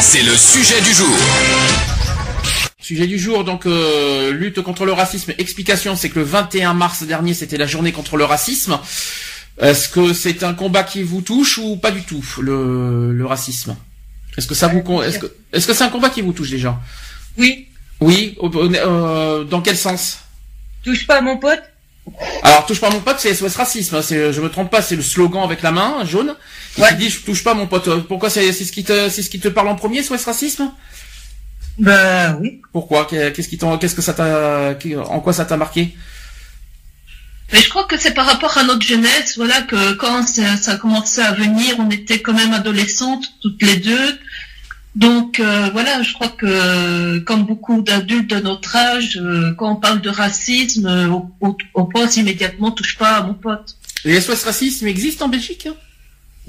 C'est le sujet du jour. Sujet du jour, donc euh, lutte contre le racisme. Explication, c'est que le 21 mars dernier, c'était la journée contre le racisme. Est-ce que c'est un combat qui vous touche ou pas du tout, le, le racisme? Est-ce que ça vous con- est-ce que est-ce que c'est un combat qui vous touche déjà? Oui. Oui. euh, dans quel sens? Touche pas à mon pote? Alors touche pas mon pote, c'est SOS racisme. hein, C'est, je me trompe pas, c'est le slogan avec la main jaune qui dit je touche pas mon pote. Euh, Pourquoi c'est, c'est ce qui te c'est ce qui te parle en premier, SOS racisme? Bah oui. Pourquoi? Qu'est-ce qui t'en- qu'est-ce que ça t'a en quoi ça t'a marqué? Mais je crois que c'est par rapport à notre jeunesse, voilà, que quand ça, ça a commencé à venir, on était quand même adolescentes, toutes les deux. Donc euh, voilà, je crois que comme beaucoup d'adultes de notre âge, euh, quand on parle de racisme, euh, on, pense immédiatement touche pas à mon pote. Les SOS racisme existent en Belgique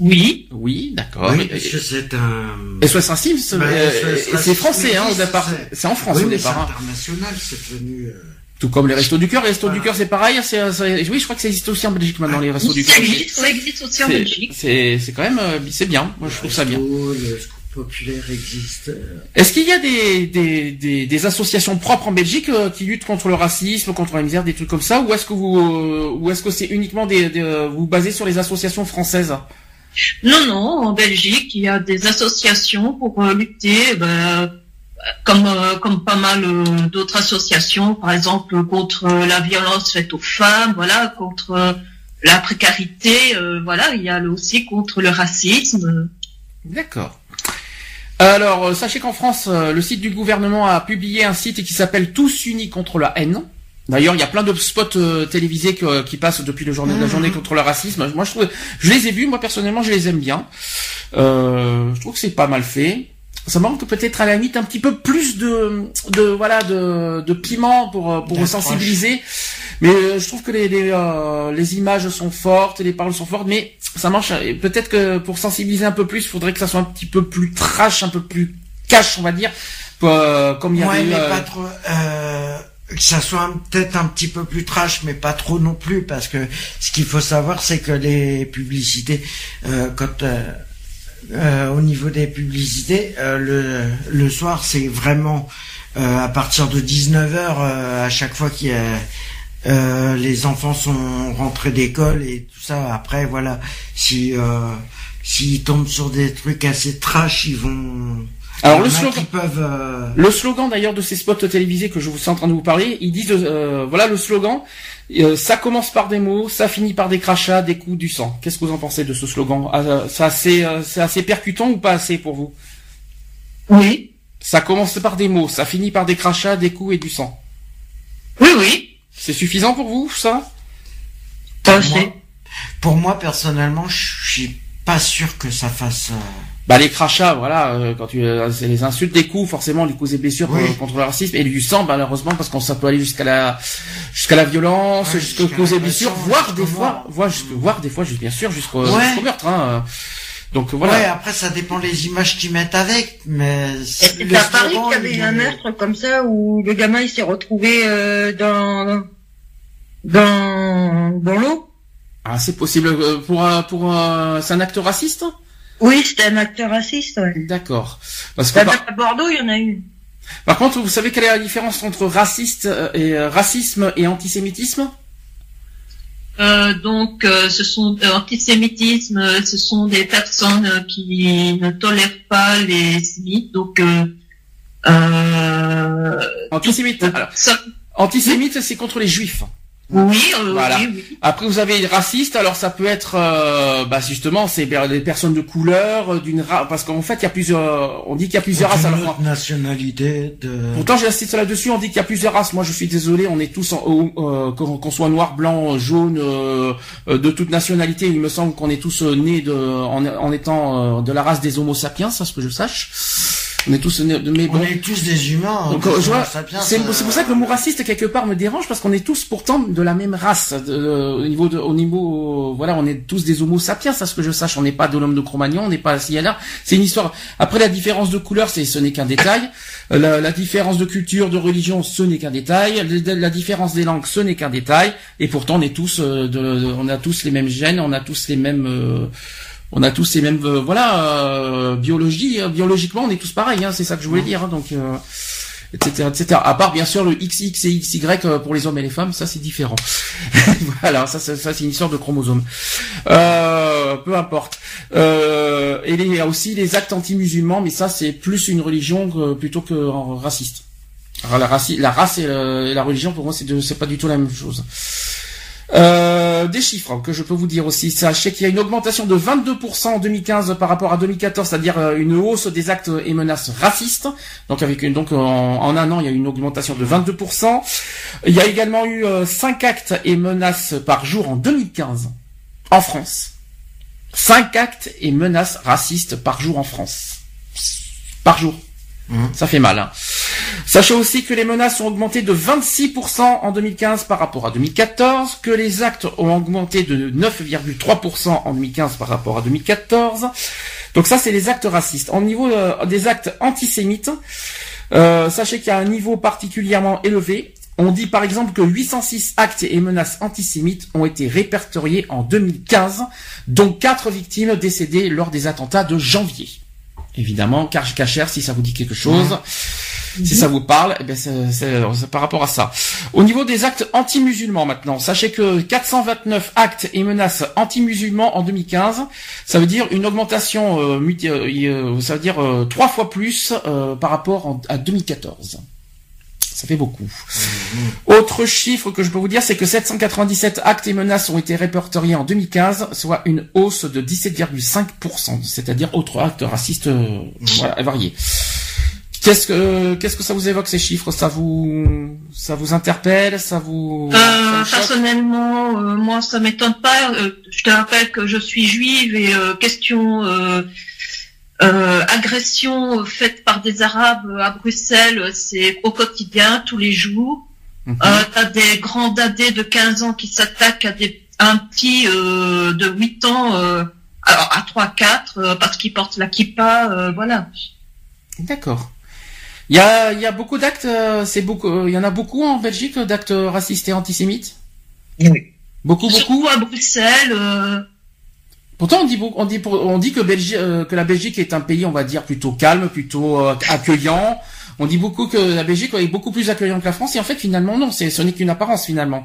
Oui. Oui, d'accord. Oui, Mais- c'est un. SOS racisme, c'est Bah, euh, c'est français hein, au départ. c'est- C'est en France Oui, au départ. c'est hein. international, c'est devenu. euh, Tout comme les restos du cœur. Les restos du cœur, c'est pareil. C'est, c'est- oui, je crois que ça existe aussi en Belgique maintenant les restos du cœur. Ça existe, ça existe aussi en C'est- Belgique. C'est, c'est quand même, euh, c'est bien. Moi, je trouve ça bien. Le populaire existe. Est-ce qu'il y a des, des, des, des associations propres en Belgique euh, qui luttent contre le racisme, contre la misère, des trucs comme ça, ou est-ce que vous, euh, ou est-ce que c'est uniquement des, des euh, vous basez sur les associations françaises? Non, non, en Belgique, il y a des associations pour euh, lutter, ben, comme euh, comme pas mal euh, d'autres associations, par exemple contre euh, la violence faite aux femmes, voilà, contre euh, la précarité, euh, voilà, il y a là aussi contre le racisme. D'accord. Alors, euh, sachez qu'en France, euh, le site du gouvernement a publié un site qui s'appelle Tous unis contre la haine. D'ailleurs, il y a plein de spots euh, télévisés que- qui passent depuis le journée, la journée contre le racisme. Moi, je trouve, je les ai vus. Moi, personnellement, je les aime bien. Euh, je trouve que c'est pas mal fait. Ça manque peut-être à la limite un petit peu plus de, de voilà, de, de piment pour sensibiliser. Mais euh, je trouve que les les, euh, les images sont fortes, les paroles sont fortes, mais ça marche. Et Peut-être que pour sensibiliser un peu plus, il faudrait que ça soit un petit peu plus trash, un peu plus cash, on va dire, euh, comme il y Ouais, avait eu, mais euh, pas trop. Euh, que ça soit peut-être un petit peu plus trash, mais pas trop non plus, parce que ce qu'il faut savoir, c'est que les publicités, euh, quand euh, euh, au niveau des publicités, euh, le, le soir, c'est vraiment euh, à partir de 19h, à chaque fois qu'il y a euh, les enfants sont rentrés d'école et tout ça. Après, voilà, si euh, s'ils tombent sur des trucs assez trash, ils vont. Alors, le slogan- qui peuvent. euh, Le slogan d'ailleurs de ces spots télévisés que je vous suis en train de vous parler, ils disent euh, voilà le slogan, euh, ça commence par des mots, ça finit par des crachats, des coups, du sang. Qu'est-ce que vous en pensez de ce slogan? Ah, C'est assez, euh, c'est assez percutant ou pas assez pour vous? Oui. Ça commence par des mots, ça finit par des crachats, des coups et du sang. Oui, oui. C'est suffisant pour vous ça? Pour, moi, pour moi, personnellement, je suis pas sûr que ça fasse. euh, Bah les crachats, voilà, euh, quand tu euh, c'est les insultes, des coups, forcément, les coups et blessures Oui. contre le racisme et du sang, malheureusement, parce qu'on ça peut aller jusqu'à la jusqu'à la violence, Ouais, jusqu'aux coups et blessures, voire des fois, voire, des fois, bien sûr, jusqu'au Ouais. jusqu'au meurtre. Hein. Donc voilà. Ouais, après ça dépend les images qu'ils mettent avec, mais c'est- à Paris qu'il y avait il un meurtre comme ça où le gamin il s'est retrouvé euh, dans dans dans l'eau? Ah, c'est possible euh, pour un pour un c'est un acte raciste? Oui, c'était un acteur raciste. Ouais. D'accord. Parce que Bah, par, À Bordeaux, il y en a eu. par contre, vous savez quelle est la différence entre raciste euh, et euh, racisme et antisémitisme? Euh, donc, euh, ce sont euh, antisémitisme, euh, ce sont des personnes euh, qui ne tolèrent pas les sémites. Donc, euh, euh, Antisémite. Alors, ça, antisémite, c'est contre les juifs. Oui, euh, Voilà. oui, oui. Après, vous avez raciste. Alors, ça peut être, euh, bah, justement, c'est des personnes de couleur, euh, d'une race, parce qu'en fait, il y a plusieurs. On dit qu'il y a plusieurs races. Alors, nationalité de. Pourtant, j'insiste là-dessus. On dit qu'il y a plusieurs races. Moi, je suis désolé. On est tous, en, euh, qu'on soit noir, blanc, jaune, euh, euh, de toute nationalité. Il me semble qu'on est tous nés de, en, en étant euh, de la race des Homo sapiens, ça, ce que je sache. On est tous On est des humains. Donc, euh, je vois, c'est euh, c'est pour ça que le mot raciste quelque part me dérange parce qu'on est tous pourtant de la même race de- euh, au niveau de, au niveau voilà on est tous des homo sapiens ça ce que je sache. On n'est pas de l'homme de Cro-Magnon on n'est pas et là. C'est une histoire. Après la différence de couleur c'est ce n'est qu'un détail. La, la différence de culture de religion ce n'est qu'un détail. La, la différence des langues ce n'est qu'un détail. Et pourtant on est tous euh, de, de- on a tous les mêmes gènes on a tous les mêmes euh, on a tous les mêmes euh, voilà euh, biologie euh, biologiquement on est tous pareils hein, c'est ça que je voulais dire hein, donc euh, etc etc à part bien sûr le XX et XY pour les hommes et les femmes ça c'est différent. Voilà ça c'est- ça c'est une histoire de chromosomes. Euh, peu importe. Euh, et il y a aussi les actes anti-musulmans mais ça c'est plus une religion que, plutôt que raciste. Alors, la, raci- la race et, la religion pour moi c'est pas du tout la même chose euh, des chiffres que je peux vous dire aussi. Sachez qu'il y a une augmentation de 22% en 2015 par rapport à 2014, c'est-à-dire euh, une hausse des actes et menaces racistes. Donc avec une, donc en, un an, il y a une augmentation de 22%. Il y a également eu 5 actes et menaces par jour en 2015 en France. 5 actes et menaces racistes par jour en France. Par jour. Ça fait mal. Hein. Sachez aussi que les menaces ont augmenté de 26% en 2015 par rapport à 2014, que les actes ont augmenté de 9,3% en 2015 par rapport à 2014. Donc ça, c'est les actes racistes. Au niveau euh, des actes antisémites, euh, sachez qu'il y a un niveau particulièrement élevé. On dit par exemple que 806 actes et menaces antisémites ont été répertoriés en 2015, dont 4 victimes décédées lors des attentats de janvier. Évidemment, Karj Kacher, si ça vous dit quelque chose, si ça vous parle, eh ben c'est par rapport à ça. Au niveau des actes anti-musulmans maintenant, sachez que 429 actes et menaces anti-musulmans en 2015, ça veut dire une augmentation, euh, euh, ça veut dire euh, trois fois plus euh, par rapport en- à 2014. Ça fait beaucoup. Autre chiffre que je peux vous dire, c'est que 797 actes et menaces ont été répertoriés en 2015, soit une hausse de 17,5%, c'est-à-dire autres actes racistes euh, voilà, variés. Qu'est-ce que qu'est-ce que ça vous évoque ces chiffres? Ça vous ça vous interpelle? Ça vous, Euh, personnellement, euh, moi, ça m'étonne pas. Euh, je te rappelle que je suis juive et euh, question euh, euh, agression faite par des Arabes à Bruxelles, c'est au quotidien, tous les jours. Mhm. Euh, T'as des grands dadés de 15 ans qui s'attaquent à des un petit euh, de 8 ans euh, alors, à 3-4 euh, parce qu'ils portent la kippa, euh, voilà. D'accord. Il y a il y a beaucoup d'actes. euh, C'est beaucoup. euh, Il y en a beaucoup en Belgique d'actes racistes et antisémites? Oui. Beaucoup beaucoup? Surtout à Bruxelles. Pourtant, on dit, on dit, pour- on dit que, Belgi- euh, que la Belgique est un pays, on va dire, plutôt calme, plutôt euh, accueillant. On dit beaucoup que la Belgique est beaucoup plus accueillante que la France, et en fait, finalement, non, c'est, ce n'est qu'une apparence, finalement.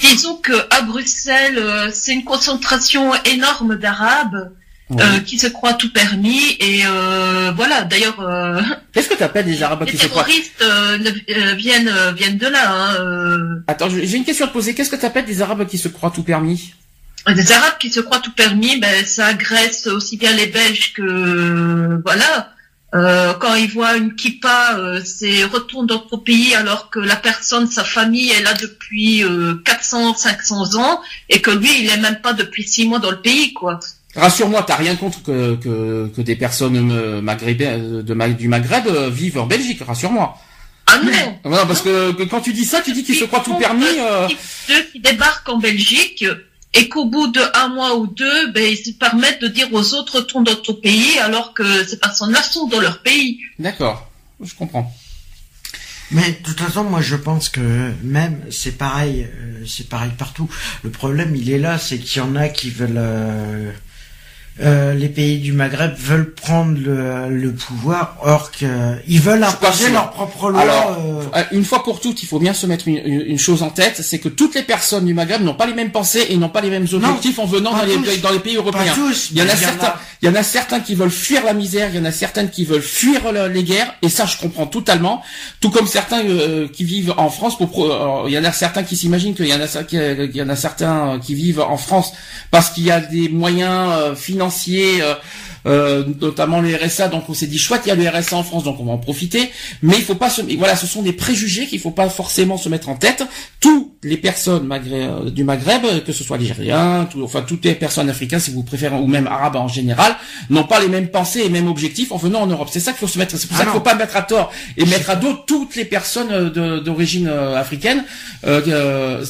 Disons que à Bruxelles, euh, c'est une concentration énorme d'Arabes euh, qui se croient tout permis et euh, voilà. D'ailleurs, euh, Qu'est-ce que tu appelles des Arabes les qui se croient terroristes euh, ne- viennent viennent de là. Hein, euh. Attends, j'ai une question à te poser. Qu'est-ce que tu appelles des Arabes qui se croient tout permis? Des Arabes qui se croient tout permis, ben ça agresse aussi bien les Belges que voilà. Euh, quand ils voient une kippa, euh, c'est retourne dans ton pays alors que la personne, sa famille est là depuis euh, 400, 500 ans et que lui, il est même pas depuis six mois dans le pays, quoi. Rassure-moi, t'as rien contre que, que, que des personnes euh, maghrébines, de, Ma- du Maghreb euh, vivent en Belgique, rassure-moi. Ah non Voilà, parce que, que quand tu dis ça, tu dis qu'ils se croient tout permis. euh, Ceux qui débarquent en Belgique et qu'au bout de un mois ou deux, ben, ils se permettent de dire aux autres retourne dans ton pays alors que ces personnes-là sont dans leur pays. D'accord, je comprends. Mais de toute façon, moi je pense que même c'est pareil, euh, c'est pareil partout. Le problème, il est là, c'est qu'il y en a qui veulent, euh, euh, les pays du Maghreb veulent prendre le, le pouvoir, or qu'ils veulent imposer leur propre loi. Alors, euh. une fois pour toutes, il faut bien se mettre une, une chose en tête, c'est que toutes les personnes du Maghreb n'ont pas les mêmes pensées et n'ont pas les mêmes objectifs en venant dans les, dans les, pays européens. Tous, il y en a certains, il y en a certains qui veulent fuir la misère, il y en a certaines qui veulent fuir les guerres, et ça je comprends totalement. Tout comme certains euh, qui vivent en France, pour, il y en a certains qui s'imaginent qu'il y en a, qu'il y en a certains qui vivent en France parce qu'il y a des moyens financiers financier euh, euh, notamment le RSA. Donc on s'est dit chouette, il y a le RSA en France, donc on va en profiter. Mais il faut pas se, voilà, ce sont des préjugés qu'il faut pas forcément se mettre en tête. Toutes les personnes euh, du Maghreb, que ce soit algériens, enfin toutes les personnes africaines si vous préférez, ou même arabes en général, n'ont pas les mêmes pensées et mêmes objectifs en venant en Europe. C'est ça qu'il faut se mettre. C'est pour ça ah qu'il faut pas mettre à tort et mettre à dos toutes les personnes euh, d'origine africaine. Euh,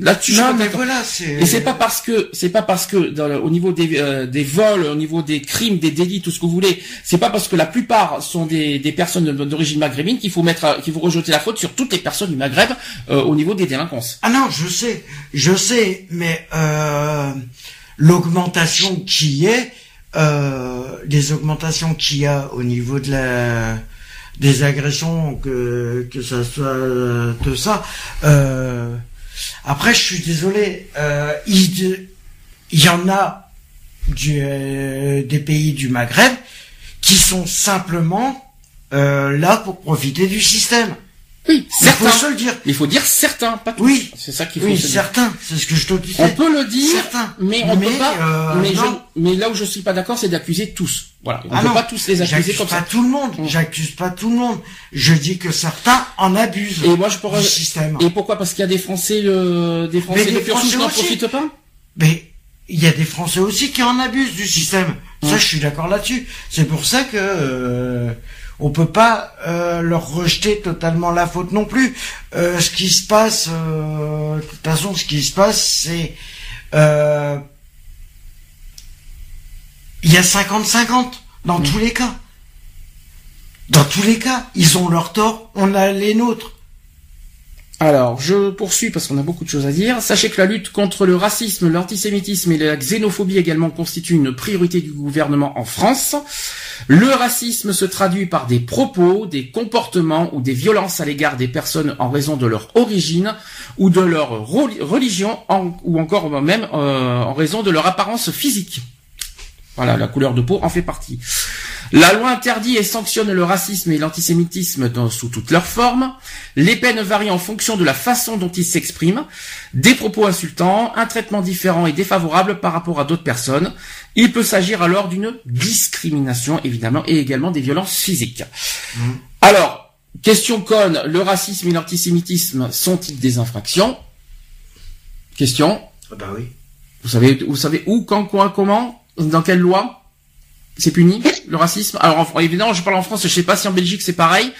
là-dessus, mais voilà, et c'est pas parce que c'est pas parce que dans au niveau des, des vols, au niveau des crimes des délits, tout ce que vous voulez. C'est pas parce que la plupart sont des, personnes d'origine maghrébine qu'il faut mettre, qu'il faut rejeter la faute sur toutes les personnes du Maghreb euh, au niveau des délinquances. Ah non, je sais, je sais, mais euh, l'augmentation qui est, euh, les augmentations qu'il y a au niveau de la des agressions, que que ça soit de ça. après, je suis désolé, il y en a du, euh, des pays du Maghreb qui sont simplement euh, là pour profiter du système. Oui, certains. Il faut se le dire. Il faut dire certains, pas tous. Oui, c'est ça qu'il faut. Oui, certains. C'est ce que je te dis. On peut le dire, certains. mais on peut pas. Euh, mais, mais là où je suis pas d'accord, c'est d'accuser tous. Voilà. On ah peut pas tous les accuser comme pas tout le monde. Mm. J'accuse pas tout le monde. Je dis que certains en abusent. Et moi, je pourrais. Du système. Et pourquoi? Parce qu'il y a des Français, le... des Français de pure n'en profitent pas? Mais il y a des Français aussi qui en abusent du système. Ça, je suis d'accord là-dessus. C'est pour ça que euh, on peut pas euh, leur rejeter totalement la faute non plus. Euh, ce qui se passe, euh, de toute façon, ce qui se passe, c'est euh, il y a 50-50 dans tous les cas. Dans tous les cas, ils ont leur tort, on a les nôtres. Alors, je poursuis parce qu'on a beaucoup de choses à dire. Sachez que la lutte contre le racisme, l'antisémitisme et la xénophobie également constitue une priorité du gouvernement en France. Le racisme se traduit par des propos, des comportements ou des violences à l'égard des personnes en raison de leur origine ou de leur religion ou encore même euh, en raison de leur apparence physique. Voilà, la couleur de peau en fait partie. La loi interdit et sanctionne le racisme et l'antisémitisme sous toutes leurs formes. Les peines varient en fonction de la façon dont ils s'expriment. Des propos insultants, un traitement différent et défavorable par rapport à d'autres personnes. Il peut s'agir alors d'une discrimination, évidemment, et également des violences physiques. Mmh. Alors, question conne, le racisme et l'antisémitisme sont-ils des infractions? Question. Ah bah oui. Vous savez, vous savez où, quand, quoi, comment? Dans quelle loi? C'est puni le racisme Alors évidemment, je parle en France, je sais pas si en Belgique c'est pareil.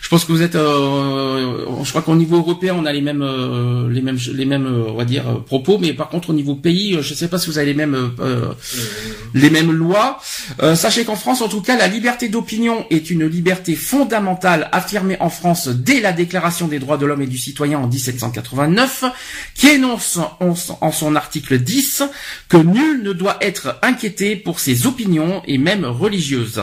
Je pense que vous êtes, euh, je crois qu'au niveau européen, on a les mêmes, euh, les mêmes, les mêmes, euh, on va dire propos, mais par contre au niveau pays, je sais pas si vous avez les mêmes, les mêmes lois. sachez qu'en France, en tout cas, la liberté d'opinion est une liberté fondamentale affirmée en France dès la Déclaration des droits de l'homme et du citoyen en 1789, qui énonce en son article 10 que nul ne doit être inquiété pour ses opinions et même religieuses.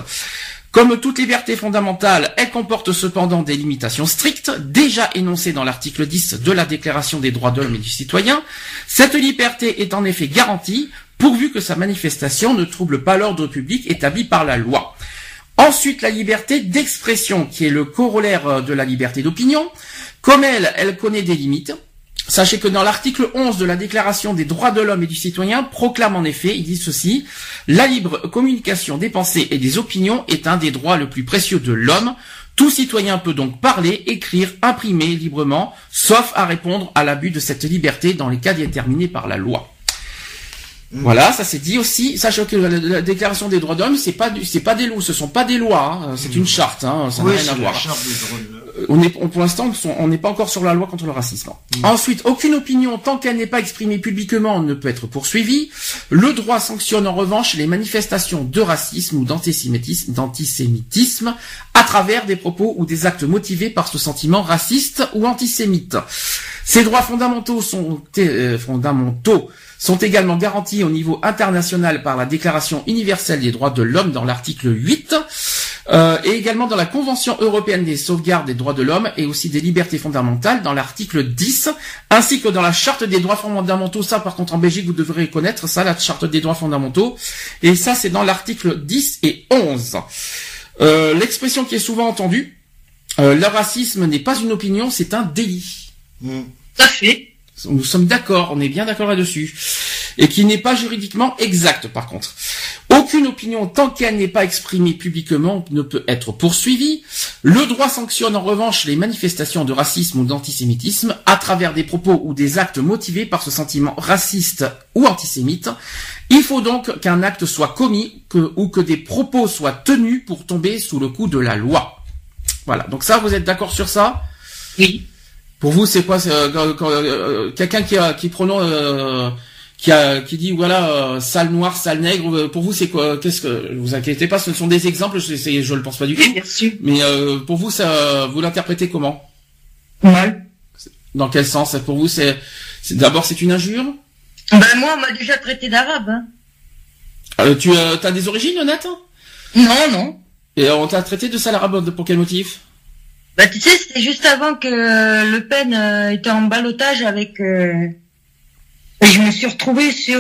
Comme toute liberté fondamentale, elle comporte cependant des limitations strictes, déjà énoncées dans l'article 10 de la Déclaration des droits de l'homme et du citoyen. Cette liberté est en effet garantie, pourvu que sa manifestation ne trouble pas l'ordre public établi par la loi. Ensuite, la liberté d'expression, qui est le corollaire de la liberté d'opinion. Comme elle, elle connaît des limites. Sachez que dans l'article 11 de la Déclaration des droits de l'homme et du citoyen proclame en effet, il dit ceci, la libre communication des pensées et des opinions est un des droits le plus précieux de l'homme. Tout citoyen peut donc parler, écrire, imprimer librement, sauf à répondre à l'abus de cette liberté dans les cas déterminés par la loi. Mm. Voilà, ça c'est dit aussi. Sachez que la, déclaration des droits de l'homme, c'est pas c'est pas des lois, ce sont pas des lois, hein. c'est une mm. charte, hein, ça n'a rien à voir. Euh, on est, pour l'instant, on n'est pas encore sur la loi contre le racisme. Mm. Ensuite, aucune opinion tant qu'elle n'est pas exprimée publiquement ne peut être poursuivie. Le droit sanctionne en revanche les manifestations de racisme ou d'antisémitisme, d'antisémitisme à travers des propos ou des actes motivés par ce sentiment raciste ou antisémite. Ces droits fondamentaux sont euh, fondamentaux sont également garantis au niveau international par la Déclaration universelle des droits de l'homme dans l'article 8 euh, et également dans la Convention européenne des sauvegardes des droits de l'homme et aussi des libertés fondamentales dans l'article 10 ainsi que dans la Charte des droits fondamentaux. Ça par contre en Belgique vous devrez connaître ça, la Charte des droits fondamentaux. Et ça c'est dans l'article 10 et 11. Euh, l'expression qui est souvent entendue, le racisme n'est pas une opinion, c'est un délit. Mmh. Tout à fait. Nous sommes d'accord, on est bien d'accord là-dessus. Et qui n'est pas juridiquement exact, par contre. Aucune opinion, tant qu'elle n'est pas exprimée publiquement, ne peut être poursuivie. Le droit sanctionne en revanche les manifestations de racisme ou d'antisémitisme à travers des propos ou des actes motivés par ce sentiment raciste ou antisémite. Il faut donc qu'un acte soit commis ou que des propos soient tenus pour tomber sous le coup de la loi. Voilà, donc ça, vous êtes d'accord sur ça? Oui. Pour vous, c'est quoi euh, euh, quelqu'un qui a, qui prononce, euh, qui a, qui dit voilà sale noir, sale nègre. Pour vous, c'est quoi Qu'est-ce que vous inquiétez pas, ce sont des exemples. Je, je le pense pas du tout. Bien sûr. Mais pour vous, ça, vous l'interprétez comment? Mal. Dans quel sens Pour vous, c'est, d'abord c'est une injure? Ben moi, on m'a déjà traité d'arabe. Hein. tu as des origines, Nathan Non, non. Et on t'a traité de sale arabe pour quel motif? Bah tu sais, c'était juste avant que euh, Le Pen euh, était en balotage avec. Euh, et je me suis retrouvée sur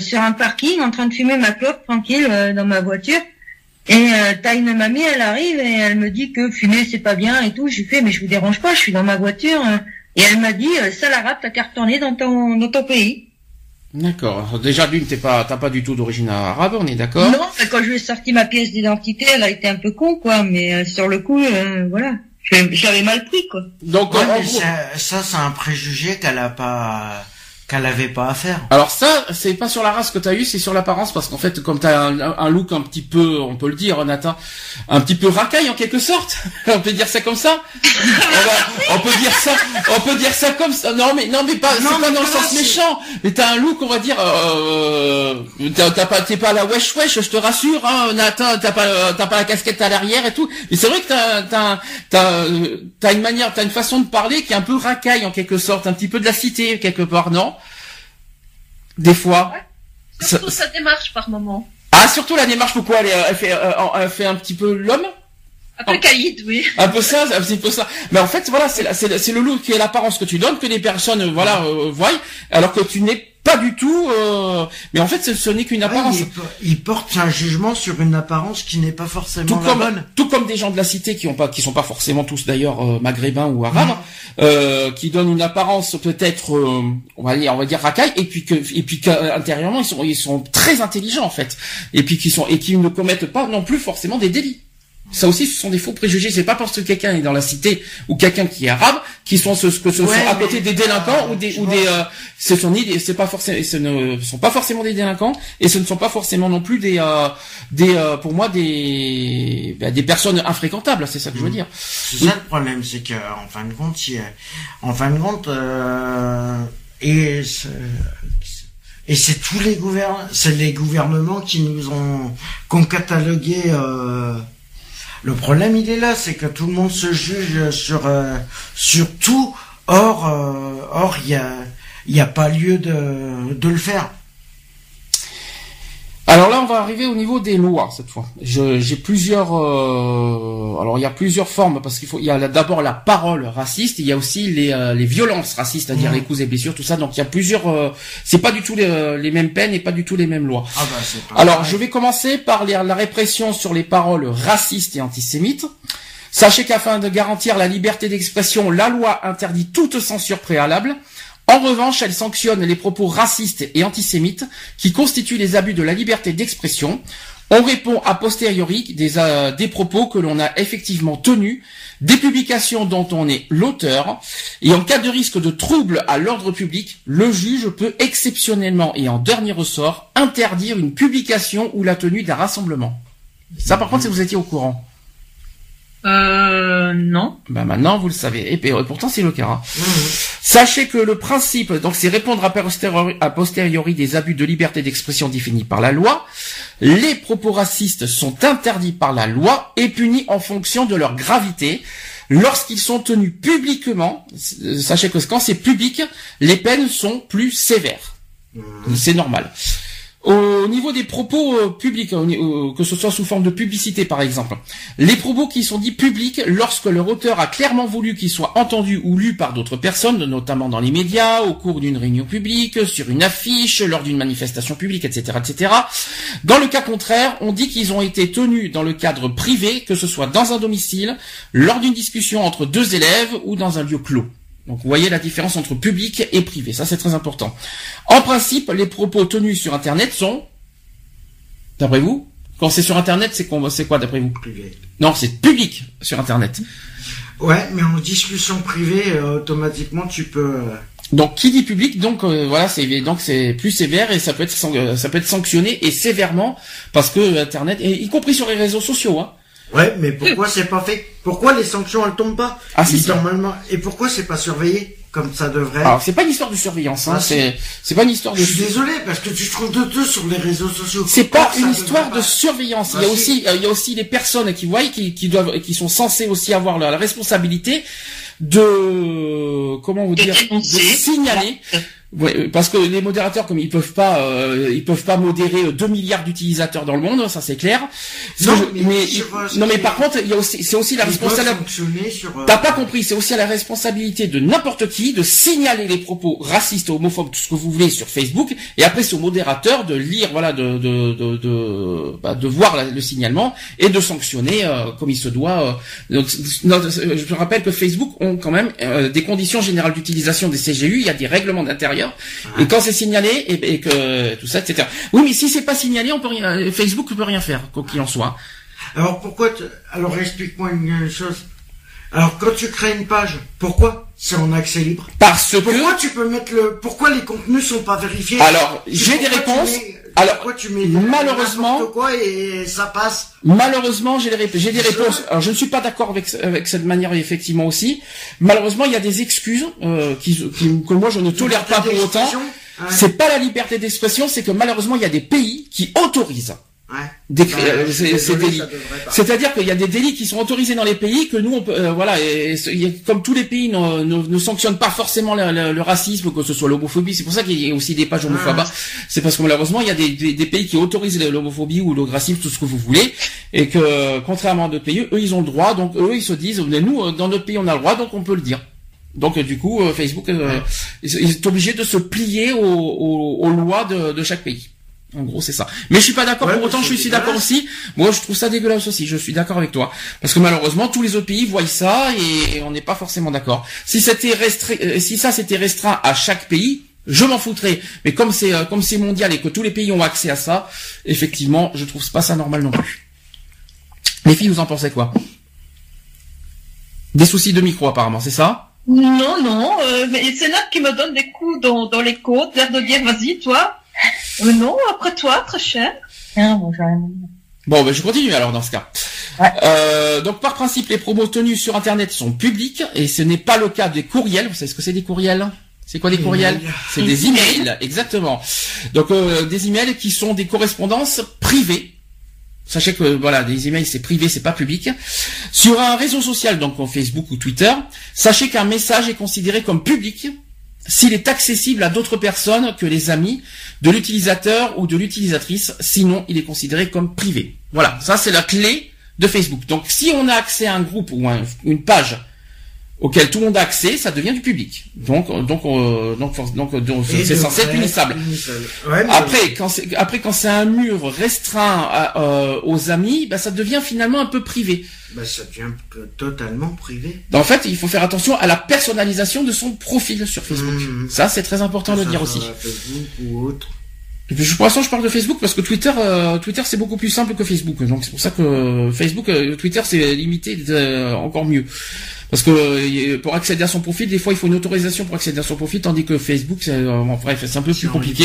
sur un parking en train de fumer ma clope tranquille dans ma voiture. Et t'as une mamie, elle arrive et elle me dit que fumer c'est pas bien et tout. Je lui fais mais je vous dérange pas, je suis dans ma voiture. Et elle m'a dit ça l'arabe, t'as qu'à retourner dans ton dans ton pays. D'accord. Déjà d'une, t'es pas, t'as pas du tout d'origine arabe, on est d'accord? Non, quand je lui ai sorti ma pièce d'identité, elle a été un peu con, quoi. Mais sur le coup, voilà. J'avais mal pris, quoi. Donc, ça, c'est un préjugé qu'elle a pas, qu'elle avait pas à faire. Alors ça, c'est pas sur la race que t'as eu, c'est sur l'apparence, parce qu'en fait, comme t'as un, un look un petit peu, on peut le dire, Nathan, un petit peu racaille en quelque sorte, on peut dire ça comme ça. on, peut dire ça, on peut dire ça comme ça. Non mais non mais pas, c'est pas dans le sens méchant. Mais t'as un look, on va dire, euh, t'as pas, t'es pas la wesh wesh, je te rassure, hein, Nathan, t'as pas, t'as pas la casquette à l'arrière et tout. Mais c'est vrai que t'as, t'as, t'as, t'as une manière, t'as une façon de parler qui est un peu racaille en quelque sorte, un petit peu de la cité quelque part, non? Des fois. Surtout sa démarche par moment. Ah, surtout la démarche, pourquoi elle, elle, fait, euh, elle fait un petit peu l'homme un peu caïd, oui. Un peu ça, un petit peu ça. Mais en fait, voilà, c'est c'est le look qui est l'apparence que tu donnes que les personnes, voilà, euh, voient, alors que tu n'es pas du tout. Euh, mais en fait, ce, n'est qu'une apparence. il, porte un jugement sur une apparence qui n'est pas forcément tout comme, bonne. Tout comme des gens de la cité qui ont pas, qui sont pas forcément tous d'ailleurs euh, maghrébins ou arabes, euh, qui donnent une apparence peut-être, on va dire, on va dire racaille, et puis que, et puis qu'intérieurement ils sont, ils sont très intelligents en fait, et puis qui sont, et qui ne commettent pas non plus forcément des délits. Ça aussi, ce sont des faux préjugés. C'est pas parce que quelqu'un est dans la cité ou quelqu'un qui est arabe qui sont ce, que ce sont à côté des délinquants ou des ou des euh, ce sont ni c'est pas forcément ce ne sont pas forcément des délinquants et ce ne sont pas forcément non plus des euh, des euh, pour moi des bah, des personnes infréquentables. C'est ça que je veux mmh. dire. C'est ça le problème, c'est que en fin de compte, en fin de compte et et c'est tous les gouvernements, c'est les gouvernements qui nous ont qu'on catalogué euh, le problème, il est là, c'est que tout le monde se juge sur euh, sur tout. Or, euh, or, il y n'y a pas lieu de, de le faire. Alors là, on va arriver au niveau des lois cette fois. J'ai plusieurs. Euh, alors il y a plusieurs formes parce qu'il faut. Il y a d'abord la parole raciste. Il y a aussi les, euh, les violences racistes, c'est-à-dire mmh. les coups et blessures, tout ça. Donc il y a plusieurs. Euh, c'est pas du tout les, les, mêmes peines et pas du tout les mêmes lois. Ah bah, alors je vais commencer par la répression sur les paroles racistes et antisémites. Sachez qu'afin de garantir la liberté d'expression, la loi interdit toute censure préalable. En revanche, elle sanctionne les propos racistes et antisémites qui constituent les abus de la liberté d'expression. On répond a posteriori des, euh, des propos que l'on a effectivement tenus, des publications dont on est l'auteur, et en cas de risque de trouble à l'ordre public, le juge peut exceptionnellement et en dernier ressort interdire une publication ou la tenue d'un rassemblement. Ça par contre, si vous étiez au courant. Euh, non. Ben maintenant, vous le savez. Et pourtant, c'est le cas. Hein. Sachez que le principe, donc, c'est répondre à posteriori, à posteriori des abus de liberté d'expression définis par la loi. Les propos racistes sont interdits par la loi et punis en fonction de leur gravité. Lorsqu'ils sont tenus publiquement, sachez que quand c'est public, les peines sont plus sévères. Mhm. C'est normal. Au niveau des propos euh, publics, euh, que ce soit sous forme de publicité par exemple, les propos qui sont dits publics lorsque leur auteur a clairement voulu qu'ils soient entendus ou lus par d'autres personnes, notamment dans les médias, au cours d'une réunion publique, sur une affiche, lors d'une manifestation publique, etc., etc. Dans le cas contraire, on dit qu'ils ont été tenus dans le cadre privé, que ce soit dans un domicile, lors d'une discussion entre deux élèves ou dans un lieu clos. Donc vous voyez la différence entre public et privé, ça c'est très important. En principe, les propos tenus sur Internet sont, d'après vous, quand c'est sur Internet, c'est quoi, c'est quoi d'après vous Privé. Non, c'est public sur Internet. Ouais, mais en discussion privée, euh, automatiquement, tu peux. euh, Donc qui dit public, donc euh, voilà, c'est donc c'est plus sévère et ça peut être euh, ça peut être sanctionné et sévèrement parce que Internet, et y compris sur les réseaux sociaux, hein. Ouais, mais pourquoi c'est pas fait? Pourquoi les sanctions elles tombent pas? Ah, si, si. Normalement. Et pourquoi c'est pas surveillé comme ça devrait? Alors c'est pas une histoire de surveillance, hein, Ah, c'est c'est pas une histoire de Je suis désolé parce que tu te trouves de deux sur les réseaux sociaux. C'est pas une histoire de pas? surveillance. Il y a Ah, si. aussi, euh, il y a aussi les personnes qui voient, qui, qui doivent, qui sont censées aussi avoir la, la responsabilité de, comment vous dire, de signaler. Ouais, euh, parce que les modérateurs, comme ils peuvent pas, euh, ils peuvent pas modérer euh, 2 milliards d'utilisateurs dans le monde, ça c'est clair. Non, je- mais euh, non, mais par contre, il y a aussi, c'est aussi la responsabilité. sur. euh, T'as pas compris, c'est aussi la responsabilité de n'importe qui de signaler les propos racistes, homophobes, tout ce que vous voulez sur Facebook, et après c'est au modérateur de lire, voilà, de de de de, bah, de voir la- le signalement et de sanctionner euh, comme il se doit. euh. Donc, euh, je rappelle que Facebook ont quand même euh, des conditions générales d'utilisation des CGU, il y a des règlements d'intérieur, et quand c'est signalé et, et que tout ça, etc. Oui, mais si c'est pas signalé, on peut rien, Facebook peut rien faire, quoi qu'il en soit. Alors pourquoi tu- Alors explique-moi une chose. Alors quand tu crées une page, pourquoi c'est en accès libre? Parce que Pourquoi tu peux mettre le Pourquoi les contenus sont pas vérifiés? Alors, j'ai des pourquoi réponses. mets- Alors, pourquoi tu mets malheureusement- n'importe quoi et ça passe Malheureusement, j'ai des, rép- réponses. Alors, je ne suis pas d'accord avec, avec cette manière, effectivement aussi. Malheureusement, il y a des excuses euh, qui, qui- que moi je ne tolère pas pour autant. Ouais. C'est pas la liberté d'expression, c'est que malheureusement, il y a des pays qui autorisent Ouais. euh. C'est-à-dire qu'il y a des délits qui sont autorisés dans les pays que nous, on peut, euh, voilà, et, comme tous les pays ne, ne, ne sanctionnent pas forcément le, le- le racisme, que ce soit l'homophobie. C'est pour ça qu'il y a aussi des pages homophobes. Ah. hein. C'est parce que malheureusement, il y a des, des, des pays qui autorisent l'homophobie ou le racisme, tout ce que vous voulez, et que contrairement à d'autres pays, eux, ils ont le droit. Donc eux, ils se disent, mais nous, euh, dans notre pays, on a le droit, donc on peut le dire. Donc euh, du coup, euh, Facebook euh, est obligé de se plier aux, aux- aux lois de, de chaque pays. En gros, c'est ça. Mais je suis pas d'accord Ouais, pour autant. Je suis d'accord aussi. Moi, je trouve ça dégueulasse aussi. Je suis d'accord avec toi. Parce que malheureusement, tous les autres pays voient ça et on n'est pas forcément d'accord. Si c'était restreint, euh, si ça c'était restreint à chaque pays, je m'en foutrais. Mais comme c'est euh, comme c'est mondial et que tous les pays ont accès à ça, effectivement, je trouve pas ça normal non plus. Les filles, vous en pensez quoi? Des soucis de micro apparemment, c'est ça? Non, non, euh, mais c'est Nat qui me donne des coups dans, dans les côtes, l'air de dire vas-y, toi. Euh, non, après toi, très cher. Ah, bon, ben je continue alors dans ce cas. Ouais. Euh, donc par principe, les promos tenus sur Internet sont publics et ce n'est pas le cas des courriels. Vous savez ce que c'est des courriels? C'est quoi des courriels? C'est des emails, exactement. Donc euh, des emails qui sont des correspondances privées. Sachez que voilà, des emails c'est privé, c'est pas public. Sur un réseau social, donc en Facebook ou Twitter, sachez qu'un message est considéré comme public s'il est accessible à d'autres personnes que les amis de l'utilisateur ou de l'utilisatrice, sinon il est considéré comme privé. Voilà, ça c'est la clé de Facebook. Donc si on a accès à un groupe ou un- une page auquel tout le monde a accès, ça devient du public. Donc donc euh, donc donc, donc, Et c'est censé être punissable. punissable. Ouais, mais- Après, quand c'est après quand c'est un mur restreint à, euh, aux amis, bah, ça devient finalement un peu privé. Bah, ça devient totalement privé. En fait, il faut faire attention à la personnalisation de son profil sur Facebook. Mhm. Ça, c'est très important de le dire aussi. Facebook ou autre. Et puis, je- pour l'instant, je parle de Facebook parce que Twitter, euh, Twitter, c'est beaucoup plus simple que Facebook. Donc, c'est pour ça que euh, Facebook, euh, Twitter, c'est limité de- encore mieux. Parce que euh, pour accéder à son profil, des fois, il faut une autorisation pour accéder à son profil, tandis que Facebook, c'est euh, bref, c'est un peu plus compliqué.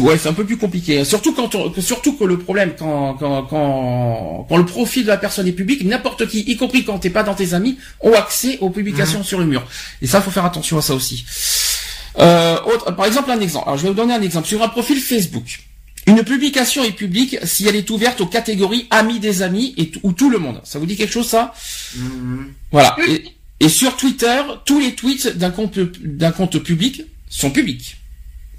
ouais, c'est un peu plus compliqué. Surtout quand on, que- surtout que le problème quand quand quand quand le profil de la personne est public, n'importe qui, y compris quand t'es pas dans tes amis, ont accès aux publications sur le mur. Et ça, faut faire attention à ça aussi. Euh, autre, par exemple, un exemple. Alors, je vais vous donner un exemple sur un profil Facebook. Une publication est publique si elle est ouverte aux catégories amis des amis et ou tout le monde. Ça vous dit quelque chose ça Mhm. Voilà. Et, et sur Twitter, tous les tweets d'un compte d'un compte public sont publics.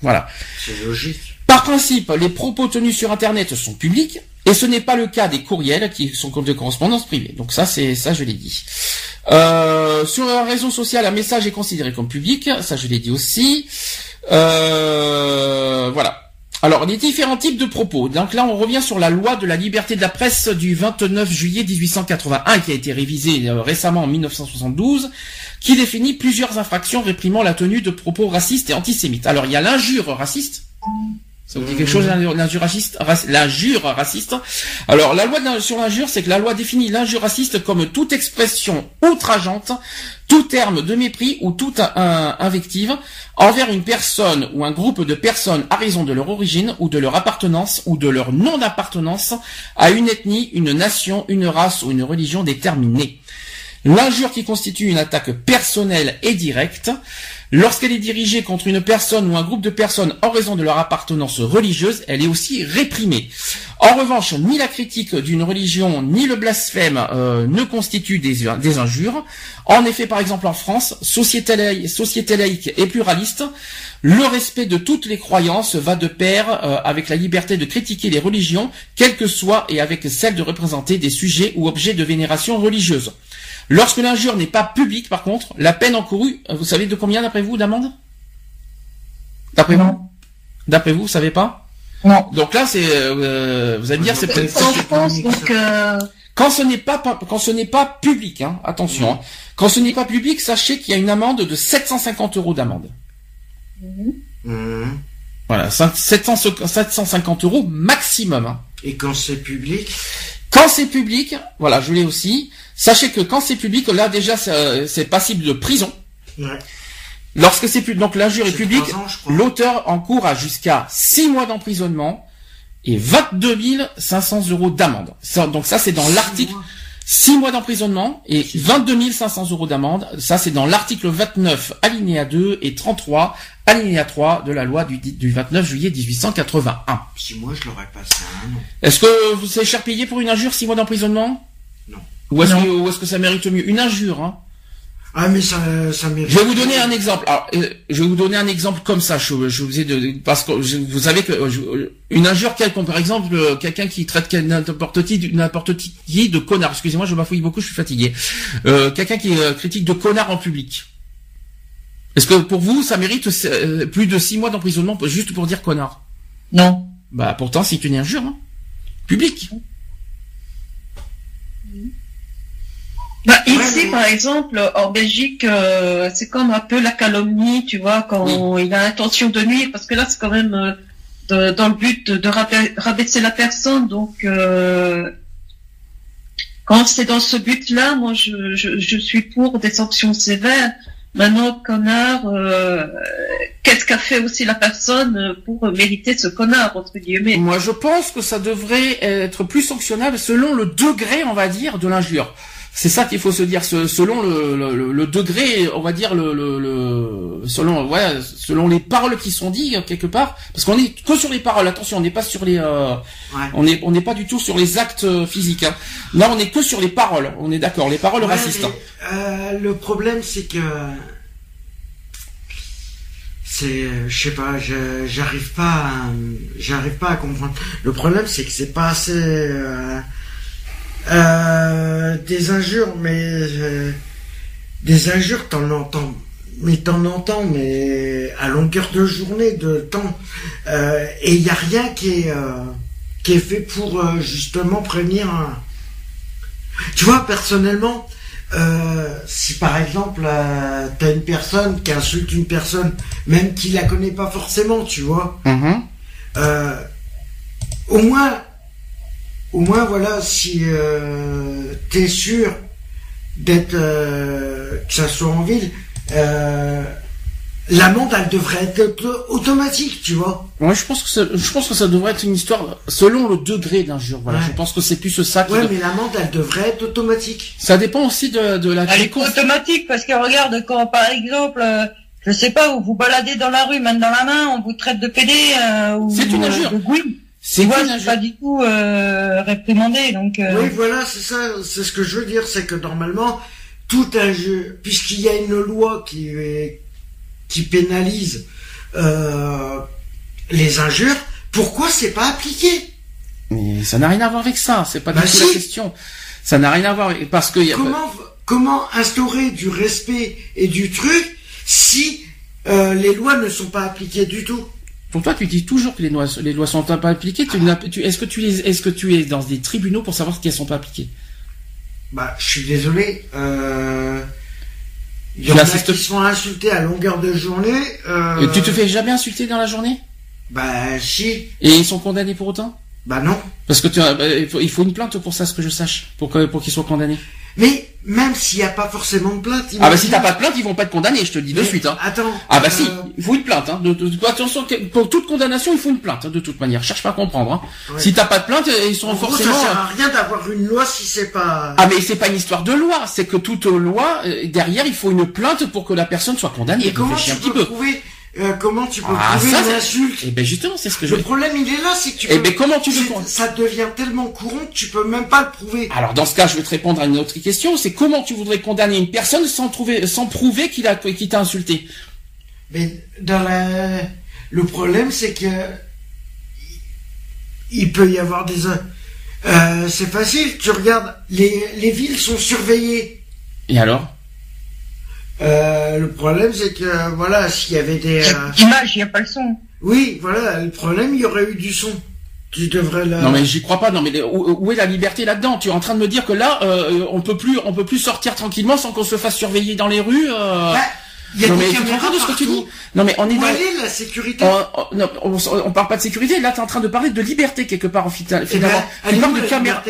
Voilà. C'est logique. Par principe, les propos tenus sur Internet sont publics, et ce n'est pas le cas des courriels qui sont de correspondance privée. Donc ça, c'est ça, je l'ai dit. Euh, sur un réseau social, un message est considéré comme public, ça je l'ai dit aussi. Euh, voilà. Alors, les différents types de propos. Donc là, on revient sur la loi de la liberté de la presse du 29 juillet 1881, qui a été révisée euh, récemment en 1972, qui définit plusieurs infractions réprimant la tenue de propos racistes et antisémites. Alors, il y a l'injure raciste. Ça quelque chose, l'injure raciste, rac- l'injure raciste? Alors, la loi sur l'injure, c'est que la loi définit l'injure raciste comme toute expression outrageante, tout terme de mépris ou toute invective envers une personne ou un groupe de personnes à raison de leur origine ou de leur appartenance ou de leur non-appartenance à une ethnie, une nation, une race ou une religion déterminée. L'injure qui constitue une attaque personnelle et directe, lorsqu'elle est dirigée contre une personne ou un groupe de personnes en raison de leur appartenance religieuse, elle est aussi réprimée. En revanche, ni la critique d'une religion ni le blasphème euh, ne constituent des, injures. En effet, par exemple en France, société laïque et pluraliste, le respect de toutes les croyances va de pair euh, avec la liberté de critiquer les religions, quelles que soient, et avec celle de représenter des sujets ou objets de vénération religieuse. Lorsque l'injure n'est pas publique, par contre, la peine encourue, euh, vous savez de combien d'après vous d'amende D'après vous D'après vous, vous savez pas Non. Donc là, c'est, euh, vous allez me dire, c'est peut-être euh, quand ce n'est pas quand ce n'est pas public, hein, attention. hein. Quand ce n'est pas public, sachez qu'il y a une amende de 750 euros d'amende. Mhm. Voilà, 5- 700 750 euros maximum. hein. Et quand c'est public, Quand c'est public, voilà, je l'ai aussi. Sachez que quand c'est public, là déjà c'est passible de prison. ouais. Lorsque c'est public, donc l'injure est publique, l'auteur encourt à jusqu'à 6 mois d'emprisonnement et 22 500 euros d'amende. Donc ça c'est dans l'article 6 mois d'emprisonnement et 22 500 euros d'amende. Ça c'est dans l'article 29 alinéa 2 et 33 alinéa 3 de la loi du, du 29 juillet 1881. Si moi je l'aurais passé à un an. Est-ce que vous êtes cher payé pour une injure 6 mois d'emprisonnement? Non. Ou est-ce que, ou est-ce que ça mérite mieux Une injure, hein? Ah mais ça, ça mérite. Je vais vous donner un exemple. Alors, euh, je vais vous donner un exemple comme ça. Je, je vous ai de, parce que je- vous savez que euh, je- une injure quelconque, par exemple, euh, quelqu'un qui traite n'importe qui, n'importe qui de connard. Excusez-moi, je bafouille beaucoup, je suis fatigué. Euh, quelqu'un qui euh, critique de connard en public. Est-ce que pour vous, ça mérite euh, plus de six mois d'emprisonnement juste pour dire connard? Non. Bah pourtant, c'est une injure, hein publique. Bah, ici, par exemple, en Belgique, euh, c'est comme un peu la calomnie, tu vois, quand il a intention de nuire, parce que là, c'est quand même euh, de- dans le but de, de rabai- rabaisser la personne. Donc, euh, quand c'est dans ce but-là, moi, je, je, je suis pour des sanctions sévères. Maintenant, connard, euh, qu'est-ce qu'a fait aussi la personne pour mériter ce connard, entre guillemets? Moi, je pense que ça devrait être plus sanctionnable selon le degré, on va dire, de l'injure. C'est ça qu'il faut se dire, ce- selon le, le- le- le degré, on va dire le, selon ouais, selon les paroles qui sont dites quelque part, parce qu'on est que sur les paroles. Attention, on n'est pas sur les, euh, Ouais. on est on n'est pas du tout sur les actes euh, physiques. Hein. Là, on est que sur les paroles. On est d'accord, les paroles Ouais, racistes. hein. mais, euh, le problème, c'est que c'est, je sais pas, je- j'arrive pas, à, j'arrive pas à comprendre. Le problème, c'est que c'est pas assez euh, euh, des injures, mais euh, des injures, t'en entends, mais t'en entends, mais à longueur de journée, de temps, euh, et il y a rien qui est euh, qui est fait pour euh, justement prévenir. un- Tu vois, personnellement, euh, si par exemple t'as une personne qui insulte une personne, même qui la connaît pas forcément, tu vois, Mhm. euh, au moins, au moins voilà, si euh, t'es sûr d'être euh, que ça soit en ville, euh, l'amende elle devrait être auto- automatique, tu vois. Ouais, je pense que ça, je pense que ça devrait être une histoire selon le degré d'injure. Voilà, Ouais. je pense que c'est plus ça. qui Ouais, doit- mais l'amende elle devrait être automatique. Ça dépend aussi de, de la Elle est automatique parce que regarde quand par exemple, euh, je sais pas, vous vous baladez dans la rue, main dans la main, on vous traite de pédé euh, ou C'est une euh, injure. de gouine. C'est pas du tout euh, réprimandé, donc. Euh... Oui, voilà, c'est ça, c'est ce que je veux dire, c'est que normalement tout injure, puisqu'il y a une loi qui qui pénalise euh, les injures, pourquoi c'est pas appliqué? Mais ça n'a rien à voir avec ça, c'est pas du bah tout la question. Ça n'a rien à voir avec, parce que y a... comment comment instaurer du respect et du truc si euh, les lois ne sont pas appliquées du tout? Pour toi, tu dis toujours que les lois, les lois sont pas appliquées. est-ce que tu es, est-ce que tu es dans des tribunaux pour savoir qu'elles sont pas appliquées? Bah, je suis désolé. Euh, il y en a qui sont insultés à longueur de journée. Euh... Et tu te fais jamais insulter dans la journée? Bah, si. Et ils sont condamnés pour autant? Bah non. Parce que tu, bah, il faut une plainte pour ça, ce que je sache, pour pour qu'ils soient condamnés. Mais même s'il n'y a pas forcément de plainte. Ah bah si t'as pas de plainte, ils vont pas te condamner, je te le dis de suite. Hein. Attends. Ah bah si, euh, il faut une plainte. Hein. De, de, attention, pour toute condamnation, il faut une plainte hein, de toute manière. Cherche pas à comprendre. Hein. Si t'as pas de plainte, ils sont forcément. ça sert à rien d'avoir une loi si c'est pas. Ah mais c'est pas une histoire de loi, c'est que toute loi euh, derrière, il faut une plainte pour que la personne soit condamnée. Et comment tu peux prouver euh, comment tu peux ah, trouver une insulte Eh ben justement, c'est ce que je. Le problème, il est là, c'est que tu. Eh ben comment tu le Ça devient tellement courant que tu peux même pas le prouver. Alors dans ce cas, je vais te répondre à une autre question. C'est comment tu voudrais condamner une personne sans trouver, sans prouver qu'il a, qu'il t'a insulté? Mais dans la, le problème, c'est que il peut y avoir des. Euh, c'est facile. Tu regardes, les les villes sont surveillées. Et alors? Euh, le problème, c'est que, voilà, s'il y avait des... Euh... Image, il n'y a pas le son. Oui, voilà, le problème, il y aurait eu du son. Tu devrais la... Non mais j'y crois pas. Non mais où, est la liberté là-dedans? Tu es en train de me dire que là, euh, on peut plus, on peut plus sortir tranquillement sans qu'on se fasse surveiller dans les rues. Euh... Bah, y a non mais tu de ce que tu dis? Non mais on est où dans est la sécurité? On, non, on, parle pas de sécurité. Là, tu es en train de parler de liberté quelque part en finalement. Eh ben, tu parles de caméra.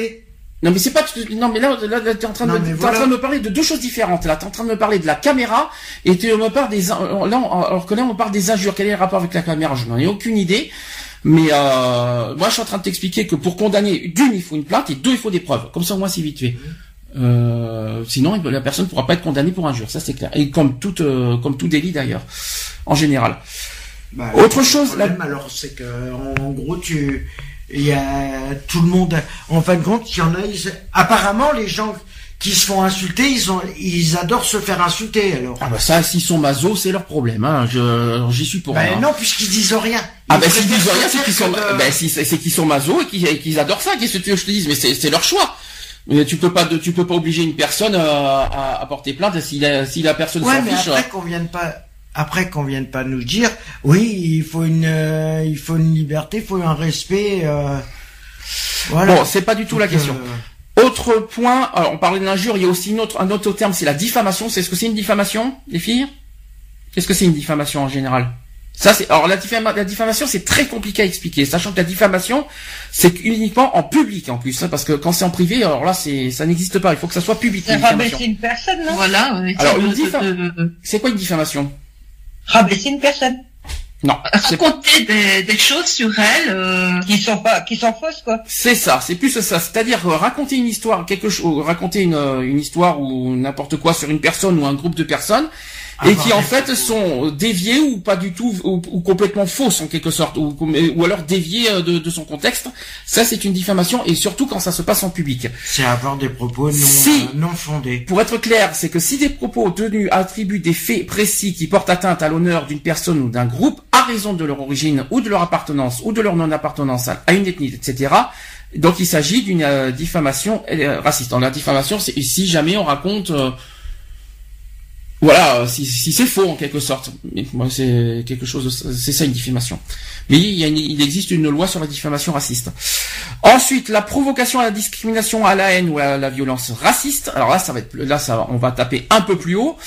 Non mais c'est pas non mais là là, là t'es en train de me, en train de me parler de deux choses différentes là. T'es en train de me parler de la caméra et tu me parles des là alors que là on parle des injures. Quel est le rapport avec la caméra? Je n'en ai aucune idée. Mais euh, moi je suis en train de t'expliquer que pour condamner d'une il faut une plainte et deux il faut des preuves. Comme ça au moins c'est vite fait. Euh, sinon la personne pourra pas être condamnée pour injure. Ça c'est clair. Et comme tout euh, comme tout délit d'ailleurs en général. Bah, autre chose là alors c'est que en gros tu il y a tout le monde. En fin de compte, il y en a. apparemment, les gens qui se font insulter, ils ont, ils adorent se faire insulter. Alors. Ah bah ça, s'ils sont maso, c'est leur problème. Hein. Je, j'y suis pour. Ben non, puisqu'ils disent rien. ah ben s'ils disent rien, c'est qu'ils sont, ben c'est qu'ils sont maso et qu'ils, adorent ça. Qu'est-ce que tu veux que je te dise? Mais c'est, leur choix. Mais tu peux pas, tu peux pas obliger une personne à, à, porter plainte si la, si la personne ouais, mais après qu'on vienne pas après qu'on vienne pas nous dire oui il faut une euh, il faut une liberté il faut un respect euh, voilà. bon c'est pas du tout la question. euh, autre point alors on parlait d'injure il y a aussi une autre, un autre terme c'est la diffamation. C'est ce que c'est une diffamation les filles? Qu'est-ce que c'est une diffamation en général? Ça c'est alors la, la diffamation c'est très compliqué à expliquer sachant que la diffamation c'est uniquement en public en plus hein, parce que quand c'est en privé alors là c'est ça n'existe pas. Il faut que ça soit public c'est une personne non? Voilà alors c'est quoi une diffamation? Rabaisser une personne. Non. Raconter des, des, choses sur elle euh... qui sont pas, qui sont fausses quoi. C'est ça, c'est plus ça. C'est-à-dire raconter une histoire, quelque chose, raconter une, une histoire ou n'importe quoi sur une personne ou un groupe de personnes ah et bah, qui en fait sont déviés ou pas du tout ou, complètement fausses en quelque sorte ou, ou alors déviés euh, de, de, son contexte. Ça c'est une diffamation et surtout quand ça se passe en public. C'est avoir des propos non, euh, non fondés. Pour être clair, c'est que si des propos tenus attribuent des faits précis qui portent atteinte à l'honneur d'une personne ou d'un groupe à raison de leur origine ou de leur appartenance ou de leur non-appartenance à une ethnie, etc. Donc il s'agit d'une euh, diffamation raciste. Dans la diffamation, c'est si jamais on raconte voilà, si, si c'est faux en quelque sorte. Moi, c'est quelque chose, c'est ça une diffamation. Mais il, y a il existe une loi sur la diffamation raciste. Ensuite, la provocation à la discrimination, à la haine ou à la violence raciste. Alors là, ça va être, là, ça, on va taper un peu plus haut.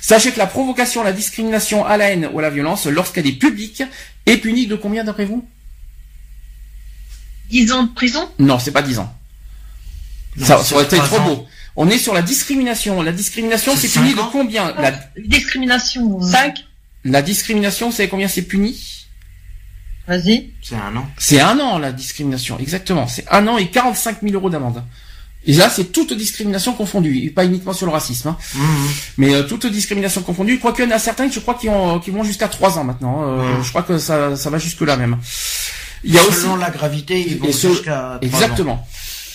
Sachez que la provocation à la discrimination, à la haine ou à la violence, lorsqu'elle est publique, est punie de combien d'après vous? 10 ans de prison? Non, c'est pas 10 ans. ça, ça aurait été trop beau. On est sur la discrimination. La discrimination, c'est puni de combien La discrimination. 5 euh. La discrimination, c'est combien c'est puni Vas-y. C'est un an. C'est un an, la discrimination. Exactement. C'est un an et 45 000 euros d'amende. Et là, c'est toute discrimination confondue, pas uniquement sur le racisme, hein. mmh, mmh. mais euh, toute discrimination confondue. Quoique, il y en a certains, je crois, qui, ont, qui vont jusqu'à trois ans maintenant. Euh, Je crois que ça, ça va jusque là même. Il y a selon la gravité, ils vont jusqu'à exactement.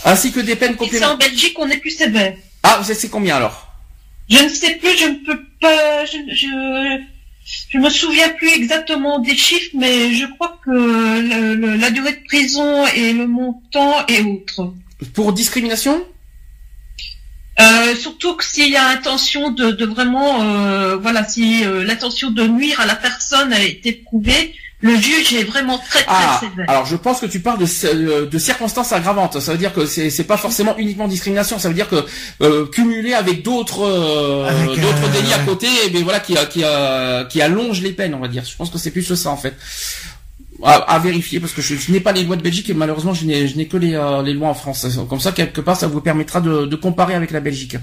Ainsi que des peines complémentaires. en Belgique, on est plus sévère. Ah, vous savez combien alors? Je ne sais plus, je ne peux pas, je, je, je me souviens plus exactement des chiffres, mais je crois que la durée de prison et le montant est autre. Pour discrimination? Euh, surtout que s'il y a intention de, de vraiment, euh, voilà, si euh, l'intention de nuire à la personne a été prouvée, le juge est vraiment très très ah, sévère. Alors je pense que tu parles de, euh, de circonstances aggravantes. Ça veut dire que c'est pas forcément uniquement discrimination. Ça veut dire que euh, cumulé avec d'autres d'autres délits à côté, mais voilà qui qui qui allonge les peines, on va dire. Je pense que c'est plus ça en fait à, vérifier parce que je, n'ai pas les lois de Belgique et malheureusement je n'ai, je n'ai que les, euh, les lois en France. Comme ça, quelque part, ça vous permettra de, de comparer avec la Belgique.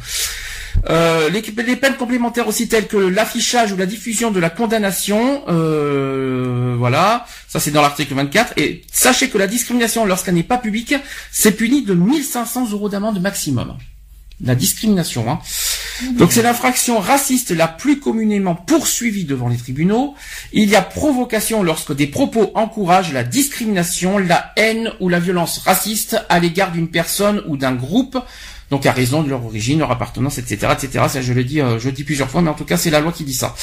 Euh, les, les, peines complémentaires aussi telles que l'affichage ou la diffusion de la condamnation, euh, voilà, ça c'est dans l'article 24. Et sachez que la discrimination lorsqu'elle n'est pas publique, c'est puni de 1500 euros d'amende maximum la discrimination. Hein. Donc c'est l'infraction raciste la plus communément poursuivie devant les tribunaux. Il y a provocation lorsque des propos encouragent la discrimination, la haine ou la violence raciste à l'égard d'une personne ou d'un groupe. Donc à raison de leur origine, leur appartenance, etc., etc. Ça, je le dis, euh, je le dis plusieurs fois, mais en tout cas, c'est la loi qui dit ça.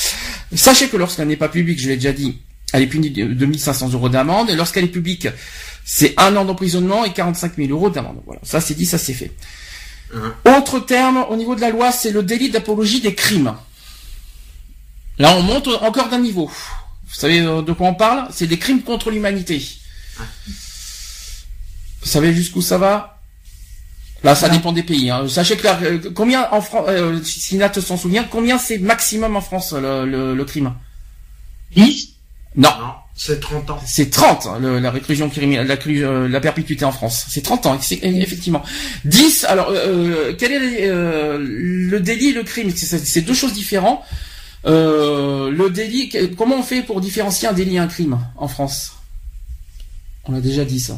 Sachez que lorsqu'elle n'est pas publique, je l'ai déjà dit, elle est punie de 1500 euros d'amende, et lorsqu'elle est publique, c'est un an d'emprisonnement et 45 000 euros d'amende. Voilà, ça c'est dit, ça c'est fait. Autre terme au niveau de la loi, c'est le délit d'apologie des crimes. Là, on monte encore d'un niveau. Vous savez de quoi on parle? C'est des crimes contre l'humanité. Vous savez jusqu'où ça va? Là, ça dépend des pays. Hein. Sachez que là, euh, combien en France, euh, si Nat s'en souvient, combien c'est maximum en France le, le crime? 10 Non. C'est 30 ans. C'est 30, hein, la réclusion criminelle, la, euh, la perpétuité en France. C'est 30 ans, effectivement. 10, alors, euh, euh, quel est le délit et le crime? C'est deux choses différentes. le délit, comment on fait pour différencier un délit et un crime en France? On a déjà dit ça.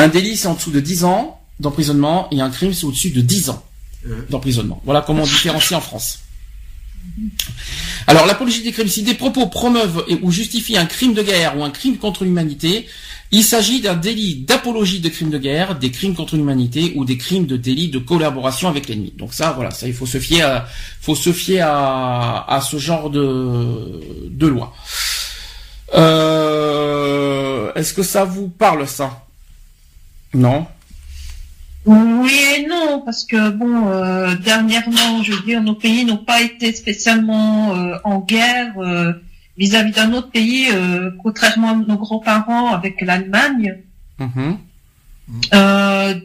Un délit, c'est en dessous de 10 ans d'emprisonnement et un crime, c'est au-dessus de 10 ans d'emprisonnement. Voilà comment on différencie en France. Alors, l'apologie des crimes, si des propos promeuvent ou justifient un crime de guerre ou un crime contre l'humanité, il s'agit d'un délit d'apologie de crimes de guerre, des crimes contre l'humanité ou des crimes de délit de collaboration avec l'ennemi. Donc ça, voilà, ça, il faut se fier à, faut se fier à, ce genre de, de loi. Euh, est-ce que ça vous parle, ça? Non? Oui et non, parce que bon, euh, dernièrement, je veux dire, nos pays n'ont pas été spécialement euh, en guerre euh, vis-à-vis d'un autre pays, contrairement à nos grands-parents avec l'Allemagne. Mm-hmm.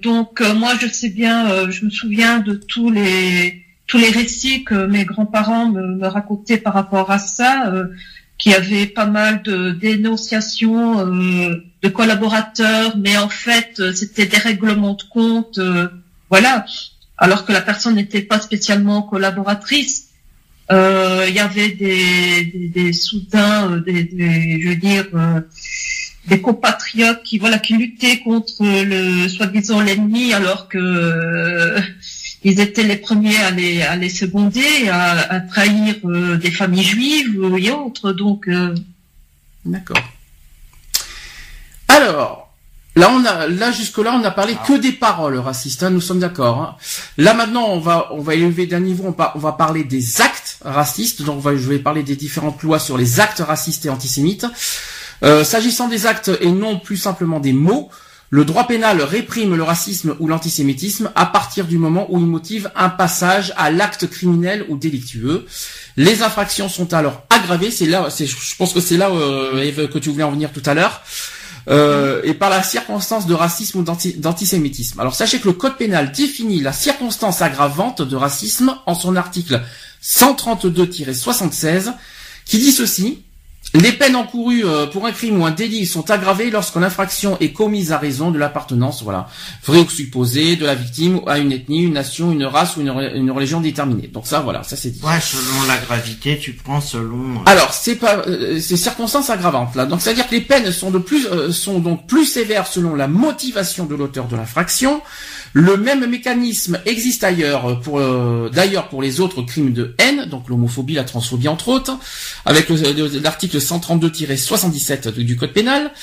donc moi, je sais bien, je me souviens de tous les tous les récits que mes grands-parents me, me, racontaient par rapport à ça qui avait pas mal de dénonciations euh, de collaborateurs, mais en fait euh, c'était des règlements de compte, euh, voilà, alors que la personne n'était pas spécialement collaboratrice. Il y avait des, des, des soutins, des, je veux dire, des compatriotes qui voilà qui luttaient contre le soi-disant l'ennemi, alors que ils étaient les premiers à les, à les seconder, à, à trahir euh, des familles juives et autres. Donc, euh, d'accord. Alors, là on a, là jusque là on a parlé que des paroles racistes. Hein, nous sommes d'accord. Hein. Là maintenant on va, on va élever d'un niveau. On, on, va parler des actes racistes. Donc je vais parler des différentes lois sur les actes racistes et antisémites. Euh, S'agissant des actes et non plus simplement des mots, le droit pénal réprime le racisme ou l'antisémitisme à partir du moment où il motive un passage à l'acte criminel ou délictueux. Les infractions sont alors aggravées. C'est là, je pense que c'est là euh, que tu voulais en venir tout à l'heure. Euh, et par la circonstance de racisme ou d'antisémitisme. Alors sachez que le code pénal définit la circonstance aggravante de racisme en son article 132-76 qui dit ceci les peines encourues euh, pour un crime ou un délit sont aggravées lorsque l'infraction est commise à raison de l'appartenance, voilà, vraie ou supposée, de la victime à une ethnie, une nation, une race ou une, religion déterminée. Donc ça, voilà, ça c'est dit. Ouais, selon la gravité, tu prends selon. Euh, Alors, c'est pas, euh, c'est circonstances aggravantes là. Donc c'est à dire que les peines sont de plus, sont donc plus sévères selon la motivation de l'auteur de l'infraction. Le même mécanisme existe ailleurs pour d'ailleurs pour les autres crimes de haine, donc l'homophobie, la transphobie entre autres, avec l'article l'article 132-77 du Code pénal.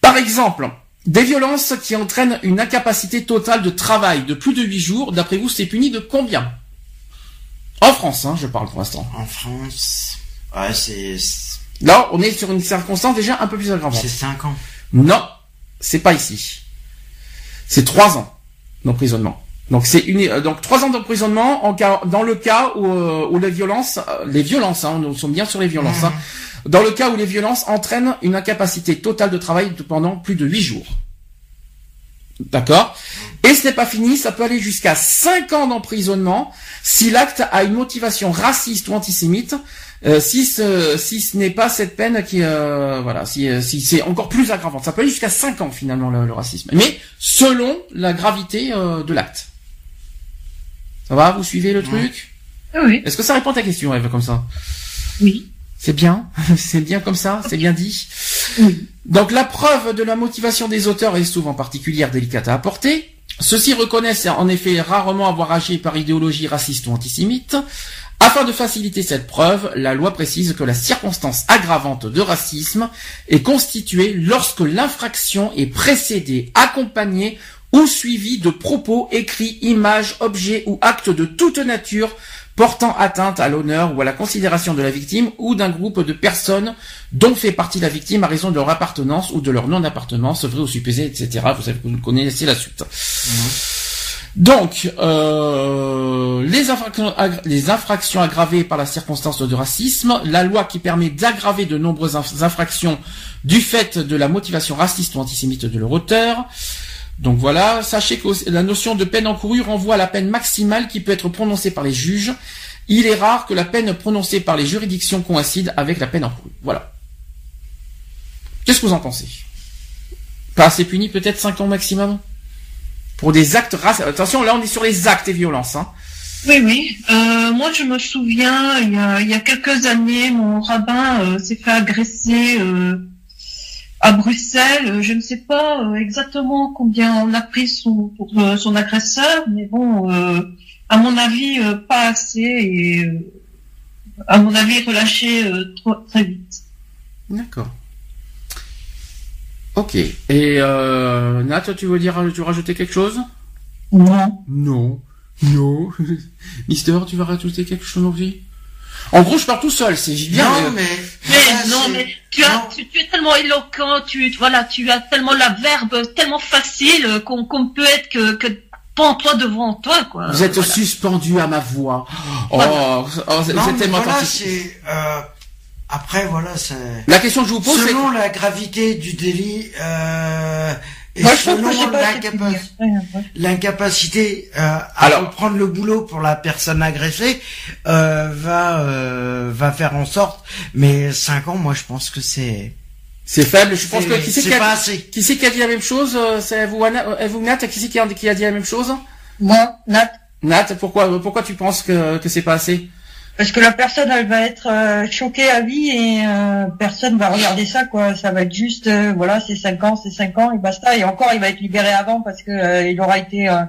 Par exemple, des violences qui entraînent une incapacité totale de travail de plus de 8 jours, d'après vous, c'est puni de combien? En France, hein, je parle pour l'instant. En France, ouais, c'est Là, on est sur une circonstance déjà un peu plus aggravante. c'est 5 ans. Non, c'est pas ici. C'est 3 ans d'emprisonnement. Donc c'est une, euh, donc trois ans d'emprisonnement en cas, dans le cas où, euh, où les violences, euh, les violences, hein, nous sommes bien sur les violences, hein, dans le cas où les violences entraînent une incapacité totale de travail pendant plus de huit jours. D'accord? Et ce n'est pas fini, ça peut aller jusqu'à 5 ans d'emprisonnement si l'acte a une motivation raciste ou antisémite, euh, si ce, si ce n'est pas cette peine qui, euh, voilà, si, euh, si c'est encore plus aggravant. Ça peut aller jusqu'à 5 ans finalement le, le racisme, mais selon la gravité euh, de l'acte. Ça va Vous suivez le truc? Ah Oui, Est-ce que ça répond à ta question, Eve, comme ça? Oui. c'est bien, c'est bien comme ça, c'est bien dit. Oui. Donc la preuve de la motivation des auteurs est souvent particulière, délicate à apporter. Ceux-ci reconnaissent en effet rarement avoir agi par idéologie raciste ou antisémite. Afin de faciliter cette preuve, la loi précise que la circonstance aggravante de racisme est constituée lorsque l'infraction est précédée, accompagnée ou suivie de propos, écrits, images, objets ou actes de toute nature portant atteinte à l'honneur ou à la considération de la victime ou d'un groupe de personnes dont fait partie la victime à raison de leur appartenance ou de leur non-appartenance, vrai ou supposé, etc. Vous savez, vous connaissez la suite. Donc, euh, les, infractions, aggravées par la circonstance de racisme, la loi qui permet d'aggraver de nombreuses inf- infractions du fait de la motivation raciste ou antisémite de leur auteur. Donc voilà, sachez que la notion de peine encourue renvoie à la peine maximale qui peut être prononcée par les juges. Il est rare que la peine prononcée par les juridictions coïncide avec la peine encourue. Voilà. Qu'est-ce que vous en pensez? Pas assez puni, peut-être 5 ans maximum? Pour des actes racistes. Attention, là on est sur les actes et violences. Hein. Oui, oui. Euh, moi, je me souviens, il y a, il y a quelques années, mon rabbin euh, s'est fait agresser euh, à Bruxelles. Je ne sais pas euh, exactement combien on a pris son, pour euh, son agresseur, mais bon, euh, à mon avis, euh, pas assez et euh, à mon avis, relâché euh, trop, très vite. D'accord. Ok. Et euh, Nat, tu veux dire, tu veux rajouter quelque chose? Non. Non. Non. Mister, tu vas rajouter quelque chose aussi En gros, je pars tout seul, c'est bien. non, mais- mais. Non, mais tu as, non. tu, tu es tellement éloquent, tu, voilà, tu as tellement la verbe tellement facile qu'on qu'on peut être que, que toi devant toi, quoi. Vous êtes Voilà. suspendu à ma voix. Oh, Voilà. oh, mais tellement voilà, euh, après, voilà, c'est. La question que je vous pose, c'est Selon la gravité du délit euh, et Moi, selon l'incapacité euh, à Alors- reprendre le boulot pour la personne agressée euh, va euh, va faire en sorte. Mais 5 ans, moi, je pense que c'est. c'est faible. Je pense que c'est- qui c'est qui, pas a- assez. qui c'est qui a dit la même chose euh, C'est vous, Anna- euh, vous Nat Qui c'est qui a, qui a dit la même chose? Moi, Nat, Nat, pourquoi pourquoi tu penses que que c'est pas assez? Parce que la personne, elle va être euh, choquée à vie et euh, personne va regarder ça, quoi. Ça va être juste, euh, voilà, c'est 5 ans, c'est 5 ans et basta. Et encore, il va être libéré avant parce que euh, il aura été, euh,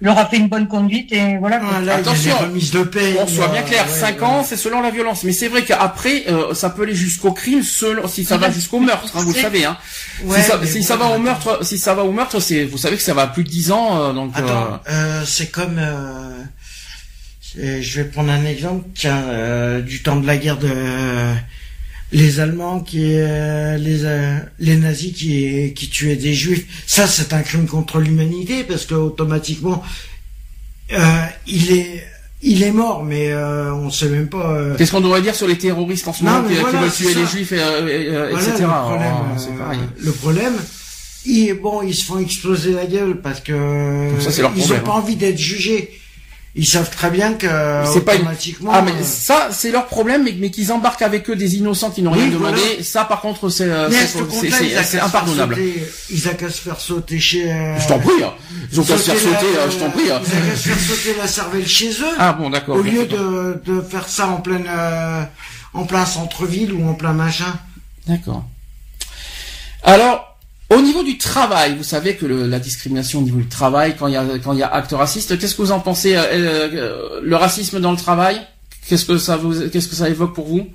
il aura fait une bonne conduite et voilà. Ah, là, Attention. de paix. On soit euh, bien clair, ouais, 5 ouais. ans, c'est selon la violence. Mais c'est vrai qu'après, euh, ça peut aller jusqu'au crime, selon, si ça va jusqu'au meurtre, hein, vous le savez. Hein. Ouais, si ça, si bon, ça va au meurtre, si ça va au meurtre, c'est, vous savez que ça va à plus de 10 ans, euh, donc. Attends, euh, c'est comme, euh, je vais prendre un exemple, tiens, euh, du temps de la guerre de les Allemands qui, euh, les euh, les nazis qui qui tuaient des juifs. Ça, c'est un crime contre l'humanité parce que automatiquement, euh, il est il est mort, mais euh, on sait même pas. euh, Qu'est-ce qu'on devrait dire sur les terroristes en ce Non, moment qui, veulent tuer les juifs, et, euh, et, euh, Voilà, etc. le problème, Oh, euh, le problème, ils, bon, ils se font exploser la gueule parce que Ça, c'est leur ils problème, ont pas hein. envie d'être jugés. Ils savent très bien que C'est pas une- automatiquement. Ah mais euh, ça c'est leur problème mais, mais qu'ils embarquent avec eux des innocents qui n'ont Oui, rien voilà. demandé ça par contre c'est euh, c'est impardonnable sauter- Ils ont qu'à se faire sauter chez. euh, je t'en prie hein. ils ont qu'à se faire sauter la- euh, je t'en prie hein. Ils ont qu'à se faire sauter la cervelle chez eux. ah bon d'accord au lieu de, de faire ça en pleine, euh, en plein centre-ville ou en plein machin. D'accord. Alors, au niveau du travail, vous savez que le- la discrimination au niveau du travail, quand il y a quand il y a acte raciste, qu'est-ce que vous en pensez euh, euh, Le racisme dans le travail, qu'est-ce que ça vous, qu'est-ce que ça évoque pour vous?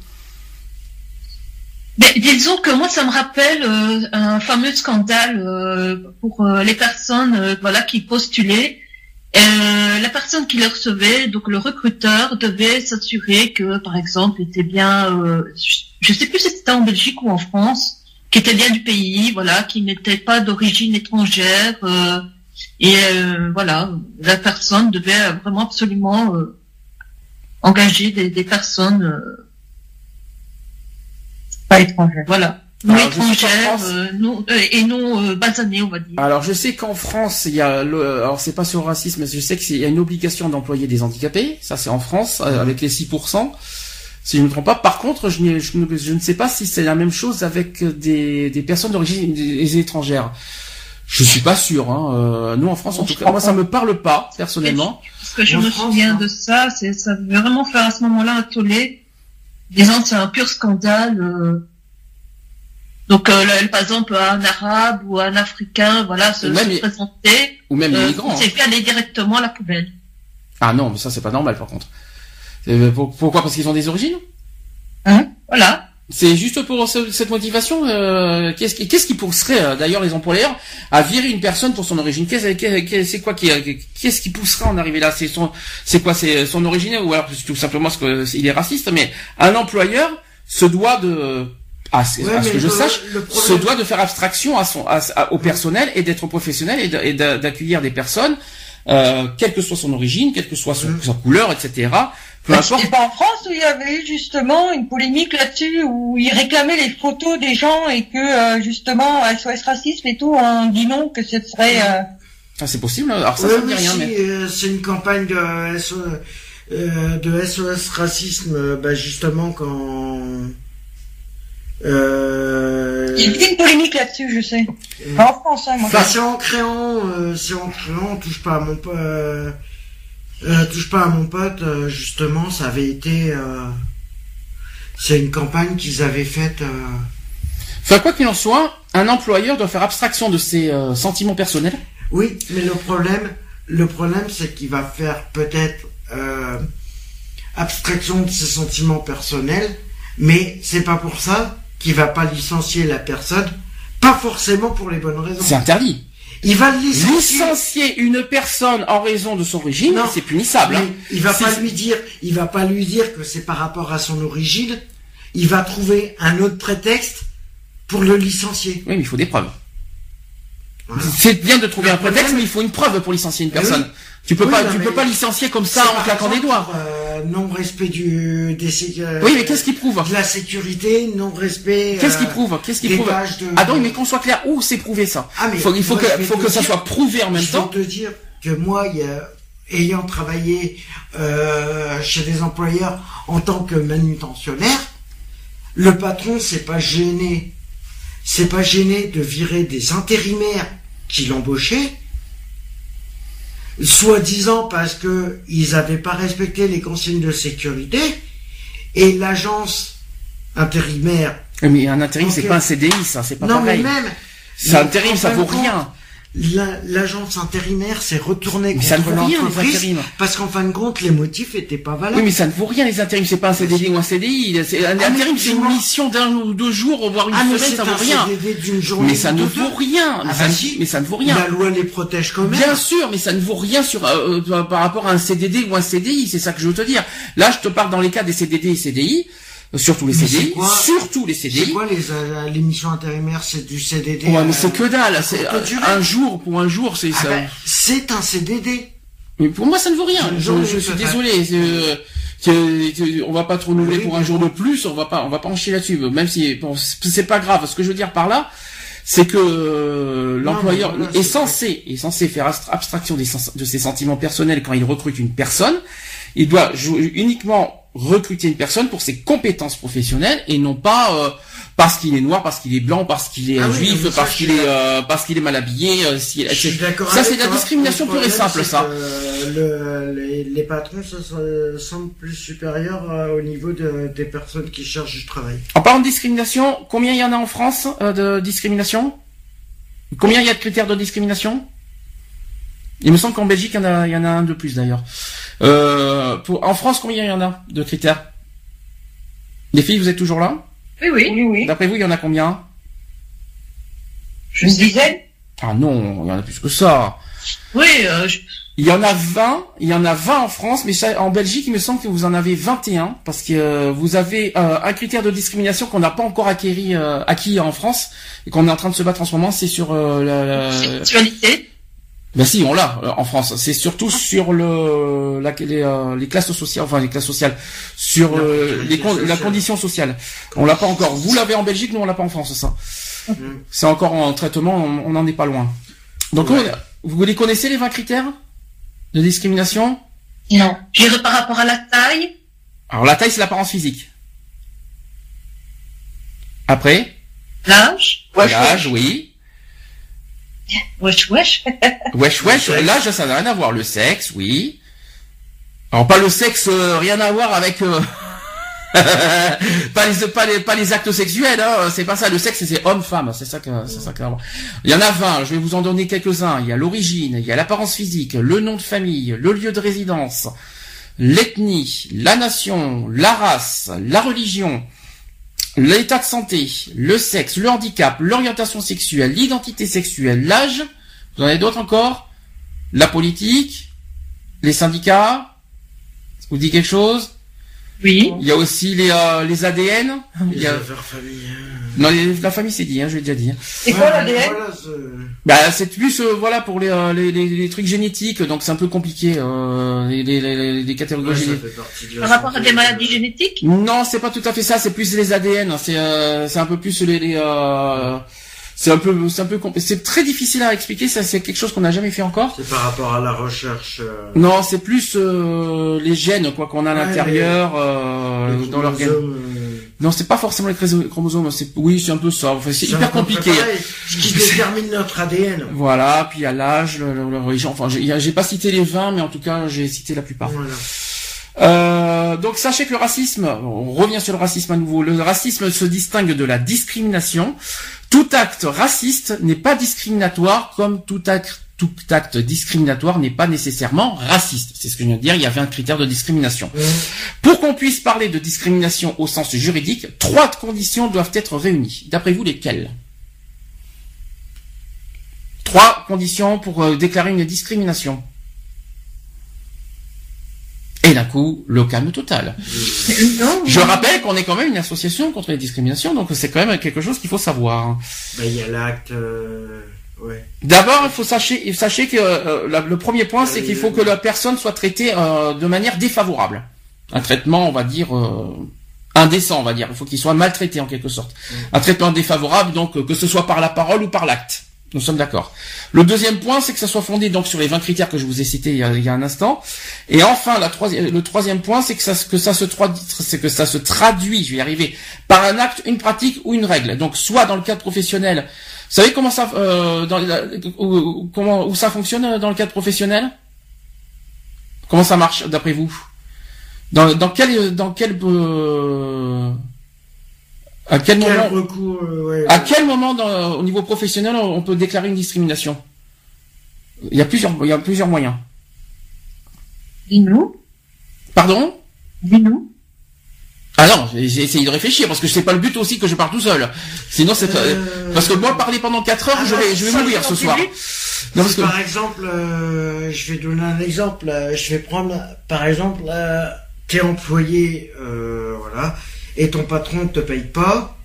Mais disons que moi, ça me rappelle euh, un fameux scandale euh, pour euh, les personnes voilà qui postulaient. la personne qui les recevait, donc le recruteur, devait s'assurer que, par exemple, était bien, je sais plus si c'était en Belgique ou en France, qui était bien du pays, voilà, qui n'était pas d'origine étrangère. et voilà, la personne devait vraiment absolument engager des, des personnes pas étrangères. Voilà. Non étrangères euh, non, euh, et non euh, basanées, on va dire. Alors je sais qu'en France, il y a, le, alors c'est pas sur le racisme, mais je sais qu'il y a une obligation d'employer des handicapés. Ça c'est en France euh, avec les 6%. Si je ne me trompe pas. Par contre, je, je, je ne sais pas si c'est la même chose avec des, des personnes d'origine étrangères. Je suis pas sûr. Hein. Euh, nous en France, en tout cas, moi ça me parle pas personnellement. Parce que je me souviens de ça, c'est ça veut vraiment faire à ce moment-là un tollé disons c'est un pur scandale. Euh. Donc, euh, par exemple, un arabe ou un africain, voilà, se, présenter, ou même les euh, migrants, c'est hein. aller directement à la poubelle. Ah non, mais ça c'est pas normal par contre. Pourquoi? Parce qu'ils ont des origines? Hein? Voilà. C'est juste pour cette motivation. Euh, qu'est-ce qui, qu'est-ce qui pousserait euh, d'ailleurs les employeurs à virer une personne pour son origine? Qu'est-ce, c'est quoi qui, qu'est-ce qui poussera à en arriver là? C'est son, c'est quoi? C'est son origine ou alors tout simplement parce qu'il est raciste Mais un employeur se doit de à, ce que je sache, se doit de faire abstraction à son, au personnel et d'être professionnel et d'accueillir des personnes, euh, quelle que soit son origine, quelle que soit son, sa couleur, etc. C'est pas en France où il y avait eu justement une polémique là-dessus où ils réclamaient les photos des gens et que euh, justement SOS racisme et tout on dit non que ce serait. Euh... Ah, c'est possible. Alors ça, ça me dit rien. Mais... Euh, c'est une campagne de SOS, euh, de SOS racisme, bah, justement quand. Euh... Il y a une polémique là-dessus, je sais. Pas en France, hein, moi. Enfin, c'est en créant, c'est en créant, touche pas à mon euh, touche pas à mon pote, euh, justement, ça avait été. Euh, c'est une campagne qu'ils avaient faite. Enfin, quoi qu'il en soit, un employeur doit faire abstraction de ses sentiments personnels. Oui, mais le problème, le problème, c'est qu'il va faire peut-être abstraction de ses sentiments personnels, mais c'est pas pour ça qu'il va pas licencier la personne, pas forcément pour les bonnes raisons. C'est interdit. Il va licencier. licencier une personne en raison de son origine, c'est punissable. Hein. Il va pas lui dire, il va pas lui dire que c'est par rapport à son origine. Il va trouver un autre prétexte pour le licencier. Oui, mais il faut des preuves. C'est bien de trouver un prétexte, mais il faut une preuve pour licencier une personne. Tu peux pas, tu peux pas licencier comme ça en claquant des doigts. Euh, non respect du des Oui, mais qu'est-ce qui prouve De la sécurité, non respect. Qu'est-ce qui euh, prouve Qu'est-ce qui prouve Ah non, mais qu'on soit clair, où c'est prouvé ça ah, mais faut, Il faut que, faut que ça soit prouvé en même temps. Je te dire que moi, y a, ayant travaillé euh, chez des employeurs en tant que manutentionnaire, le patron s'est pas gêné, c'est pas gêné de virer des intérimaires qui l'embauchaient soi-disant parce que ils n'avaient pas respecté les consignes de sécurité, et l'agence intérimaire. Mais un intérim, c'est pas un CDI, ça, c'est pas non, pareil. Non, mais même. C'est intérim, ça vaut rien l'agence intérimaire s'est retournée contre l'entreprise parce qu'en fin de compte les motifs étaient pas valables. Oui mais ça ne vaut rien les intérims, c'est pas un CDD ou un CDI, un ah, intérim c'est une mission d'un ou deux jours voire une ah, semaine, ça vaut rien. mais ça ne vaut rien, mais, ça, mais, ça, ne vaut rien. La loi les protège quand même. Bien sûr, mais ça ne vaut rien sur euh, euh, par rapport à un CDD ou un CDI, c'est ça que je veux te dire. Là, je te parle dans les cas des CDD et CDI. Surtout les CDI. surtout les CDI. C'est quoi les, euh, les missions intérimaires C'est du CDD. Ouais, mais c'est euh, que dalle. C'est un jour pour un jour, c'est ah ça. Ben, c'est un CDD. Mais pour moi, ça ne vaut rien. Je, je, suis désolé. Euh, on va pas trop renouveler pour un jour de plus. On va pas, on va pas en chier là-dessus. Même si bon, c'est pas grave. Ce que je veux dire par là, c'est que l'employeur est censé est censé faire abstraction des, de ses sentiments personnels quand il recrute une personne. Il doit uniquement recruter une personne pour ses compétences professionnelles et non pas euh, parce qu'il est noir, parce qu'il est blanc, parce qu'il est ah juif, parce qu'il est euh, parce qu'il est mal habillé. Euh, si, ça c'est de la discrimination pure et simple ça. Le, les, les, patrons se semblent plus supérieurs au niveau de, des personnes qui cherchent du travail. En parlant de discrimination, combien il y en a en France de discrimination? Combien il y a de critères de discrimination? Il me semble qu'en Belgique il y en a il y en a un de plus d'ailleurs. Euh, pour, en France, combien il y en a de critères? Les filles, vous êtes toujours là? Oui, oui. Oui, oui. D'après vous, il y en a combien? Une dizaine Ah non, il y en a plus que ça. Oui, euh, je- Il y en a 20, il y en a 20 en France, mais ça- en Belgique, il me semble que vous en avez 21, parce que euh, vous avez euh, un critère de discrimination qu'on n'a pas encore acquéri, euh, acquis en France, et qu'on est en train de se battre en ce moment, c'est sur euh, la... la- sexualité. Ben si, on l'a euh, en France. C'est surtout sur le la, les, euh, les classes sociales, enfin les classes sociales, sur La euh, les con- la sociale. condition sociale. On l'a pas encore. Vous l'avez en Belgique, nous on l'a pas en France, ça. Mm. C'est encore en traitement, on n'en est pas loin. Donc Ouais. on- vous les connaissez les 20 critères de discrimination? Non. Je par rapport à la taille? Alors la taille, c'est l'apparence physique. Après, L'âge? l'âge, oui. Wesh, wesh. Wesh, wesh, l'âge, ça n'a rien à voir. Le sexe, oui. Alors pas le sexe, euh, rien à voir avec... euh, pas les pas les pas les actes sexuels hein, c'est pas ça. Le sexe c'est homme femme c'est ça que c'est ça que il y en a 20 je vais vous en donner quelques-uns. Il y a l'origine il y a l'apparence physique le nom de famille le lieu de résidence l'ethnie la nation la race la religion l'état de santé le sexe le handicap l'orientation sexuelle l'identité sexuelle l'âge vous en avez d'autres encore? La politique les syndicats ça vous dit quelque chose? Oui. il y a aussi les, euh, les ADN. Il y Les a... affaires familiales. Non, les- la famille c'est dit, hein, je l'ai déjà dit. hein. C'est quoi l'ADN voilà, c'est- Bah, c'est plus euh, voilà pour les, euh, les, les, les trucs génétiques, donc c'est un peu compliqué euh, les, les, les, les catégories. Ouais, génétiques. Par rapport à des maladies génétiques. Non, c'est pas tout à fait ça. C'est plus les ADN. C'est euh, c'est un peu plus les, les euh, c'est un peu c'est un peu c'est très difficile à expliquer. Ça c'est quelque chose qu'on n'a jamais fait encore. C'est par rapport à la recherche. euh, Non, c'est plus euh, les gènes quoi qu'on a à Ouais, l'intérieur euh, dans l'organe. Non, c'est pas forcément les chromosomes, chromosomes, c'est oui, c'est un peu ça. Enfin, c'est hyper compliqué. Ce qui détermine notre ADN. Voilà, puis il y a l'âge, la religion. Enfin, j'ai j'ai pas cité les 20, mais en tout cas, j'ai cité la plupart. Voilà. Euh, donc sachez que le racisme, on revient sur le racisme à nouveau. Le racisme se distingue de la discrimination. Tout acte raciste n'est pas discriminatoire, comme tout acte tout acte discriminatoire n'est pas nécessairement raciste. C'est ce que je viens de dire, il y avait un critère de discrimination. Mmh. Pour qu'on puisse parler de discrimination au sens juridique, trois conditions doivent être réunies. D'après vous, lesquelles? Trois conditions pour euh, déclarer une discrimination. Et d'un coup, le calme total. Non. Je rappelle qu'on est quand même une association contre les discriminations, donc c'est quand même quelque chose qu'il faut savoir. Bah, il y a l'acte. euh, Ouais. D'abord, il faut sachez, sachez que euh, la- le premier point, c'est qu'il faut que la personne soit traitée euh, de manière défavorable. Un traitement, on va dire, euh, indécent, on va dire. Il faut qu'il soit maltraité en quelque sorte. Un traitement défavorable, donc euh, que ce soit par la parole ou par l'acte. Nous sommes d'accord. Le deuxième point, c'est que ça soit fondé donc sur les 20 critères que je vous ai cités il y a, il y a un instant. Et enfin, la troisième, le troisième point, c'est que ça, que ça se traduit, c'est que ça se traduit, je vais y arriver, par un acte, une pratique ou une règle. Donc, soit dans le cadre professionnel. Vous savez comment ça, euh, dans la- où, où- comment, où ça fonctionne euh, dans le cadre professionnel? Comment ça marche d'après vous? Dans, dans quel, dans quel, euh, à quel Quel moment recours, euh, ouais, à ouais. quel moment dans- au niveau professionnel on peut déclarer une discrimination? Il y a plusieurs, il y a plusieurs moyens. Dis-nous. Pardon? Dis-nous. Ah non, j'ai essayé de réfléchir parce que c'est pas le but aussi que je parle tout seul. Sinon c'est Euh, parce que moi parler pendant 4 heures, ah je vais je vais mourir ce soir. public. Non parce que Par exemple, euh, je vais donner un exemple. euh, Je vais prendre, par exemple, euh, t'es employé, euh, voilà, et ton patron ne te paye pas,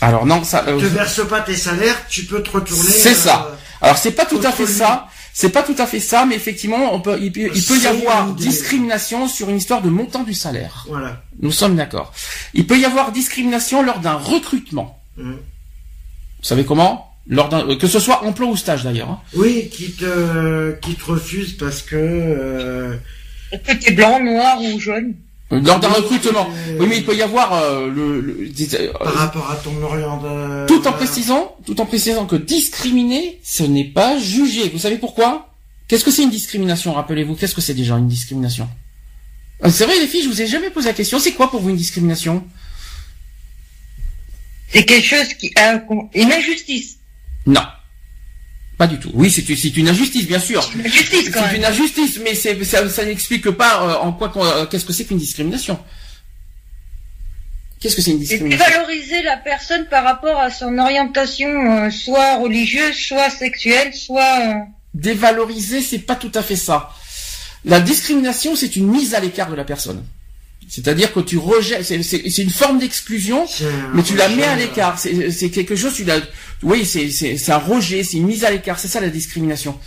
alors non ça euh, te verse pas tes salaires, tu peux te retourner. C'est ça. euh, Alors c'est pas tout à fait ça. C'est pas tout à fait ça, mais effectivement, on peut, il peut, il peut y avoir discrimination sur une histoire de montant du salaire. Voilà. Nous sommes d'accord. Il peut y avoir discrimination lors d'un recrutement. Mm. Vous savez comment? Lors d'un, euh, que ce soit emploi ou stage d'ailleurs. hein. Oui, qui te, qui te refuse parce que. euh, Est-ce que t'es blanc, noir ou jaune? Lors d'un recrutement. euh, Oui, mais il peut y avoir euh, le, le- euh, par rapport à ton orientation. tout en précisant, tout en précisant que discriminer, ce n'est pas juger. Vous savez pourquoi? Qu'est-ce que c'est une discrimination Rappelez-vous, qu'est-ce que c'est déjà une discrimination? Euh, C'est vrai les filles, je vous ai jamais posé la question. C'est quoi pour vous une discrimination? C'est quelque chose qui a une injustice. Non. Pas du tout. Oui, c'est une, c'est injustice, bien sûr. Une injustice quand C'est une injustice, mais c'est, ça, ça n'explique pas euh, en quoi, qu'on- euh, qu'est-ce que c'est qu'une discrimination. Qu'est-ce que c'est une Et discrimination dévaloriser la personne par rapport à son orientation, euh, soit religieuse, soit sexuelle, soit... euh, Dévaloriser, c'est pas tout à fait ça. La discrimination, c'est une mise à l'écart de la personne. C'est-à-dire que tu rejettes, c'est- c'est c'est une forme d'exclusion, mais tu la mets à l'écart. C'est c'est quelque chose, tu l'as, oui, c'est c'est c'est un rejet, c'est une mise à l'écart. C'est ça la discrimination.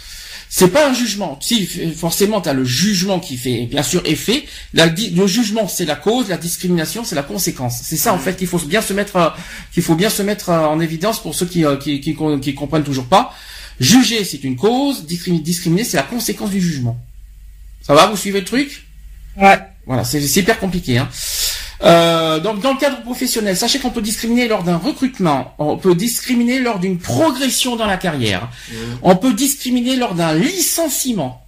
C'est pas un jugement. Si forcément, tu as le jugement qui fait, bien sûr, effet. La le jugement, c'est la cause. La discrimination, c'est la conséquence. C'est ça en fait qu'il faut bien se mettre, euh, qu'il faut bien se mettre euh, en évidence pour ceux qui euh, qui, qui, qui comprennent toujours pas. Juger, c'est une cause. discriminer, discriminer, c'est la conséquence du jugement. Ça va, vous suivez le truc? Ouais. Voilà, c'est hyper compliqué. Hein. Euh, donc dans le cadre professionnel, sachez qu'on peut discriminer lors d'un recrutement, on peut discriminer lors d'une progression dans la carrière, on peut discriminer lors d'un licenciement.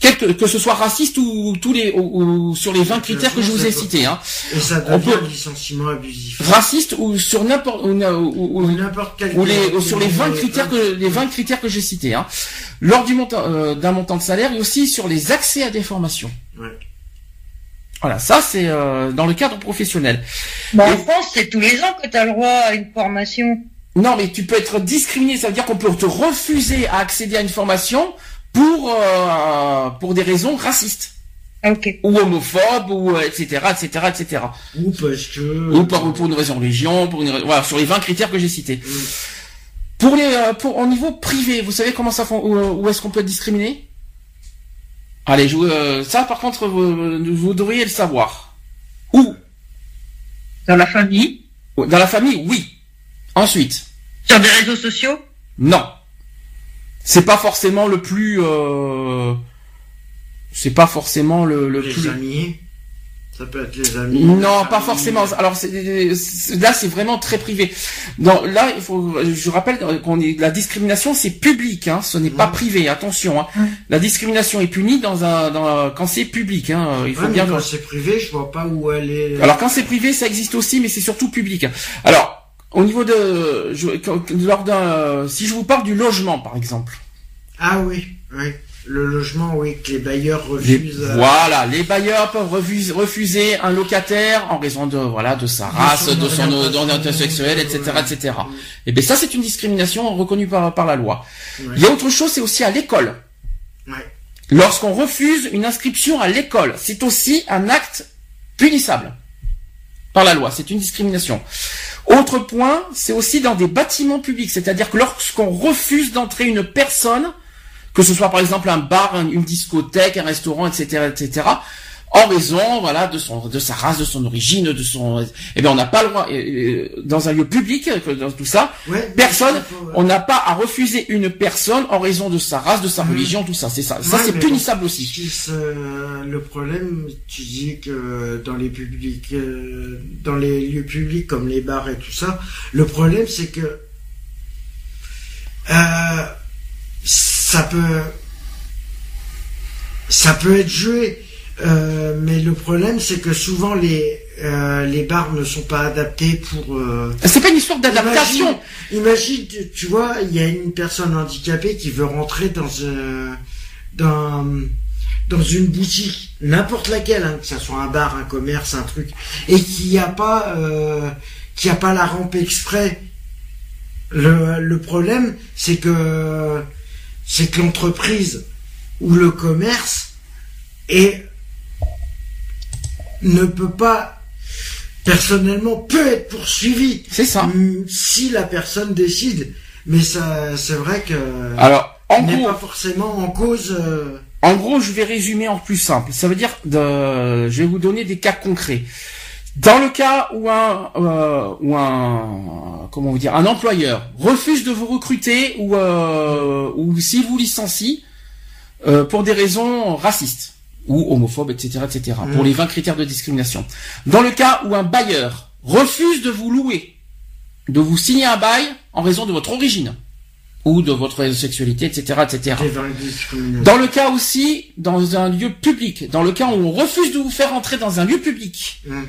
Que, que ce soit raciste ou tous les ou, ou sur les 20 critères que je vous ai cités, hein. Et ça On devient peut- un licenciement abusif. raciste ou sur n'importe ou, ou- ou- Ou n'importe quel ou les, cas, ou sur les 20 euh, critères que les 20 critères que j'ai cités, hein. lors du montant euh, d'un montant de salaire et aussi sur les accès à des formations. Ouais. Voilà, ça c'est euh, dans le cadre professionnel. Bah, en France, c'est tous les ans que tu as le droit à une formation. Non, mais tu peux être discriminé, ça veut dire qu'on peut te refuser à accéder à une formation pour euh, pour des raisons racistes ou homophobes ou euh, etc etc etc. Ou parce que. Ou par, pour une raison de religion, pour une voilà sur les 20 critères que j'ai cités. Mm. Pour les euh, pour au niveau privé, vous savez comment ça où, où est-ce qu'on peut être discriminé? Allez, je, vous- euh, ça par contre vous, vous devriez le savoir. Où? Dans la famille, Dans la famille, oui. Ensuite, Sur des réseaux sociaux? Non. C'est pas forcément le plus. Euh... C'est pas forcément le, le Les plus. amis. Ça peut être les amis. Non, pas forcément. Alors là, c'est vraiment très privé. Non, là, il faut. Je rappelle qu'on est la discrimination, c'est public, hein. Ce n'est pas privé. Attention. Hein. La discrimination est punie dans un dans, quand c'est public. Hein. Il faut Ouais, mais bien. quand c'est privé, je vois pas où elle est. Alors quand c'est privé, ça existe aussi, mais c'est surtout public. Alors au niveau de, je, lors d'un, si je vous parle du logement, par exemple. Ah oui, oui. Le logement, oui, que les bailleurs refusent. euh, voilà, les bailleurs peuvent refuser, refuser un locataire en raison de voilà de sa race, de son orientation, sexuelle, etc., etc. Et bien ça, c'est une discrimination reconnue par par la loi. Il y a autre chose, c'est aussi à l'école. Lorsqu'on refuse une inscription à l'école, c'est aussi un acte punissable par la loi. C'est une discrimination. Autre point, c'est aussi dans des bâtiments publics, c'est-à-dire que lorsqu'on refuse d'entrer une personne, que ce soit par exemple un bar, un- une discothèque, un restaurant, etc., etc., en raison, voilà, de son, de sa race, de son origine, de son, eh bien, on n'a pas le droit, euh, euh, dans un lieu public, que dans tout ça, Ouais, personne, on n'a pas à refuser une personne en raison de sa race, de sa religion, tout ça. C'est ça. Ça, c'est punissable bon, aussi. si c'est- le problème, tu dis que dans les publics, euh, dans les lieux publics comme les bars et tout ça, le problème c'est que euh, ça peut, ça peut être joué, euh, mais le problème c'est que souvent les euh, les bars ne sont pas adaptés pour euh, C'est pas une histoire d'adaptation. Imagine, tu, tu vois, il y a une personne handicapée qui veut rentrer dans dans, dans une boutique, n'importe laquelle, hein, que ça soit un bar, un commerce, un truc, et qui a pas, qui a pas la rampe exprès. Le, le problème, c'est que, c'est que l'entreprise ou le commerce est, ne peut pas, personnellement, peut être poursuivi. C'est ça. Mm, si la personne décide. Mais ça, c'est vrai que Alors, en n'est gros, pas forcément en cause. euh, En gros, je vais résumer en plus simple. Ça veut dire, de, je vais vous donner des cas concrets. Dans le cas où un, euh, où un, comment vous dire, un employeur refuse de vous recruter ou, euh, ou s'il vous licencie euh, pour des raisons racistes ou homophobes, etc., etc. Pour Mm. les 20 critères de discrimination. Dans le cas où un bailleur refuse de vous louer, de vous signer un bail en raison de votre origine ou de votre sexualité, etc., etc. Dans le cas aussi, dans un lieu public, dans le cas où on refuse de vous faire entrer dans un lieu public, Mm.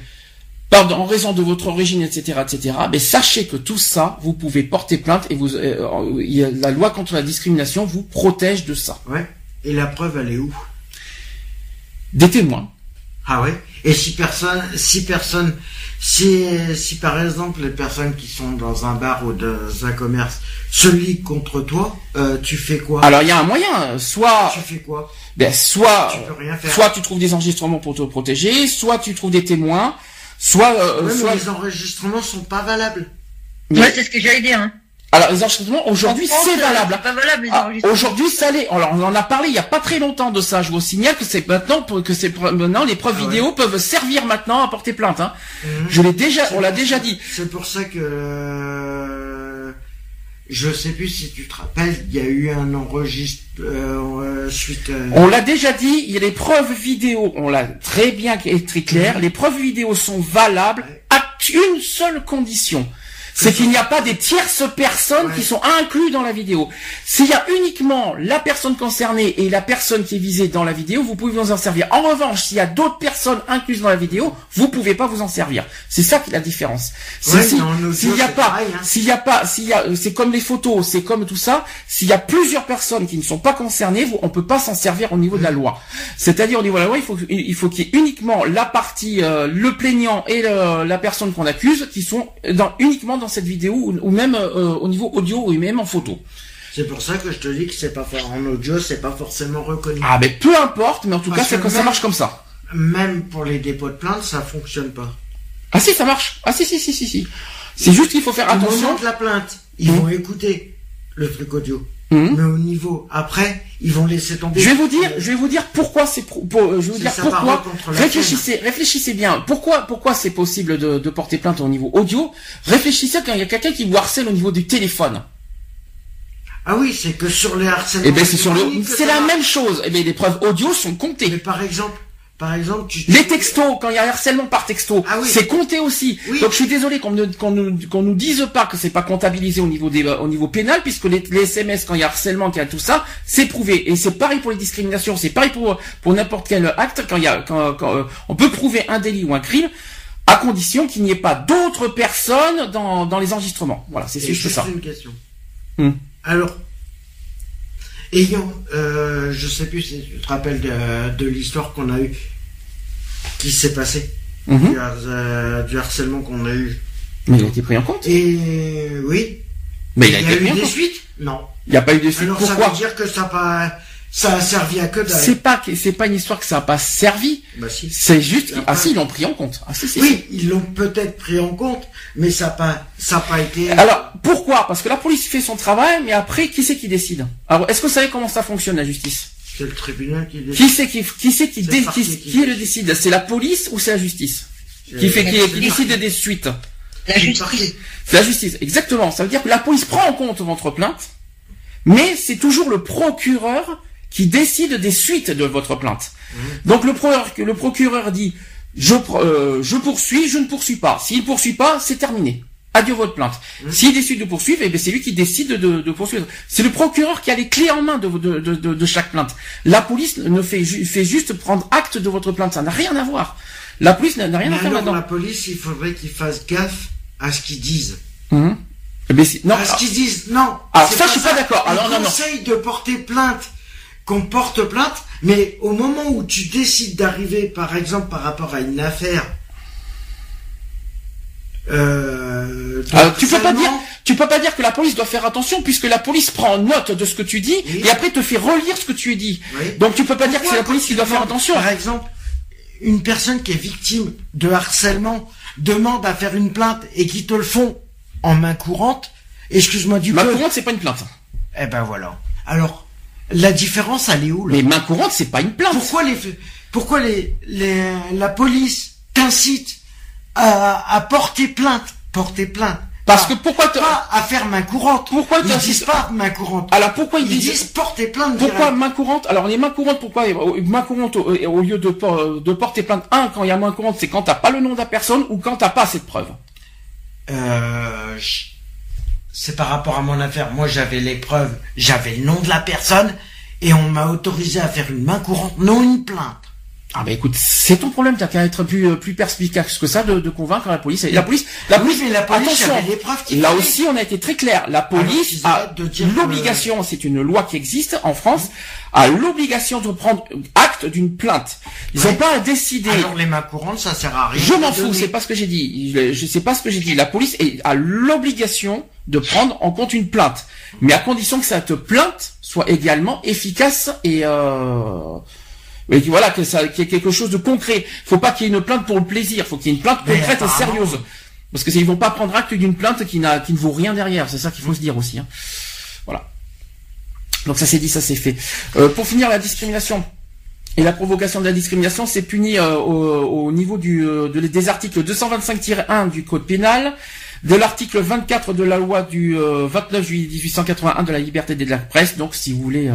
Pardon, en raison de votre origine, etc., etc., mais sachez que tout ça, vous pouvez porter plainte et vous, euh, la loi contre la discrimination vous protège de ça. Ouais. Et la preuve, elle est où? Des témoins. Ah ouais? Et si personne, si personne, si, si par exemple les personnes qui sont dans un bar ou dans un commerce se liguent contre toi, euh, tu fais quoi? Alors il y a un moyen, soit Tu fais quoi? Ben, soit Tu peux rien faire. soit tu trouves des enregistrements pour te protéger, soit tu trouves des témoins, soit euh, Ouais, mais soit les enregistrements sont pas valables. Mais- Ouais, c'est ce que j'allais dire. Hein. alors les enregistrements aujourd'hui c'est euh, valable. Valable les Ah, enregistrements. Aujourd'hui, ça l'est. Alors, on en a parlé il y a pas très longtemps de ça. Je vous signale que c'est maintenant pour- que c'est maintenant les preuves Ah ouais. vidéo peuvent servir maintenant à porter plainte. Hein. Mhm. Je l'ai déjà, on l'a déjà dit. C'est pour ça que euh, je sais plus si tu te rappelles, il y a eu un enregistre euh, euh, suite. euh, On l'a déjà dit. Il y a les preuves vidéo. On l'a très bien et très clair. Mhm. Les preuves vidéo sont valables à une seule condition. C'est qu'il n'y a pas des tierces personnes Ouais. qui sont inclus dans la vidéo. S'il y a uniquement la personne concernée et la personne qui est visée dans la vidéo, vous pouvez vous en servir. En revanche, s'il y a d'autres personnes incluses dans la vidéo, vous pouvez pas vous en servir. C'est ça qui est la différence. Si- s'il y a pas, hein. s'il y a pas, s'il y a, euh, c'est comme les photos, c'est comme tout ça. S'il y a plusieurs personnes qui ne sont pas concernées, vous, on peut pas s'en servir au niveau de la loi. C'est-à-dire au niveau de la loi, il faut, il faut qu'il y ait uniquement la partie, euh, le plaignant et le- la personne qu'on accuse qui sont dans, uniquement dans cette vidéo ou, ou même euh, au niveau audio ou même en photo. C'est pour ça que je te dis que c'est pas en audio, c'est pas forcément reconnu. Ah ben peu importe, mais en tout Parce cas, ça même- marche comme ça. Même pour les dépôts de plainte, ça fonctionne pas. Ah si, ça marche. Ah si, si, si, si, si. C'est juste qu'il faut faire Au attention. moment de la plainte, ils Mhm. vont écouter le truc audio. Mhm. Mais au niveau après, ils vont laisser tomber. Je vais vous dire, je vais vous dire pourquoi c'est pour- je vais vous dire pourquoi. Réfléchissez, réfléchissez bien. Pourquoi, pourquoi c'est possible de, de porter plainte au niveau audio? Réfléchissez quand il y a quelqu'un qui vous harcèle au niveau du téléphone. Ah oui, c'est que sur les harcèlements. Eh ben c'est sur le, c'est la marche. même chose. Eh ben les preuves audio sont Mais comptées. par exemple, par exemple, tu. Les textos, quand il y a harcèlement par texto, Ah oui. c'est compté aussi. Oui. Donc je suis désolé qu'on ne qu'on nous qu'on nous dise pas que c'est pas comptabilisé au niveau des au niveau pénal puisque les, les SMS quand il y a harcèlement, qu'il y a tout ça, c'est prouvé. Et c'est pareil pour les discriminations, c'est pareil pour pour n'importe quel acte quand il y a quand, quand, euh, on peut prouver un délit ou un crime à condition qu'il n'y ait pas d'autres personnes dans dans les enregistrements. Voilà, c'est juste juste ça. une question. Hmm. Alors, ayant, euh, je sais plus si tu te rappelles de, de l'histoire qu'on a eue, qui s'est passé, Mhm. du, har- euh, du harcèlement qu'on a eu. Mais il a été pris en compte. Et oui, Mais il a il y été a eu des compte. suites? Non. Il n'y a pas eu de suite. Alors ça veut dire que ça pas, ça a servi à que dalle. C'est pas c'est pas une histoire que ça a pas servi. Bah si. C'est juste ah si ils l'ont pris en compte. Ah si si. si. Oui, ils l'ont peut-être pris en compte, mais ça n'a pas, ça a pas été. Alors, pourquoi? Parce que la police fait son travail, mais après, qui c'est qui décide? Alors, est-ce que vous savez comment ça fonctionne, la justice? C'est le tribunal qui décide. Qui c'est qui, qui, c'est qui, C'est dé- le parquet qui, qui qui le décide C'est la police ou c'est la justice? Qui fait qui, décide des suites? La justice. C'est la justice, exactement. Ça veut dire que la police prend en compte votre plainte, mais c'est toujours le procureur qui décide des suites de votre plainte. Donc le, pro- le procureur dit je, euh, je poursuis, je ne poursuis pas. S'il poursuit pas, c'est terminé. Adieu votre plainte. S'il décide de poursuivre, eh c'est lui qui décide de, de poursuivre. C'est le procureur qui a les clés en main de, chaque plainte. La police ne fait, ju- fait juste prendre acte de votre plainte. Ça n'a rien à voir. La police n'a rien Mais à faire là-dedans. la police, il faudrait qu'ils fassent gaffe à ce qu'ils disent. Mhm. Eh c'est- non, à ce qu'ils disent, non. Alors, c'est ça, je suis pas d'accord. Alors, non, non. conseillent de porter plainte, qu'on porte plainte, mais au moment où tu décides d'arriver, par exemple, par rapport à une affaire, euh, Alors, tu peux pas dire, tu peux pas dire que la police doit faire attention puisque la police prend note de ce que tu dis Oui. et après te fait relire ce que tu dis. Oui. Donc tu peux pas dire que c'est la police qui doit faire attention. Par exemple, une personne qui est victime de harcèlement demande à faire une plainte et qui te le font en main courante, excuse-moi du Main peu. courante, c'est pas une plainte. Eh ben voilà. Alors, la différence, elle est où là Mais main courante, c'est pas une plainte. Pourquoi les, pourquoi les, les, la police t'incite à, à porter plainte, porter plainte Parce Pas- que pourquoi pas à faire main courante. Pourquoi ils disent pas main courante Alors pourquoi ils Ils disent disent porter plainte. pourquoi direct. main courante? Alors les mains courantes, pourquoi euh, main courante au, au lieu de, por- de porter plainte Un, quand il y a main courante, c'est quand t'as pas le nom de la personne ou quand t'as pas assez de preuves. Euh, je- c'est par rapport à mon affaire. Moi, j'avais les preuves, j'avais le nom de la personne, et on m'a autorisé à faire une main courante, non une plainte. Ah bah écoute, c'est ton problème, t'as qu'à être plus plus perspicace que ça de, de convaincre la police. Et la police, la Oui, police, mais la police, attention, là fallait. aussi on a été très clair. La police a que- l'obligation, c'est une loi qui existe en France, a l'obligation de prendre acte d'une plainte. Ils n'ont pas à décider. Alors les mains courantes, ça sert à rien. Je m'en fous, c'est pas ce que j'ai dit. Je, je sais pas ce que j'ai dit. La police a l'obligation de prendre en compte une plainte, mais à condition que cette plainte soit également efficace et euh, que voilà que ça qu'il y ait quelque chose de concret. Faut pas qu'il y ait une plainte pour le plaisir. Faut qu'il y ait une plainte Mais concrète et sérieuse. Parce que ils vont pas prendre acte d'une plainte qui n'a qui ne vaut rien derrière. C'est ça qu'il faut se dire aussi. hein. Voilà. Donc ça c'est dit, ça c'est fait. Euh, pour finir, la discrimination. Et la provocation de la discrimination, c'est puni euh, au, au niveau du, euh, de- des articles 225-1 du Code pénal, de l'article 24 de la loi du euh, 29 juillet 1881 de la liberté de la presse. Donc, si vous voulez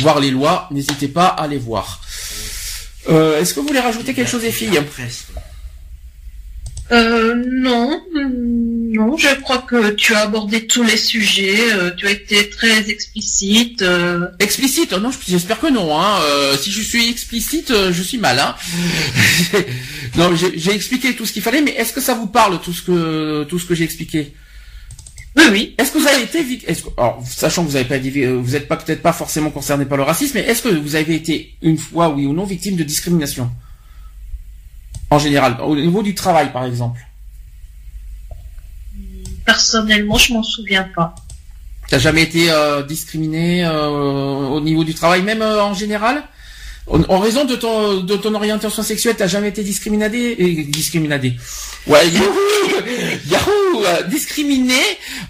voir les lois, n'hésitez pas à les voir. Euh, Est-ce que vous voulez rajouter quelque chose, les filles. Euh, non, non, je crois que tu as abordé tous les sujets, euh, tu as été très explicite. euh, Explicite Non, j'espère que non. Hein. Euh, si je suis explicite, je suis mal. Hein. non, j'ai j'ai expliqué tout ce qu'il fallait, mais est-ce que ça vous parle tout ce que tout ce que j'ai expliqué? Oui, oui. Est-ce que vous avez été alors sachant que vous pas été- euh, vous êtes pas peut-être pas forcément concerné par le racisme, mais est-ce que vous avez été une fois oui ou non victime de discrimination? En général au niveau du travail par exemple Personnellement, je m'en souviens pas. T'as jamais été euh, discriminé euh, au niveau du travail, même euh, en général? En, en raison de ton de ton orientation sexuelle, t'as jamais été discriminé et discriminé. Ouais, youhou, yahoo, euh, discriminé,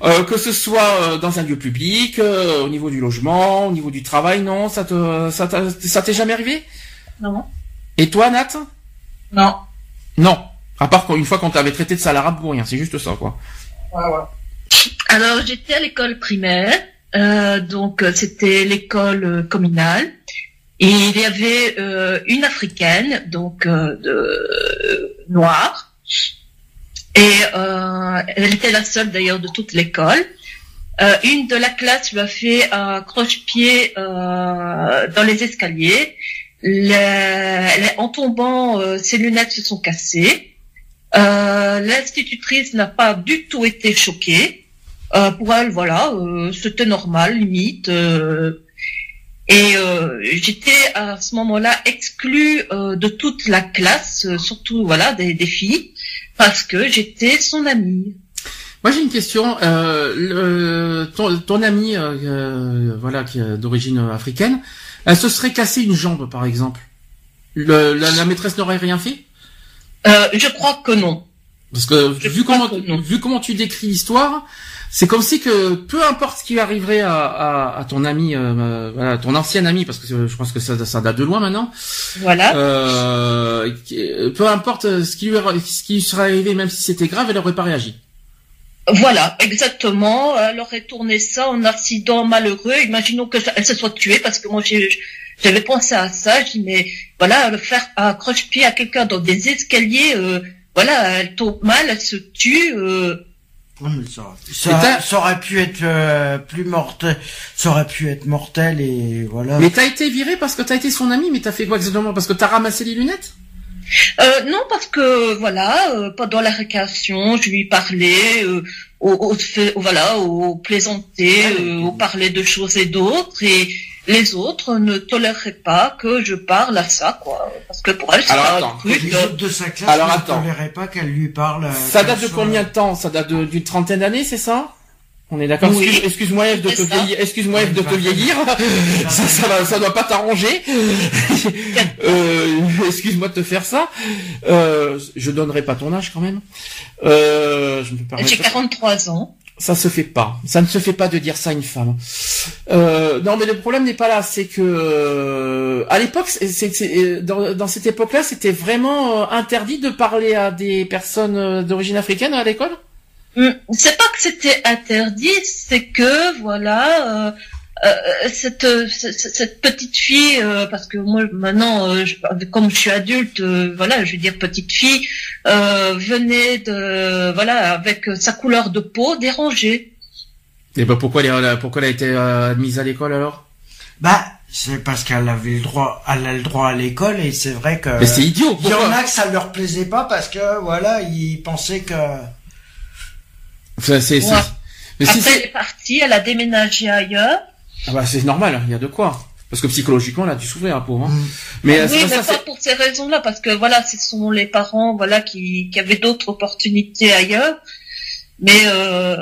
euh, que ce soit euh, dans un lieu public, euh, au niveau du logement, au niveau du travail, non, ça te ça t'a- ça t'est jamais arrivé? Non. Et toi, Nat? Non. Non. À part qu'une fois qu'on t'avait traité de salarabe pour rien, c'est juste ça, quoi. Alors, j'étais à l'école primaire, euh, donc c'était l'école communale, et il y avait euh, une africaine, donc euh, de euh, noire, et euh, elle était la seule d'ailleurs de toute l'école. Euh, une de la classe lui a fait un croche-pied euh, dans les escaliers. En tombant, euh, ses lunettes se sont cassées. Euh, L'institutrice n'a pas du tout été choquée. Euh, pour elle, voilà, c'était normal, limite. et euh, j'étais à ce moment-là exclue euh, de toute la classe, surtout voilà des, des filles, parce que j'étais son amie. Moi j'ai une question. Euh, le- ton, ton ami, euh, euh, voilà, qui est d'origine africaine, elle se serait cassée une jambe, par exemple. Le- la, la maîtresse n'aurait rien fait? Euh, je crois que non. Parce que Je vu crois comment, que non. vu comment tu décris l'histoire, c'est comme si que peu importe ce qui arriverait à, à, à ton ami, euh, euh, voilà, ton ancien ami, parce que je pense que ça, ça date de loin maintenant. Voilà. Euh, qui- peu importe ce qui lui, ce qui lui serait arrivé, même si c'était grave, elle n'aurait pas réagi. Voilà, exactement. Elle aurait tourné ça en accident malheureux. Imaginons que ça- elle se soit tuée parce que moi j'avais pensé à ça. Je dis mais voilà, le faire un croche-pied à quelqu'un dans des escaliers, euh, voilà, elle tombe mal, elle se tue. euh, Mais ça, aurait pu être euh, plus mortel, ça aurait pu être mortel et voilà. Mais t'as été viré parce que t'as été son ami, mais t'as fait quoi exactement? Parce que t'as ramassé les lunettes? Euh, non, parce que voilà, euh, pendant la récréation, je lui parlais, euh, au, au voilà, au plaisanter, au parler de choses et d'autres, et les autres ne toléreraient pas que je parle à ça, quoi, parce que pour elles, c'est Alors, pas attends. un truc. Les autres de sa classe Alors, ne attends. toléraient pas qu'elle lui parle. euh, Ça date de soit- combien de temps? Ça date d'une trentaine d'années, c'est ça? On est d'accord? Oui. Excuse- Excuse-moi Eve de te vieillir. Excuse-moi Eve de te vieillir. ça, ça, va, ça doit pas t'arranger. euh, excuse-moi de te faire ça. Euh, je donnerai pas ton âge quand même. Euh, je me permets J'ai de- 43 ans. Ça se fait pas. Ça ne se fait pas de dire ça à une femme. Euh, non, mais le problème n'est pas là. C'est que euh, à l'époque, euh, dans, dans cette époque-là, c'était vraiment euh, interdit de parler à des personnes euh, d'origine africaine à l'école? Hum, C'est pas que c'était interdit, c'est que voilà, euh, euh, cette, euh, cette petite fille, euh, parce que moi maintenant, euh, je- comme je suis adulte, euh, voilà, je veux dire petite fille, euh, venait de voilà avec sa couleur de peau dérangée. Et ben pourquoi elle, a- pourquoi elle a été admise à l'école alors? Bah, c'est parce qu'elle avait le droit, elle a le droit à l'école et c'est vrai que. Mais c'est idiot. Il y en a que ça leur plaisait pas parce que voilà, ils pensaient que. C'est, c'est, Ouais. Mais si Après, elle est partie, elle a déménagé ailleurs. Ah bah, c'est normal, il y a de quoi. Parce que psychologiquement, a dû souffrir, la pauvre. Hein. Mais euh, oui, c'est mais pas ça, pas pour ces raisons-là, parce que voilà, ce sont les parents, voilà, qui, qui avaient d'autres opportunités ailleurs. Mais euh,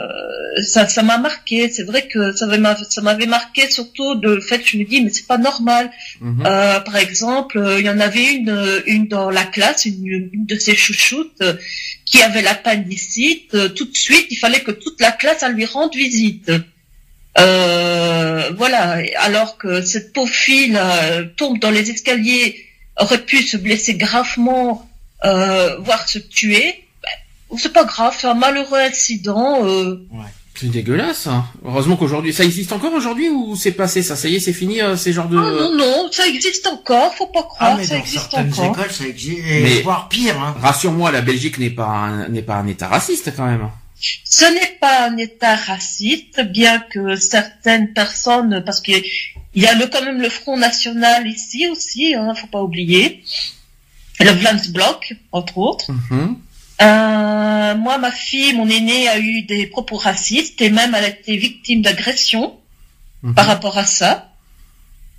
ça, ça m'a marqué. C'est vrai que ça m'avait, ça m'avait marqué surtout de le fait que je me dis, mais c'est pas normal. Mhm. Euh, par exemple, euh, il y en avait une, euh, une dans la classe, une, une de ses chouchoutes, euh, qui avait l'appendicite. Euh, tout de suite, il fallait que toute la classe elle lui rende visite. Euh, voilà. Alors que cette pauvre fille là, tombe dans les escaliers, aurait pu se blesser gravement, euh, voire se tuer. Ben, c'est pas grave, c'est un malheureux incident. Euh, C'est dégueulasse. Hein. Heureusement qu'aujourd'hui, ça existe encore aujourd'hui ou c'est passé ça Ça y est, c'est fini euh, ces genres de. Ah non, non, ça existe encore, faut pas croire, Ah mais ça dans existe certaines encore. écoles, ça existe, et Mais- voire pire. Hein. Rassure-moi, la Belgique n'est pas un, n'est pas un État raciste quand même. Ce n'est pas un État raciste, bien que certaines personnes, parce qu'il y a le, quand même le Front National ici aussi, hein, faut pas oublier, le Vlaams-Bloc, entre autres. Mhm. Euh, moi, ma fille, mon aînée, a eu des propos racistes et même elle a été victime d'agression Mhm. par rapport à ça,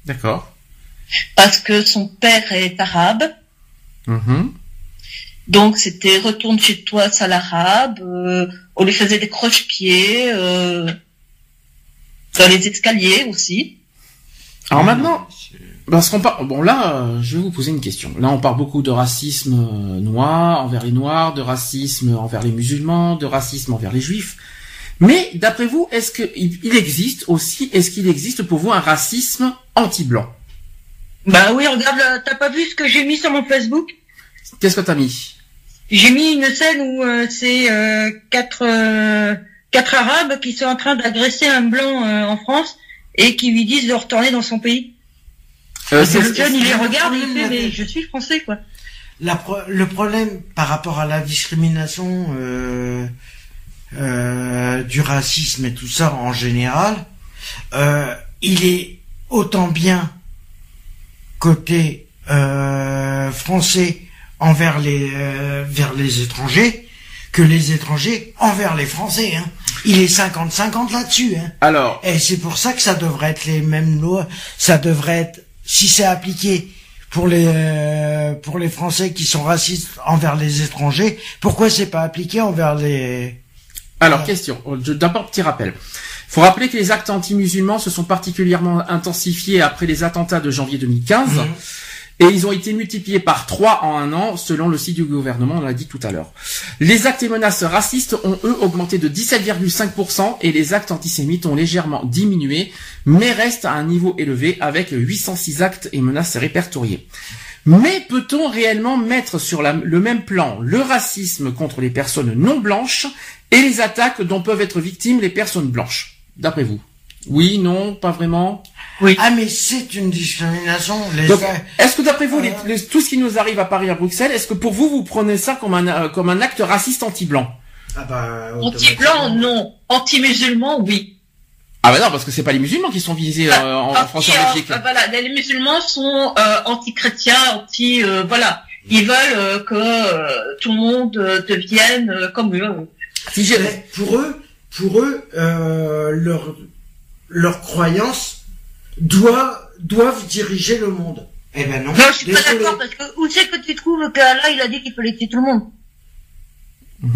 D'accord. parce que son père est arabe. Mhm. Donc c'était retourne chez toi, sale arabe. Euh, on lui faisait des croche-pieds euh, dans les escaliers aussi. Alors maintenant, parce qu'on parle, bon là, je vais vous poser une question. Là, on parle beaucoup de racisme euh, noir envers les noirs, de racisme envers les musulmans, de racisme envers les juifs. Mais d'après vous, est-ce que il il existe aussi, est-ce qu'il existe pour vous un racisme anti-blanc? Bah oui, regarde, t'as pas vu ce que j'ai mis sur mon Facebook? Qu'est-ce que t'as mis? J'ai mis une scène où euh, c'est euh, quatre euh, quatre Arabes qui sont en train d'agresser un blanc euh, en France et qui lui disent de retourner dans son pays. Euh, le jeune, il les regarde et il fait mais je suis français quoi. La pro- le problème par rapport à la discrimination euh, euh, du racisme et tout ça en général, euh, il est autant bien côté euh, français envers les euh, vers les étrangers que les étrangers envers les Français. Hein. Il est 50-50 là-dessus. Hein. Alors, Et c'est pour ça que ça devrait être les mêmes lois. Ça devrait être, si c'est appliqué pour les euh, pour les Français qui sont racistes envers les étrangers, pourquoi c'est pas appliqué envers les Alors, question. Je- D'abord, petit rappel. faut rappeler que les actes anti-musulmans se sont particulièrement intensifiés après les attentats de janvier 2015. Mhm. Et ils ont été multipliés par 3 en un an, selon le site du gouvernement, on l'a dit tout à l'heure. Les actes et menaces racistes ont, eux, augmenté de 17,5% et les actes antisémites ont légèrement diminué, mais restent à un niveau élevé avec 806 actes et menaces répertoriés. Mais peut-on réellement mettre sur le même plan le racisme contre les personnes non blanches et les attaques dont peuvent être victimes les personnes blanches D'après vous? Oui, non, pas vraiment Ah mais c'est une discrimination. Les donc, a- est-ce que d'après vous, les- Euh. les- tout ce qui nous arrive à Paris, à Bruxelles, est-ce que pour vous, vous prenez ça comme un, euh, comme un acte raciste anti-blanc? Ah bah, Anti-blanc, non. Anti-musulman, oui. Ah bah non, parce que c'est pas les musulmans qui sont visés euh, en, France et en Anti- Belgique. euh, voilà, les musulmans sont euh, anti-chrétiens, anti, euh, voilà. Ils veulent euh, que euh, tout le monde euh, devienne euh, comme eux. Si pour eux, pour eux, euh, leur leur croyance doit doivent diriger le monde. Eh ben non. Non, je suis pas d'accord parce que où c'est que tu trouves que Allah il a dit qu'il fallait tuer tout le monde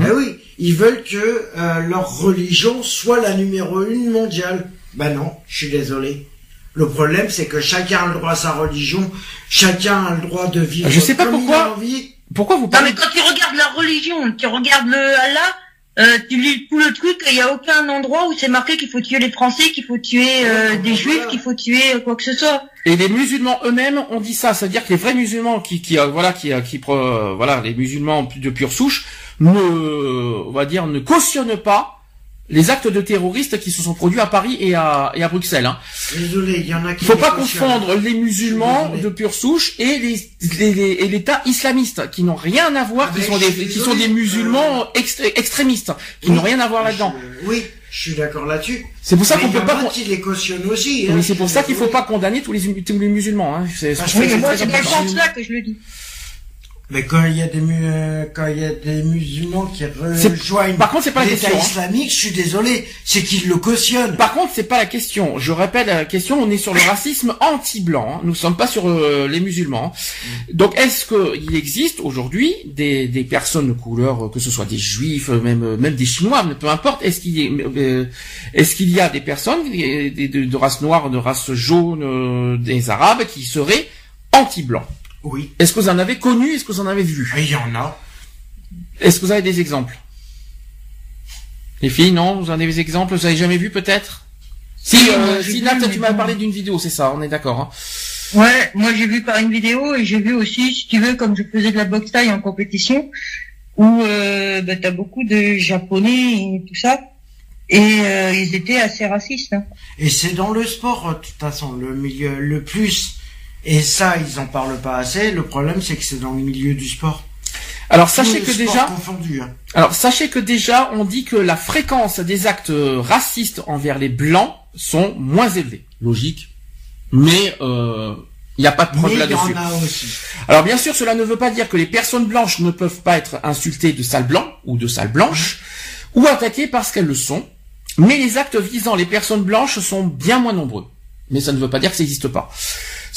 Eh oui, ils veulent que euh, leur religion soit la numéro une mondiale. Ben non, je suis désolé. Le problème, c'est que chacun a le droit à sa religion, chacun a le droit de vivre. Je sais pas comme il pourquoi. a envie. Pourquoi vous Non parlez mais quand tu regardes la religion, tu regardes le Allah, euh, tu lis tout le truc, il y a aucun endroit où c'est marqué qu'il faut tuer les Français, qu'il faut tuer euh, des Juifs, qu'il faut tuer euh, quoi que ce soit. Et les musulmans eux-mêmes ont dit ça, c'est-à-dire que les vrais musulmans qui, qui euh, voilà, qui, voilà, les musulmans de pure souche, ne, on va dire, ne cautionnent pas les actes de terroristes qui se sont produits à Paris et à, et à Bruxelles. Hein. Désolé, il y en a qui. Il faut pas confondre les musulmans de pure souche et les, les- les- et l'État islamiste qui n'ont rien à voir, Ah qui ben, sont des qui sont des musulmans extré- extrémistes qui Oui. n'ont rien à voir là-dedans. Oui. Je suis d'accord là-dessus. C'est pour ça qu'on Mais peut pas. a qui les cautionnent aussi. hein, Oui, c'est pour ça qu'il faut pas condamner tous les, tous les musulmans. Hein. C'est- Ah, c'est- Oui, mais moi, c'est dans ce sens-là que je le dis. Mais quand il y a des mu- euh, quand il y a des musulmans qui rejoignent par contre, c'est pas la l'État hein. islamique, je suis désolé, c'est qu'ils le cautionnent. Par contre, c'est pas la question. Je répète la question. On est sur le racisme anti-blanc. hein. Nous sommes pas sur euh, les musulmans. Donc, est-ce que il existe aujourd'hui des, des personnes de couleur, euh, que ce soit des juifs, même même des chinois, mais peu importe. Est-ce qu'il y, a- euh, est-ce qu'il y a des personnes de, de race noire, de race jaune, des arabes qui seraient anti-blancs? Oui, Est-ce que vous en avez connu? Est-ce que vous en avez vu? Il y en a. Est-ce que vous avez des exemples? Les filles, non? Vous en avez des exemples? Vous avez jamais vu peut-être? Si, Si, euh, si vu, Nat, tu m'as parlé d'une vidéo, c'est ça, on est d'accord. Hein. Ouais, moi j'ai vu par une vidéo et j'ai vu aussi, si tu veux, comme je faisais de la boxe taille en compétition, où euh, bah, t'as beaucoup de japonais et tout ça, et euh, ils étaient assez racistes. Hein. Et c'est dans le sport, de toute façon, le milieu le plus. Et ça, ils en parlent pas assez. Le problème, c'est que c'est dans le milieu du sport. Alors sachez que déjà, confondus, hein. alors sachez que déjà, on dit que la fréquence des actes racistes envers les blancs sont moins élevées. Logique, mais euh, il n'y a pas de preuve là-dessus. Alors bien sûr, cela ne veut pas dire que les personnes blanches ne peuvent pas être insultées de sales blancs ou de sales blanches, ou attaquées parce qu'elles le sont, mais les actes visant les personnes blanches sont bien moins nombreux. Mais ça ne veut pas dire que ça n'existe pas.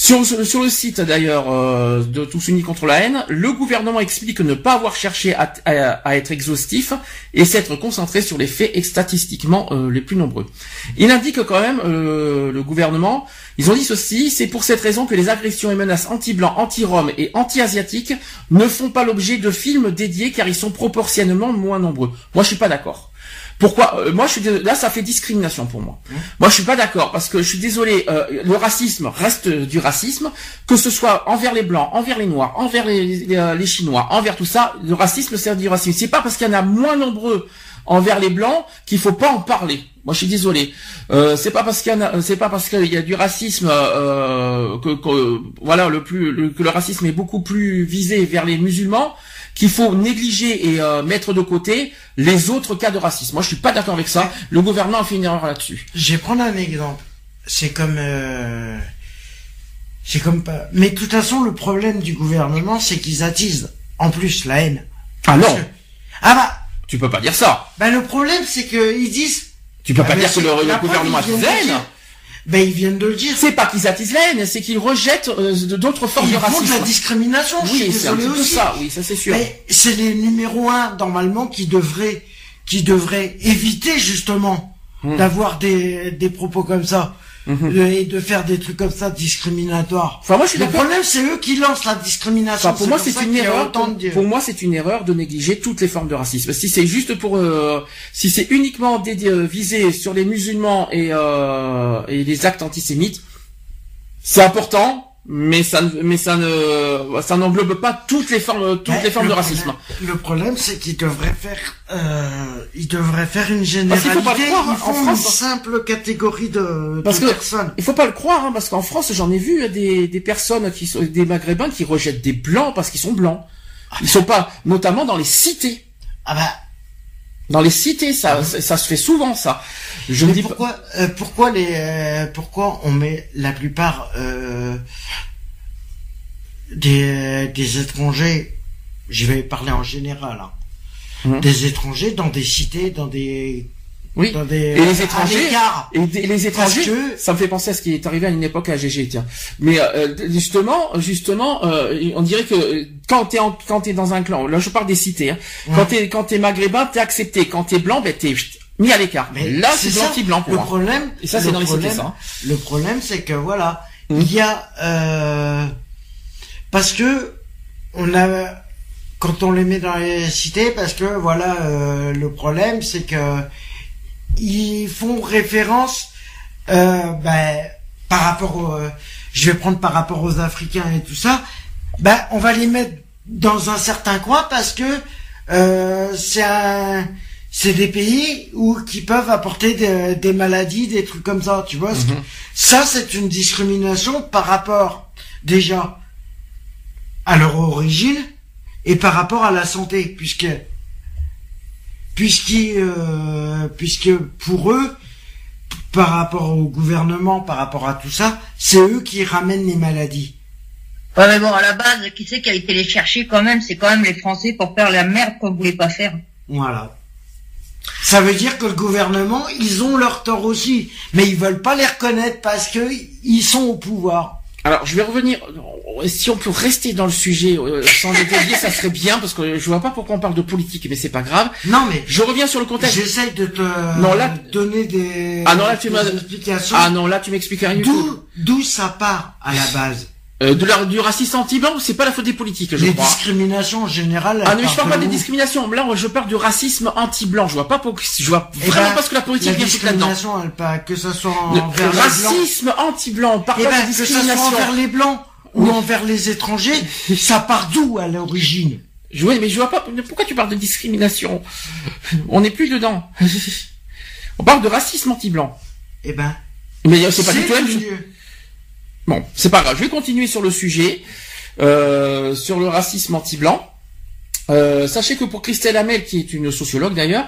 Sur, le site d'ailleurs euh, de Tous Unis contre la haine, le gouvernement explique ne pas avoir cherché à, être exhaustif et s'être concentré sur les faits statistiquement euh, les plus nombreux. Il indique quand même, euh, le gouvernement, ils ont dit ceci, c'est pour cette raison que les agressions et menaces anti-blancs, anti-roms et anti-asiatiques ne font pas l'objet de films dédiés car ils sont proportionnellement moins nombreux. Moi je suis pas d'accord. Pourquoi Euh, Moi, je suis là, ça fait discrimination pour moi. Moi, je suis pas d'accord parce que je suis désolé. euh, le racisme reste euh, du racisme, que ce soit envers les blancs, envers les noirs, envers les, les, les chinois, envers tout ça. Le racisme, c'est du racisme. C'est pas parce qu'il y en a moins nombreux envers les blancs qu'il faut pas en parler. Moi, je suis désolé. Euh, c'est pas parce qu'il y a, c'est pas parce qu'il y a du racisme euh, que, que- voilà le plus le- que le racisme est beaucoup plus visé vers les musulmans qu'il faut négliger et euh, mettre de côté les autres cas de racisme. Moi, je suis pas d'accord avec ça. Le gouvernement a fait une erreur là-dessus. Je vais prendre un exemple. C'est comme, euh, c'est comme pas. Mais de toute façon, le problème du gouvernement, c'est qu'ils attisent en plus la haine. Ah non, que- Ah bah, tu peux pas dire ça. bah le problème, c'est que ils disent. Tu peux Ah, pas mais dire que le, le gouvernement attise la haine. Ben ils viennent de le dire. C'est pas qu'ils c'est qu'ils rejettent euh, d'autres formes Ils de font de racisme. la discrimination. je suis oui, désolé aussi. ça. Oui, ça c'est sûr. Mais c'est les numéros un normalement qui devraient, qui devraient éviter justement Hmm. d'avoir des des propos comme ça Mhm. de- et de faire des trucs comme ça discriminatoires. Enfin, moi, je suis Le problème, c'est eux qui lancent la discrimination. Enfin, pour moi, c'est une erreur. de- pour moi, c'est une erreur de négliger toutes les formes de racisme. Si c'est juste pour, euh, si c'est uniquement dédié, euh, visé sur les musulmans et, euh, et les actes antisémites, c'est important, mais ça, ne, mais ça ne, ça n'englobe pas toutes les formes, toutes Ouais, les formes de racisme. problème- Le problème, c'est qu'ils devraient faire, euh, ils devraient faire une Parce généralité. qu'il faut pas le croire, hein, en France, une hein. simple catégorie de, Parce de que- personnes. Il faut pas le croire, hein, parce qu'en France, j'en ai vu des, des personnes qui sont des maghrébins qui rejettent des blancs parce qu'ils sont blancs. Ils sont pas, notamment dans les cités. Ah bah, Dans les cités, ça, ça, ça se fait souvent, ça. Je me mais dis pourquoi, euh, pourquoi les, euh, pourquoi on met la plupart euh, des des étrangers, je vais parler en général, hein, Mhm. des étrangers dans des cités, dans des, Oui. dans des, Et les étrangers. Et des- les étrangers, que- ça me fait penser à ce qui est arrivé à une époque à GG, tiens. Mais euh, justement, justement, euh, on dirait que euh, quand t'es quand t'es dans un clan, là je parle des cités, hein, Ouais. quand t'es quand t'es maghrébin, t'es accepté. Quand t'es blanc, ben t'es mis à l'écart. Mais là, c'est ça, anti-blanc pour le moi. problème, Et ça, c'est dans les cités, problème- ça. hein. Le problème, c'est que voilà, Mhm. il y a euh, parce que on a quand on les met dans les cités, parce que voilà, euh, le problème, c'est que ils font référence, euh, ben, par rapport, au, je vais prendre par rapport aux Africains et tout ça, ben, on va les mettre dans un certain coin parce que euh, c'est un c'est des pays où qui peuvent apporter des, des maladies, des trucs comme ça, tu vois. que- Ça, c'est une discrimination par rapport déjà à leur origine et par rapport à la santé, puisque puisqu'ils, euh, puisque pour eux, par rapport au gouvernement, par rapport à tout ça, c'est eux qui ramènent les maladies. Ouais, mais bon, à la base, qui c'est qui a été les chercher quand même? C'est quand même les Français pour faire la merde qu'on voulait pas faire. Voilà. Ça veut dire que le gouvernement, ils ont leur tort aussi, mais ils veulent pas les reconnaître parce que ils sont au pouvoir. Alors, je vais revenir. Si on peut rester dans le sujet euh, sans détailler, ça serait bien parce que je vois pas pourquoi on parle de politique, mais c'est pas grave. Non, mais Je reviens sur le contexte. j'essaye de te Non, là- donner des, Ah non, là, tu m'as- explications. Ah non, là tu m'expliques rien du tout. D'où ça part à la base? Euh, de la, du racisme anti-blanc, c'est pas la faute des politiques, je Les crois. discriminations en général. Ah non, mais je parle pas de des discriminations. Là, je parle du racisme anti-blanc. Je vois pas pour, je vois Eh vraiment ben, pas ce que la politique vient foutre là-dedans. discrimination, elle pas que ce soit Le envers les blancs. racisme anti-blanc, on parle Eh pas ben, de que soit envers les blancs ou envers les étrangers, ça part d'où à l'origine? Ouais, mais je vois pas, pourquoi tu parles de discrimination? On n'est plus dedans. On parle de racisme anti-blanc. Eh ben, Mais euh, c'est pas du tout la même chose. Bon, c'est pas grave. Je vais continuer sur le sujet, euh, sur le racisme anti-blanc. Euh, sachez que pour Christelle Hamel, qui est une sociologue d'ailleurs,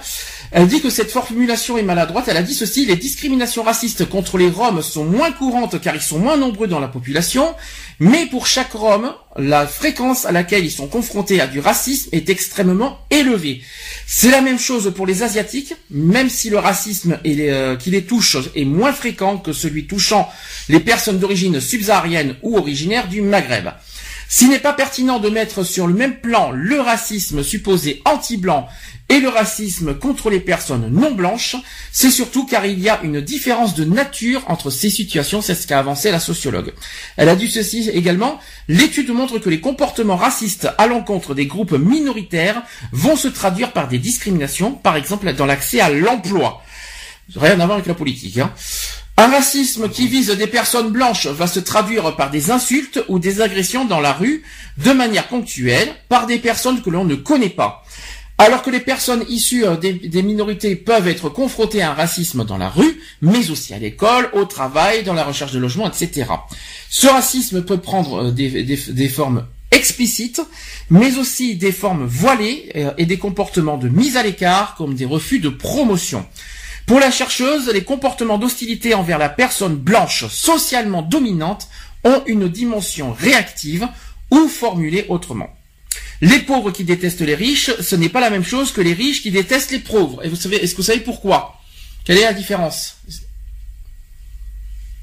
elle dit que cette formulation est maladroite. Elle a dit ceci les discriminations racistes contre les Roms sont moins courantes car ils sont moins nombreux dans la population, mais pour chaque Rome, la fréquence à laquelle ils sont confrontés à du racisme est extrêmement élevée. C'est la même chose pour les Asiatiques, même si le racisme euh, qui les touche est moins fréquent que celui touchant les personnes d'origine subsaharienne ou originaires du Maghreb. S'il n'est pas pertinent de mettre sur le même plan le racisme supposé anti-blanc et le racisme contre les personnes non blanches, c'est surtout car il y a une différence de nature entre ces situations, c'est ce qu'a avancé la sociologue. Elle a dit ceci également, l'étude montre que les comportements racistes à l'encontre des groupes minoritaires vont se traduire par des discriminations, par exemple dans l'accès à l'emploi. Rien à voir avec la politique. Hein. Un racisme qui vise des personnes blanches va se traduire par des insultes ou des agressions dans la rue de manière ponctuelle par des personnes que l'on ne connaît pas. Alors que les personnes issues euh, des, minorités peuvent être confrontées à un racisme dans la rue, mais aussi à l'école, au travail, dans la recherche de logement, etc. Ce racisme peut prendre euh, des formes explicites, mais aussi des formes voilées euh, et des comportements de mise à l'écart, comme des refus de promotion. Pour la chercheuse, les comportements d'hostilité envers la personne blanche socialement dominante ont une dimension réactive ou formulée autrement. Les pauvres qui détestent les riches, ce n'est pas la même chose que les riches qui détestent les pauvres. Et vous savez, est-ce que vous savez pourquoi? Quelle est la différence?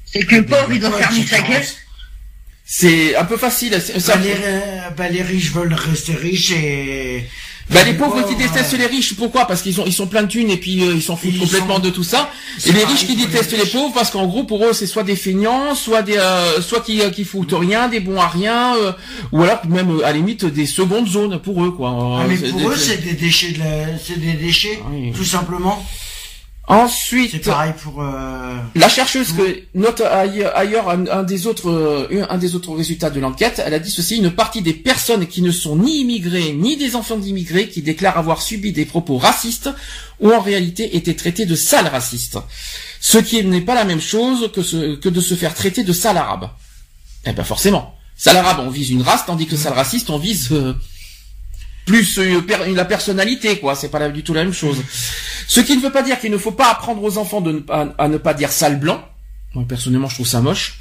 C'est que le pauvre, il doit fermer sa gueule. C'est un peu facile. Bah, les, bah, les riches veulent rester riches et... Bah, les pauvres qui détestent les riches, pourquoi? Parce qu'ils ont ils sont plein de thunes et puis euh, ils s'en foutent Ils complètement sont- de tout ça. Et les riches qui les détestent les pauvres parce qu'en gros pour eux c'est soit des feignants, soit des euh, soit qui euh, qui foutent rien, des bons à rien, euh, ou alors même euh, à la limite des secondes zones pour eux quoi. Ah, mais pour des- eux, c'est des déchets de la... c'est des déchets, Ah oui. tout simplement. Ensuite, C'est pareil pour, euh... La chercheuse que note ailleurs, ailleurs un, un des autres euh, un des autres résultats de l'enquête, elle a dit ceci une partie des personnes qui ne sont ni immigrés ni des enfants d'immigrés qui déclarent avoir subi des propos racistes ou en réalité été traités de sales racistes. Ce qui n'est pas la même chose que, ce- que de se faire traiter de sale arabe. Eh ben forcément. Sale arabe, on vise une race, tandis que sale raciste, on vise euh, plus la personnalité, quoi. C'est pas du tout la même chose. Ce qui ne veut pas dire qu'il ne faut pas apprendre aux enfants de ne pas, à ne pas dire sale blanc. Moi, personnellement, je trouve ça moche.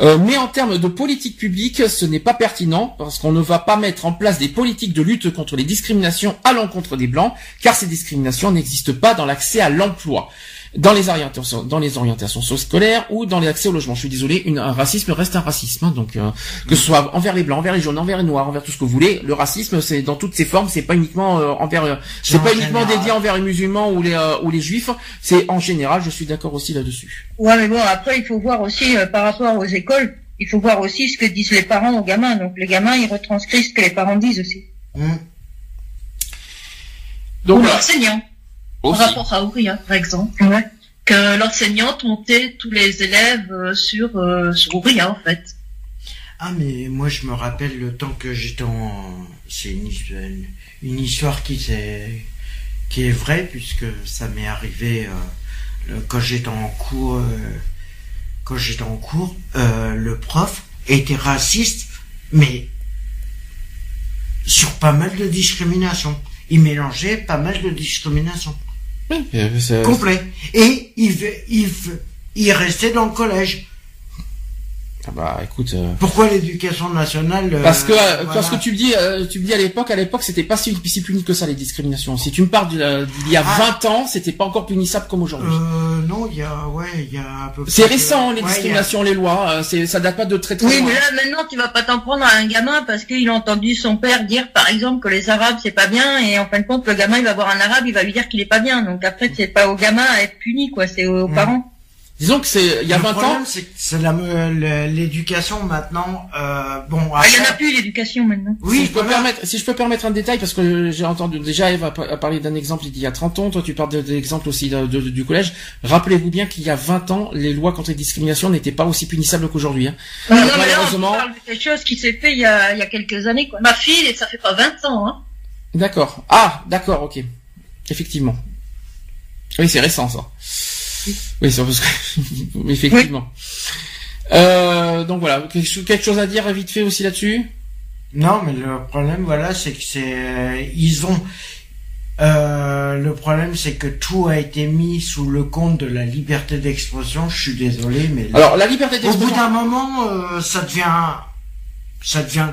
Euh, mais en termes de politique publique, ce n'est pas pertinent parce qu'on ne va pas mettre en place des politiques de lutte contre les discriminations à l'encontre des blancs, car ces discriminations n'existent pas dans l'accès à l'emploi, dans les orientations, dans les orientations scolaires ou dans l'accès au logement. Je suis désolé, une- un racisme reste un racisme, hein, donc euh, que ce soit envers les blancs, envers les jaunes, envers les noirs, envers tout ce que vous voulez, le racisme c'est dans toutes ses formes, c'est pas uniquement euh, envers, euh, c'est pas uniquement général. dédié envers les musulmans ou les euh, ou les juifs, c'est en général. Je suis d'accord aussi là-dessus. Ouais, mais bon, après, il faut voir aussi, euh, par rapport aux écoles, il faut voir aussi ce que disent les parents aux gamins. Donc, les gamins, ils retranscrivent ce que les parents disent aussi. hum. Donc Ou voilà. L'enseignant, par Aussi. rapport à Ouria, par exemple. Ouais. Que l'enseignante montait tous les élèves euh, sur, euh, sur Ouria, en fait. Ah mais moi je me rappelle le temps que j'étais en c'est une histoire, une histoire qui s'est qui est vraie puisque ça m'est arrivé euh, le- quand j'étais en cours euh, quand j'étais en cours euh, le prof était raciste mais sur pas mal de discrimination il mélangeait pas mal de discrimination. Complet. Et il, il, il restait dans le collège. Ah bah écoute. Euh, Pourquoi l'éducation nationale euh, Parce que parce que tu me dis tu me dis à l'époque à l'époque c'était pas si, si puni que ça les discriminations. Si tu me parles d'il y a 20 ah. ans, c'était pas encore punissable comme aujourd'hui. Euh, non, il y a ouais, il y a un peu C'est récent les discriminations, les lois, c'est ça date pas de très très Oui, mais là maintenant tu vas pas t'en prendre à un gamin parce qu'il a entendu son père dire par exemple que les arabes c'est pas bien et en fin de compte le gamin il va voir un arabe, il va lui dire qu'il est pas bien. Donc après c'est pas au gamin à être puni quoi, c'est aux mmh. parents. Disons que c'est il y a 20 ans. C'est l'éducation maintenant. Euh, bon. Ah, il y en a plus l'éducation maintenant. Oui. Si je peux permettre, si je peux permettre un détail parce que j'ai entendu déjà Eve a, parlé d'un exemple il y a 30 ans. Toi, tu parles de, l'exemple aussi du collège. Rappelez-vous bien qu'il y a 20 ans, les lois contre les discriminations n'étaient pas aussi punissables qu'aujourd'hui. Hein. Non, non, malheureusement. parle de quelque chose qui s'est fait il y a, il y a quelques années. Quoi. Ma fille, ça fait pas 20 ans. Hein. D'accord. Ah, d'accord, ok. Effectivement. Oui, c'est récent ça. Oui, c'est parce que effectivement. Euh, donc voilà, quelque chose à dire vite fait aussi là-dessus? Non, mais le problème, voilà, c'est que c'est ils ont euh, le problème, c'est que tout a été mis sous le compte de la liberté d'expression. Je suis désolé, mais alors la liberté d'expression. Au bout d'un moment, euh, ça devient, ça devient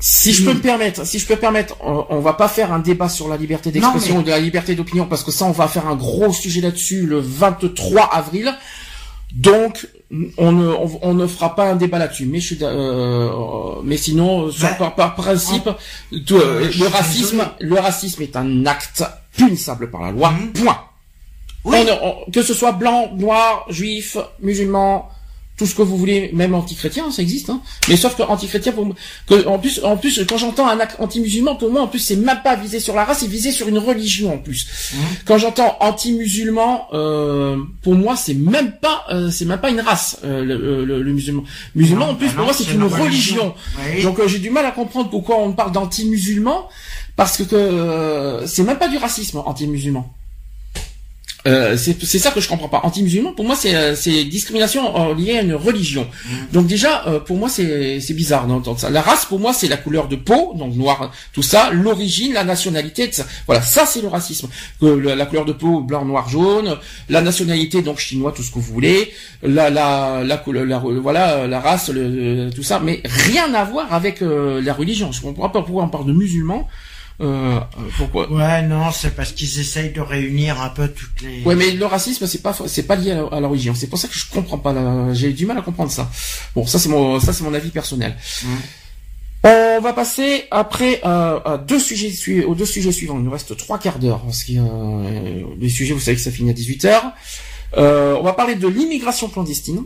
si je peux me permettre, si je peux permettre, on, va pas faire un débat sur la liberté d'expression ou de la liberté d'opinion parce que ça, on va faire un gros sujet là-dessus le 23 avril. Donc, on ne, on, ne fera pas un débat là-dessus. Mais je suis, euh, mais sinon, bah, par, principe, euh, le racisme, le racisme est un acte punissable par la loi. Mhm. Point. que ce soit blanc, noir, juif, musulman, tout ce que vous voulez, même anti-chrétien, ça existe, hein. Mais sauf que anti-chrétien, pour que, en plus, en plus, quand j'entends un acte anti-musulman, pour moi, en plus, c'est même pas visé sur la race, c'est visé sur une religion, en plus. Mmh. Quand j'entends anti-musulman, euh, pour moi, c'est même pas, euh, c'est même pas une race, euh, le, le, musulman. Musulman, en plus, pour moi, c'est une, religion. Donc, j'ai du mal à comprendre pourquoi on parle d'anti-musulman, parce que c'est même pas du racisme, anti-musulman. Euh, c'est ça que je comprends pas. Anti-musulman, pour moi, c'est euh, discrimination euh, liée à une religion. Mm. Donc déjà, euh, pour moi, c'est bizarre d'entendre ça. La race, pour moi, c'est la couleur de peau, donc noir, tout ça, l'origine, la nationalité, ça. Voilà, ça c'est le racisme. La, la, couleur de peau, blanc, noir, jaune, la nationalité, donc chinois, tout ce que vous voulez, la la la, la voilà, la race, le, tout ça, mais rien à voir avec la religion. Je comprends pas pourquoi on parle de musulmans euh, pourquoi Ouais, non, c'est parce qu'ils essayent de réunir un peu toutes les. Ouais, mais le racisme, c'est pas, c'est pas lié à l'origine. C'est pour ça que je comprends pas. J'ai du mal à comprendre ça. Bon, ça c'est mon, ça c'est mon avis personnel. Mmh. On va passer après euh, à deux sujets aux deux sujets suivants. Il nous reste trois quarts d'heure parce que euh, les sujets, vous savez que ça finit à 18 h euh, on va parler de l'immigration clandestine.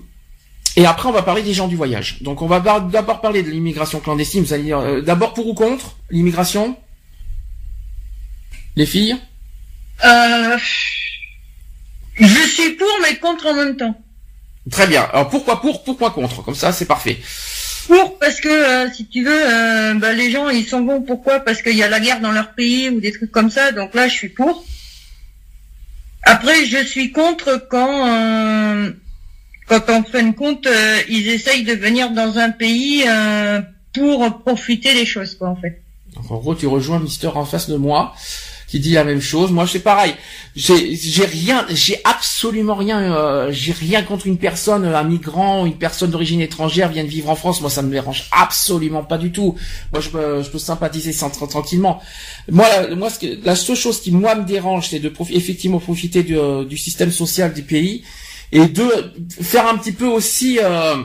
Et après, on va parler des gens du voyage. Donc, on va d'abord parler de l'immigration clandestine. Vous allez dire, euh, d'abord pour ou contre l'immigration? Les filles euh, Je suis pour, mais contre en même temps. Très bien. Alors pourquoi pour, pourquoi contre? Comme ça, c'est parfait. Pour parce que euh, si tu veux, euh, bah, les gens ils sont bons. Pourquoi? Parce qu'il y a la guerre dans leur pays ou des trucs comme ça. Donc là, je suis pour. Après, je suis contre quand, euh, quand en fin de compte, ils essayent de venir dans un pays pour profiter des choses, quoi, en fait. en gros, tu rejoins Mister en face de moi qui dit la même chose. Moi, c'est pareil. J'ai, rien, j'ai absolument rien, euh, j'ai rien contre une personne, un migrant, une personne d'origine étrangère vient de vivre en France. Moi, ça me dérange absolument pas du tout. Moi, je peux, je peux sympathiser sans, tranquillement. Moi, moi, ce que, la seule chose qui moi me dérange, c'est de effectivement profiter du, du système social du pays et de faire un petit peu aussi. Euh,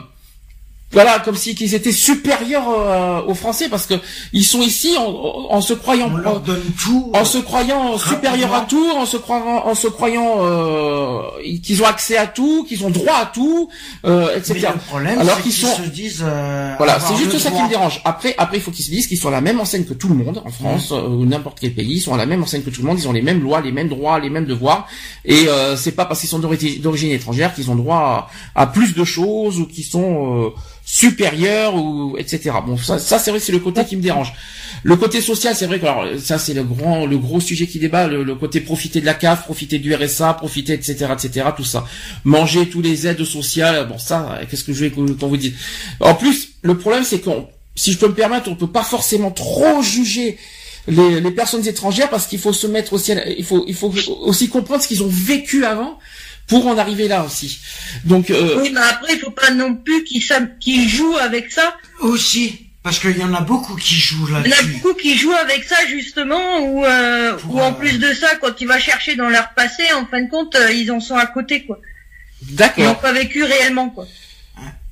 voilà, comme si qu'ils étaient supérieurs euh, aux Français parce que ils sont ici en, se croyant, donne tout, en se croyant supérieurs à tout, en se croyant, en se croyant euh, qu'ils ont accès à tout, qu'ils ont droit à tout, euh, etc. Mais le problème, Alors qu'ils sont, se disent, voilà, c'est juste ça qui me dérange. Après, après, il faut qu'ils se disent qu'ils sont à la même enseigne que tout le monde en France ou n'importe quel pays, ils sont à la même enseigne que tout le monde, ils ont les mêmes lois, les mêmes droits, les mêmes devoirs, et c'est pas parce qu'ils sont d'origine étrangère qu'ils ont droit à, à, plus de choses ou qu'ils sont supérieur ou etc. Bon ça, ça c'est vrai c'est le côté qui me dérange. Le côté social c'est vrai que alors ça c'est le grand le gros sujet qui débat le, côté profiter de la CAF, profiter du RSA, profiter etc etc tout ça. Manger tous les aides sociales bon ça qu'est-ce que je vais qu'on vous dise. En plus le problème c'est qu'on si je peux me permettre on peut pas forcément trop juger les, les personnes étrangères parce qu'il faut se mettre aussi, il faut, il faut aussi comprendre ce qu'ils ont vécu avant pour en arriver là aussi. Donc euh... oui, mais après il faut pas non plus qu'ils jouent avec ça. Aussi. Parce qu'il y en a beaucoup qui jouent là-dessus. Il y en a beaucoup qui jouent avec ça justement, ou euh, ou en plus de ça, quand tu vas chercher dans leur passé, en fin de compte, euh, ils en sont à côté quoi. D'accord. Ils n'ont pas vécu réellement quoi.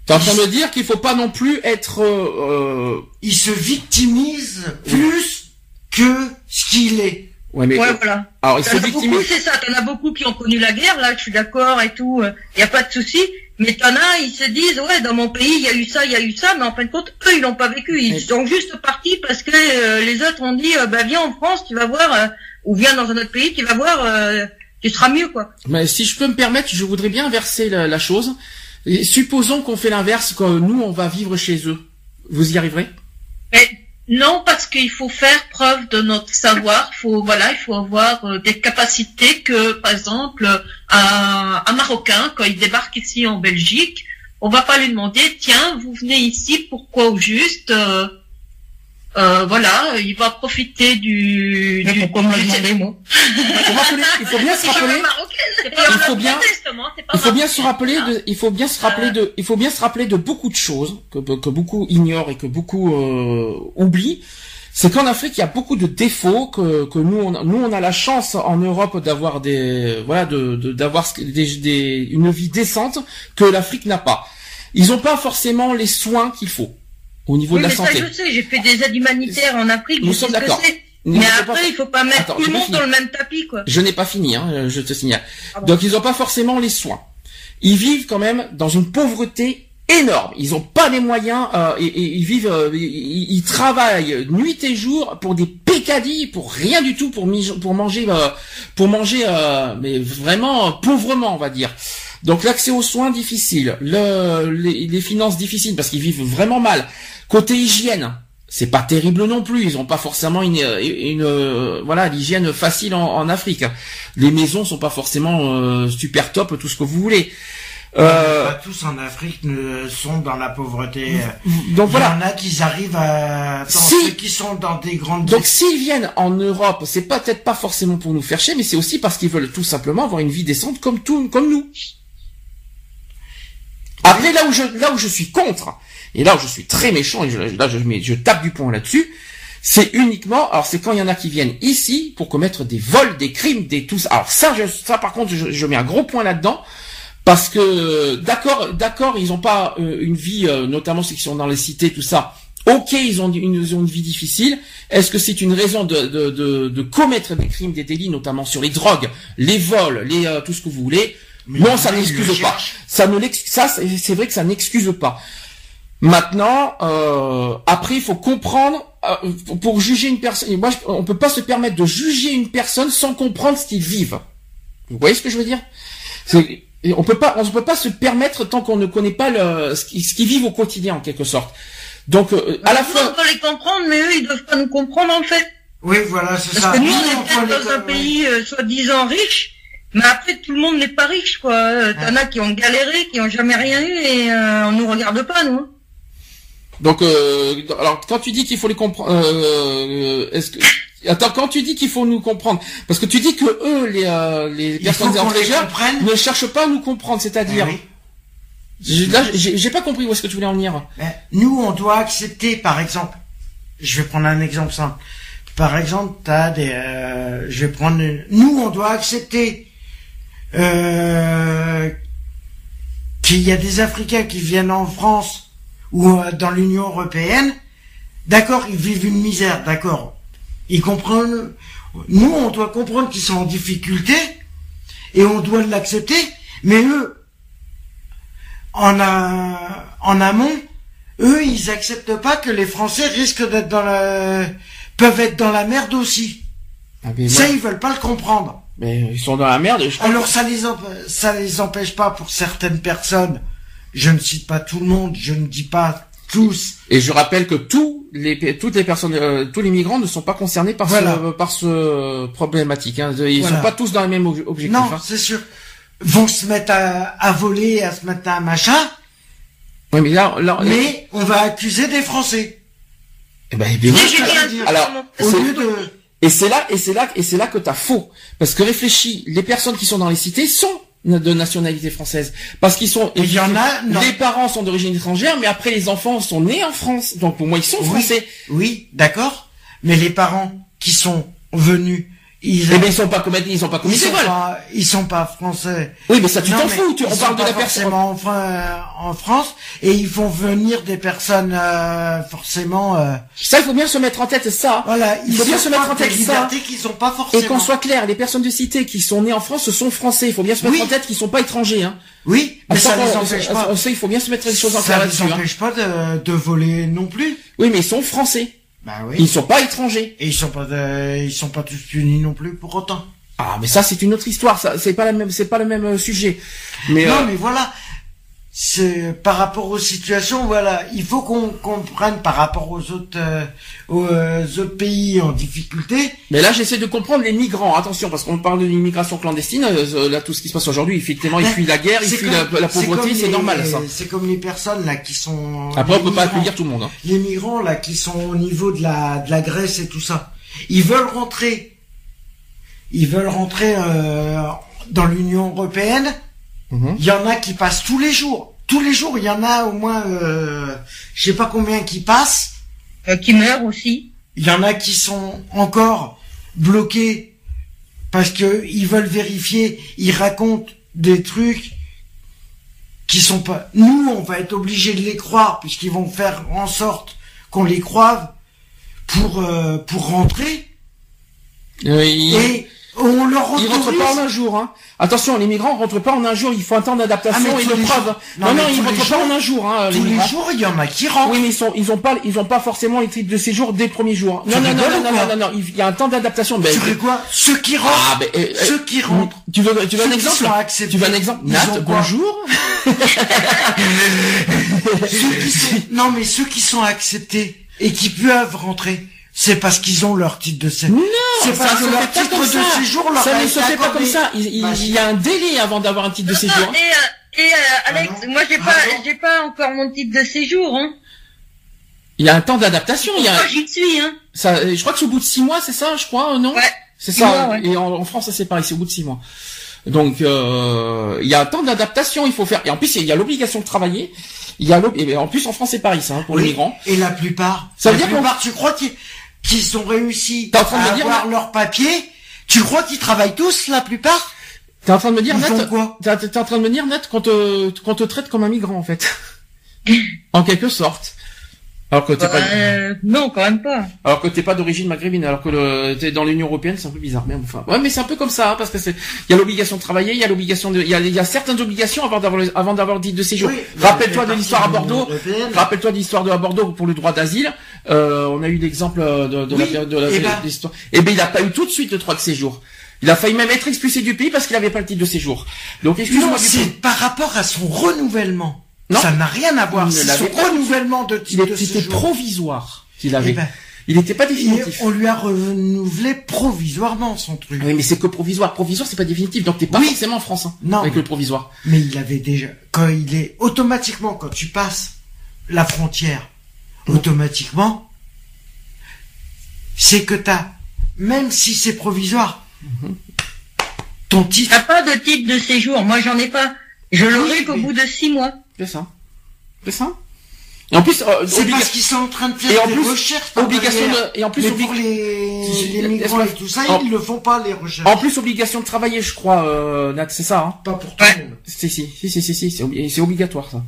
T'es en train de dire qu'il faut pas non plus être. Euh, il se victimise plus que ce qu'il est. Ouais, mais ouais, voilà. Alors, il se victimise. c'est ça. T'en as beaucoup qui ont connu la guerre. Là, je suis d'accord et tout. Il y a pas de souci. Mais t'en as, ils se disent, ouais, dans mon pays, il y a eu ça, il y a eu ça, mais en fin de compte, eux, ils l'ont pas vécu. Ils sont juste partis parce que euh, les autres ont dit, euh, bah viens en France, tu vas voir, euh, ou viens dans un autre pays, tu vas voir, tu seras mieux, quoi. Mais si je peux me permettre, je voudrais bien inverser la, la chose. Et supposons qu'on fait l'inverse, quand nous, on va vivre chez eux. Vous y arriverez? Mais, Non, parce qu'il faut faire preuve de notre savoir. Faut voilà, il faut avoir euh, des capacités que, par exemple, un, un, Marocain quand il débarque ici en Belgique, on va pas lui demander tiens, vous venez ici pourquoi au juste euh, euh, voilà, il va profiter du. du, pourquoi me demander, moi Il faut bien se rappeler. Il faut bien. Il faut bien se rappeler de. Il faut bien se rappeler de. Il faut bien se rappeler de beaucoup de choses que que beaucoup ignorent et que beaucoup euh, oublient. C'est qu'en Afrique, il y a beaucoup de défauts que, que nous, on, nous, on a la chance en Europe d'avoir des, voilà, de, d'avoir des, des, une vie décente que l'Afrique n'a pas. Ils n'ont pas forcément les soins qu'il faut au niveau de la santé. Ça, je sais, j'ai fait des aides humanitaires en Afrique. Nous sommes d'accord. Mais après, il faut pas mettre tout le monde dans le même tapis, quoi. Je n'ai pas fini, hein, je te signale. Donc, ils n'ont pas forcément les soins. Ils vivent quand même dans une pauvreté énorme. Ils n'ont pas les moyens euh, et, ils vivent, euh, ils, travaillent nuit et jour pour des pécadilles, pour rien du tout, pour, pour manger, euh, pour manger, mais vraiment pauvrement, on va dire. Donc l'accès aux soins difficile, le, les, les finances difficiles parce qu'ils vivent vraiment mal. Côté hygiène, c'est pas terrible non plus. Ils ont pas forcément une, une, voilà l'hygiène facile en, Afrique. Les maisons sont pas forcément euh, super top, tout ce que vous voulez. Euh, pas tous en Afrique ne sont dans la pauvreté. Donc voilà. Il y en a qui arrivent à ceux qui sont dans des grandes. Donc s'ils viennent en Europe, c'est peut-être pas forcément pour nous faire chier, mais c'est aussi parce qu'ils veulent tout simplement avoir une vie décente comme tout, comme nous. Après là où je là où je suis contre, et là, je suis très méchant, et je, là, je, je tape du poing là-dessus. C'est uniquement, alors c'est quand il y en a qui viennent ici pour commettre des vols, des crimes, des tout ça. Alors ça, je, ça par contre, je, mets un gros point là-dedans parce que d'accord, d'accord, ils n'ont pas euh, une vie, euh, notamment ceux qui sont dans les cités, tout ça. Ok, ils ont une, ils ont une vie difficile. Est-ce que c'est une raison de, de, de, de, commettre des crimes, des délits, notamment sur les drogues, les vols, les euh, tout ce que vous voulez? Non, ça n'excuse pas. Ça ne ça c'est vrai que ça n'excuse pas. Maintenant, euh, après, il faut comprendre euh, pour juger une personne. Moi, on peut pas se permettre de juger une personne sans comprendre ce qu'ils vivent. Vous voyez ce que je veux dire? On peut pas, on ne peut pas se permettre tant qu'on ne connaît pas le, ce qu'ils vivent au quotidien en quelque sorte. Donc, euh, à la fin, on peut les comprendre, mais eux, ils doivent pas nous comprendre en fait. Oui, voilà, c'est ça. Parce que nous, on est peut-être dans un pays euh, soi-disant riche, mais après, tout le monde n'est pas riche, quoi. T'en as qui ont galéré, qui ont jamais rien eu, et on nous regarde pas, nous. Donc, euh, alors quand tu dis qu'il faut les comprendre, euh, est-ce que attends quand tu dis qu'il faut nous comprendre, parce que tu dis que eux, les, euh, les personnes étrangères, ne cherchent pas à nous comprendre, c'est-à-dire. Eh là, j'ai pas compris où est-ce que tu voulais en venir. Ben, nous, on doit accepter, par exemple, je vais prendre un exemple simple. Par exemple, t'as des, euh, je vais prendre, nous, on doit accepter euh, qu'il y a des Africains qui viennent en France ou euh, dans l'Union européenne, d'accord, ils vivent une misère, d'accord. Ils comprennent. Nous, on doit comprendre qu'ils sont en difficulté et on doit l'accepter. Mais eux, en, en amont, eux, ils acceptent pas que les Français risquent d'être dans la, peuvent être dans la merde aussi. Ah, ça, ils veulent pas le comprendre. Mais ils sont dans la merde. Alors ça les ça les empêche pas pour certaines personnes je ne cite pas tout le monde, je ne dis pas tous. Et je rappelle que tous les, toutes les personnes, euh, tous les migrants ne sont pas concernés par ce, par ce problématique. Hein. Ils ne sont pas tous dans les mêmes objectifs. Non, hein. c'est sûr. Vont se mettre à, voler, à se mettre à machin. Oui, mais là, là, mais on va accuser des Français. Eh ben, eh bien, Alors, Au lieu de, Et c'est là, et c'est là, et c'est là que t'as faux. Parce que réfléchis, les personnes qui sont dans les cités sont de nationalité française. Parce qu'ils sont, il y en a, non. les parents sont d'origine étrangère, mais après les enfants sont nés en France. Donc pour moi, ils sont Oui. français. Oui, d'accord. Mais les parents qui sont venus, ils, Eh ben, ils sont pas comme, ils sont pas comme ils ils sont pas, ils sont pas français. Oui, mais ça, tu t'en fous. Tu, ils on parle de la personne. forcément en, Fran- en France et ils font venir des personnes euh, forcément. euh, Ça, il faut bien se mettre en tête ça. voilà, Il faut bien se mettre en tête ça. libertés qu'ils ont pas forcément. Et qu'on soit clair, les personnes de cité qui sont nées en France, ce sont français. Il faut bien se mettre Oui. en tête qu'ils sont pas étrangers. Hein. Oui, mais ça On- les empêche on- pas. on sait, il faut bien se mettre les choses en clair Ça les là-dessus. hein. empêche pas de, de voler non plus. Oui, mais ils sont français. Bah oui. Ils sont pas étrangers. Et ils sont pas, de- ils sont pas tous punis non plus pour autant. Ah, mais ça, c'est une autre histoire. Ça, c'est pas la même, c'est pas le même euh, sujet. Mais non, euh, mais voilà. C'est par rapport aux situations, voilà. Il faut qu'on comprenne par rapport aux autres, euh, aux euh, autres pays en difficulté. Mais là, j'essaie de comprendre les migrants. Attention, parce qu'on parle de l'immigration clandestine. euh, là, tout ce qui se passe aujourd'hui, effectivement, ils Mais fuient la guerre, ils fuient la, la pauvreté, c'est normal, ça. C'est comme les personnes là qui sont. Après, on peut pas accueillir tout le monde. Hein. les migrants là qui sont au niveau de la de la Grèce et tout ça, ils veulent rentrer, ils veulent rentrer euh, dans l'Union européenne. Mhm. Il y en a qui passent tous les jours, tous les jours. Il y en a au moins, euh, je sais pas combien qui passent. Euh, qui meurt aussi. Il y en a qui sont encore bloqués parce que ils veulent vérifier. Ils racontent des trucs qui sont pas. Nous, on va être obligés de les croire puisqu'ils vont faire en sorte qu'on les croive pour euh, pour rentrer. Euh, ils, Et on leur ils rentrent pas en un jour. Hein. Attention, les migrants rentrent pas en un jour. Il faut un temps Ah, d'adaptation et de preuve. Non, Non, non, ils rentrent pas en un jour. Hein, Tous les jours, il y en a qui rentrent. Oui, mais ils sont, ils ont pas, ils ont pas forcément les titres de séjour dès le premier jour. Non, non, non, non, non, non, non, non, il y a un temps d'adaptation. Ben, Tu quoi Ceux qui rentrent. ah, ben, ceux qui rentrent. Tu veux, tu veux un exemple Tu veux un exemple Nat, bonjour. Ceux qui sont... Non, mais ceux qui sont acceptés et qui peuvent rentrer, c'est parce qu'ils ont leur titre de séjour. Non, c'est ça parce que leur pas titre comme de ça. séjour leur Ça a ne se fait pas comme ça. Il, il- Bah, il y a un délai avant d'avoir un titre de séjour. Et euh, et euh, Alex, Ah moi j'ai Ah pas j'ai pas encore mon titre de séjour hein. Il y a un temps d'adaptation. Il y a, Moi j'y suis hein. ça, je crois que c'est au bout de six mois, c'est ça, je crois, non Ouais. C'est ça. mois, ouais. Et en, en France, c'est pareil, c'est au bout de six mois. Donc, euh, il y a un temps d'adaptation. Il faut faire. Et en plus, il y a l'obligation de travailler. Il y a l'ob- et en plus en France, c'est pareil, ça, hein, pour les migrants. Et la plupart, Ça veut la dire qu'on- plupart, tu crois qu'ils qu'ils ont réussi T'es en train de à me dire, avoir là leur papier Tu crois qu'ils travaillent tous, la plupart? T'es en train de me dire, Ils Nat, quoi? t'es t'es en train de me dire, Nat, qu'on te, qu'on te traite comme un migrant, en fait. en quelque sorte. Alors que t'es pas, Euh, non quand même pas. alors que t'es pas d'origine maghrébine, alors que le, t'es dans l'Union Européenne, c'est un peu bizarre, mais enfin. Ouais, mais c'est un peu comme ça, hein, parce que c'est, il y a l'obligation de travailler, il y a l'obligation de, il y a, y a certaines obligations avant d'avoir, avant d'avoir titre de séjour. Oui, Rappelle-toi de l'histoire à de Bordeaux. Rappelle-toi de l'histoire de à Bordeaux pour le droit d'asile. Euh, on a eu l'exemple euh, de, de la Oui, période de la eh de ben- l'histoire. Eh ben, il a pas eu tout de suite le droit de séjour. Il a failli même être expulsé du pays parce qu'il avait pas le titre de séjour. Donc, excuse-moi c'est par rapport à son renouvellement. Non. Ça n'a rien à voir. C'est son renouvellement de titre de était séjour. provisoire qu'il avait. Eh ben, il n'était pas définitif. on lui a renouvelé provisoirement son truc. Oui, mais c'est que provisoire. Provisoire, c'est pas définitif. Donc, t'es pas Oui. forcément en France, hein, Non. avec le provisoire. Mais il avait déjà, quand il est, automatiquement, quand tu passes la frontière, automatiquement, c'est que t'as, même si c'est provisoire, ton titre, T'as pas de titre de séjour. Moi j'en ai pas. Je l'aurai Oui, qu'au mais- bout de six mois. C'est ça. C'est ça. Et en plus, euh, c'est parce qu'ils sont en train de faire Et en des plus, recherches obligation de, et en plus, Mais pour les, les migrants et tout ça, en- ils le font pas, les recherches. en plus, obligation de travailler, je crois, euh, Nat, c'est ça, hein. Pas pour tout Ouais. le monde. Si, si, si, si, si, si, c'est obligatoire, ça.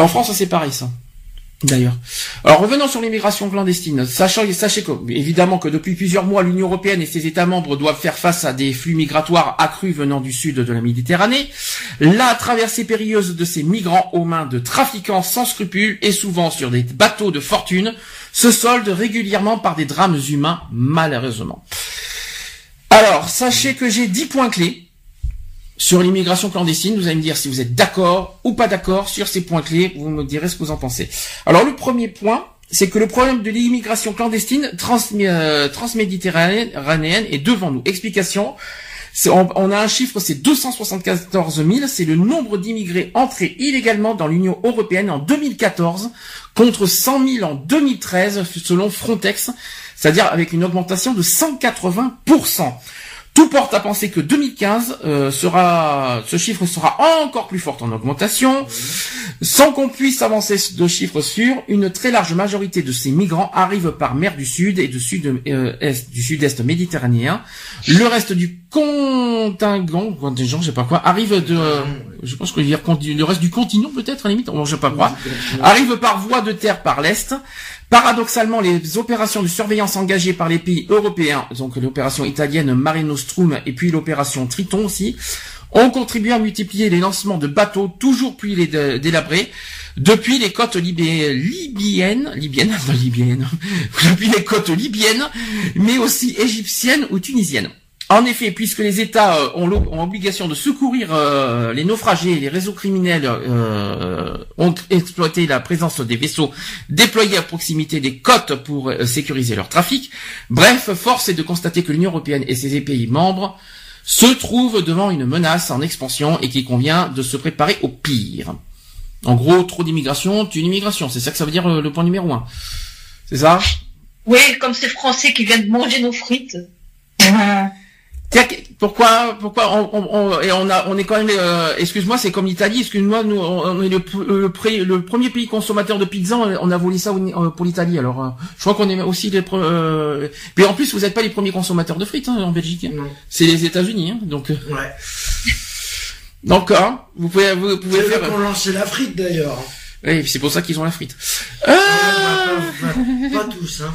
En France, c'est pareil, ça. D'ailleurs. Alors, revenons sur l'immigration clandestine. Sachant, sachez que, évidemment, que depuis plusieurs mois, l'Union Européenne et ses États membres doivent faire face à des flux migratoires accrus venant du sud de la Méditerranée. La traversée périlleuse de ces migrants aux mains de trafiquants sans scrupules et souvent sur des bateaux de fortune se solde régulièrement par des drames humains, malheureusement. Alors, sachez que j'ai 10 points clés sur l'immigration clandestine. Vous allez me dire si vous êtes d'accord ou pas d'accord sur ces points clés. Vous me direz ce que vous en pensez. Alors, le premier point, c'est que le problème de l'immigration clandestine euh, transméditerranéenne est devant nous. Explication. On, a un chiffre, c'est 274 000, c'est le nombre d'immigrés entrés illégalement dans l'Union européenne en 2014 contre 100 000 en 2013 selon Frontex, c'est-à-dire avec une augmentation de 180 tout porte à penser que 2015 euh, sera, ce chiffre sera encore plus fort en augmentation. Sans qu'on puisse avancer de chiffres sûrs, une très large majorité de ces migrants arrivent par mer du Sud et du Sud-Est euh, du Sud-Est méditerranéen. Le reste du contingent, contingent, je sais pas quoi, arrive de, je pense que dire le reste du continent peut-être à la limite, je sais pas quoi, arrive par voie de terre par l'est. Paradoxalement, les opérations de surveillance engagées par les pays européens, donc l'opération italienne Mare Nostrum et puis l'opération Triton aussi, ont contribué à multiplier les lancements de bateaux toujours plus délabrés depuis les côtes libyennes, libyennes, libyennes, libyennes, depuis les côtes libyennes, mais aussi égyptiennes ou tunisiennes. En effet, puisque les États euh, ont l'obligation de secourir euh, les naufragés, les réseaux criminels euh, ont exploité la présence des vaisseaux déployés à proximité des côtes pour sécuriser leur trafic. Bref, force est de constater que l'Union européenne et ses pays membres se trouvent devant une menace en expansion et qu'il convient de se préparer au pire. En gros, trop d'immigration, une immigration. C'est ça que ça veut dire le point numéro un. C'est ça? Oui, comme ces Français qui viennent manger nos frites. Pourquoi, pourquoi on, on, et on a, on est quand même, euh, excuse-moi, c'est comme l'Italie. Excuse-moi, nous, on est le, le, premier pays consommateur de pizza. On a volé ça euh, pour l'Italie. Alors, euh, je crois qu'on est aussi les. Euh, mais en plus, vous n'êtes pas les premiers consommateurs de frites hein, en Belgique. Hein. C'est les États-Unis, hein, donc. Ouais. Donc, hein, vous pouvez, vous pouvez faire. C'est lancé la frite d'ailleurs. Oui, c'est pour ça qu'ils ont la frite. pas, pas, tous, hein.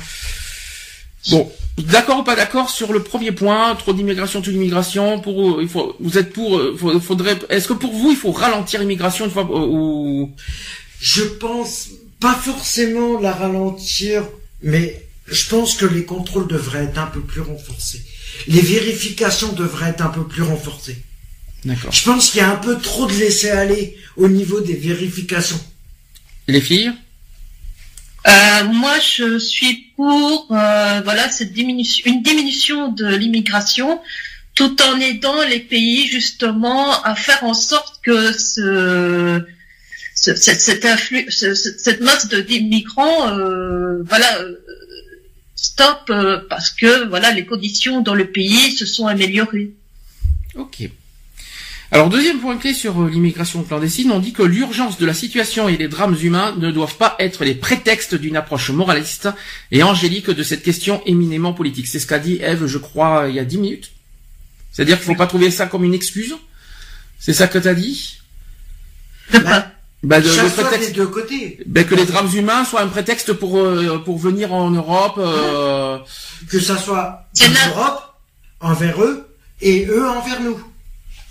Bon, d'accord ou pas d'accord sur le premier point, trop d'immigration, trop d'immigration. Pour il faut, vous êtes pour, euh, faudrait. Est-ce que pour vous, il faut ralentir l'immigration une fois euh, ou? Je pense pas forcément la ralentir, mais je pense que les contrôles devraient être un peu plus renforcés. Les vérifications devraient être un peu plus renforcées. D'accord. Je pense qu'il y a un peu trop de laisser aller au niveau des vérifications. Les filles? Euh, moi, je suis pour euh, voilà cette diminution, une diminution de l'immigration, tout en aidant les pays justement à faire en sorte que ce, cette, cette masse d'immigrants, euh, voilà, euh, stop parce que voilà les conditions dans le pays se sont améliorées. Ok. Alors deuxième point clé sur euh, l'immigration clandestine, on dit que l'urgence de la situation et les drames humains ne doivent pas être les prétextes d'une approche moraliste et angélique de cette question éminemment politique. C'est ce qu'a dit Eve, je crois, il y a dix minutes. C'est-à-dire qu'il faut pas trouver ça comme une excuse? C'est ça que tu as dit? Bah, bah de, le prétexte, deux côtés. Bah, que les drames humains soient un prétexte pour euh, pour venir en Europe. Euh... Que ça soit en Europe envers eux et eux envers nous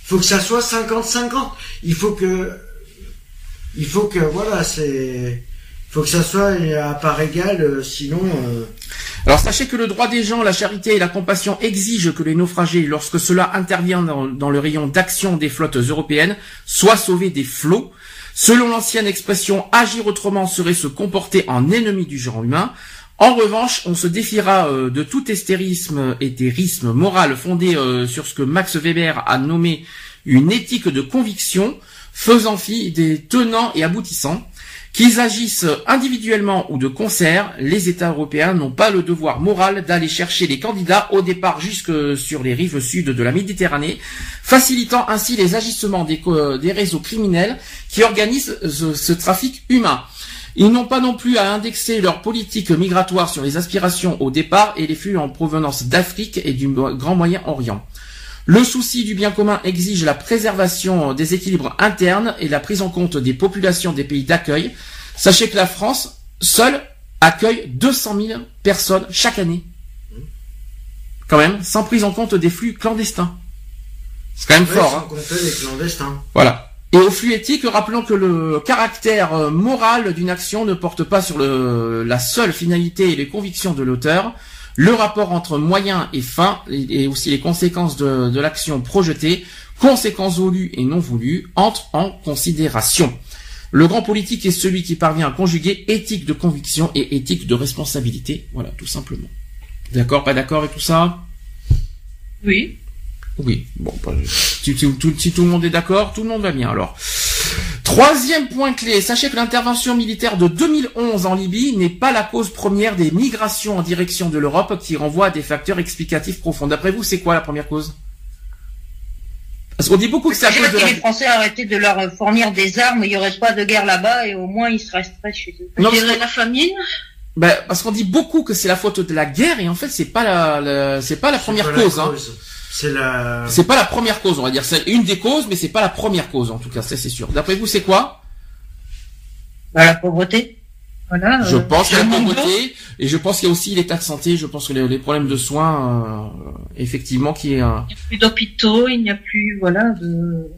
faut que ça soit 50-50. Il faut que, il faut que, voilà, c'est, faut que ça soit à part égale, euh, sinon. Euh, Alors sachez que le droit des gens, la charité et la compassion exigent que les naufragés, lorsque cela intervient dans, le rayon d'action des flottes européennes, soient sauvés des flots. Selon l'ancienne expression, agir autrement serait se comporter en ennemi du genre humain. En revanche, on se défiera euh, de tout estérisme, éthérisme moral fondé euh, sur ce que Max Weber a nommé une éthique de conviction, faisant fi des tenants et aboutissants. Qu'ils agissent individuellement ou de concert, les États européens n'ont pas le devoir moral d'aller chercher les candidats au départ jusque sur les rives sud de la Méditerranée, facilitant ainsi les agissements des réseaux criminels qui organisent ce trafic humain. Ils n'ont pas non plus à indexer leur politique migratoire sur les aspirations au départ et les flux en provenance d'Afrique et du Grand Moyen-Orient. Le souci du bien commun exige la préservation des équilibres internes et la prise en compte des populations des pays d'accueil. Sachez que la France, seule, accueille 200 000 personnes chaque année. Quand même, sans prise en compte des flux clandestins. C'est quand même fort. Hein. Voilà. Et au flux éthique, rappelons que le caractère euh, moral d'une action ne porte pas sur la seule finalité et les convictions de l'auteur. Le rapport entre moyens et fins, et, aussi les conséquences de, de l'action projetée, conséquences voulues et non voulues, entrent en considération. Le grand politique est celui qui parvient à conjuguer éthique de conviction et éthique de responsabilité. Voilà, tout simplement. D'accord, pas d'accord et tout ça? Oui. Oui, bon, bah, si, tout, si tout le monde est d'accord, tout le monde va bien alors. Troisième point clé, sachez que l'intervention militaire de 2011 en Libye n'est pas la cause première des migrations en direction de l'Europe qui renvoie à des facteurs explicatifs profonds. D'après vous, c'est quoi la première cause? Parce qu'on dit beaucoup que c'est à cause de la... les Français arrêtaient de leur fournir des armes, il n'y aurait pas de guerre là-bas et au moins ils se resteraient chez eux. Non, la famine? Ben, parce qu'on dit beaucoup que c'est la faute de la guerre et en fait c'est pas la, c'est pas la première cause. Hein. C'est la. C'est pas la première cause, on va dire. C'est une des causes, mais c'est pas la première cause en tout cas, ça c'est sûr. D'après vous, c'est quoi? Bah, La pauvreté. Voilà. Je euh, pense qu'il y a la pauvreté et je pense qu'il y a aussi l'état de santé. Je pense que les, problèmes de soins, euh, effectivement, qui est. Un... Il n'y a plus d'hôpitaux, il n'y a plus, voilà, de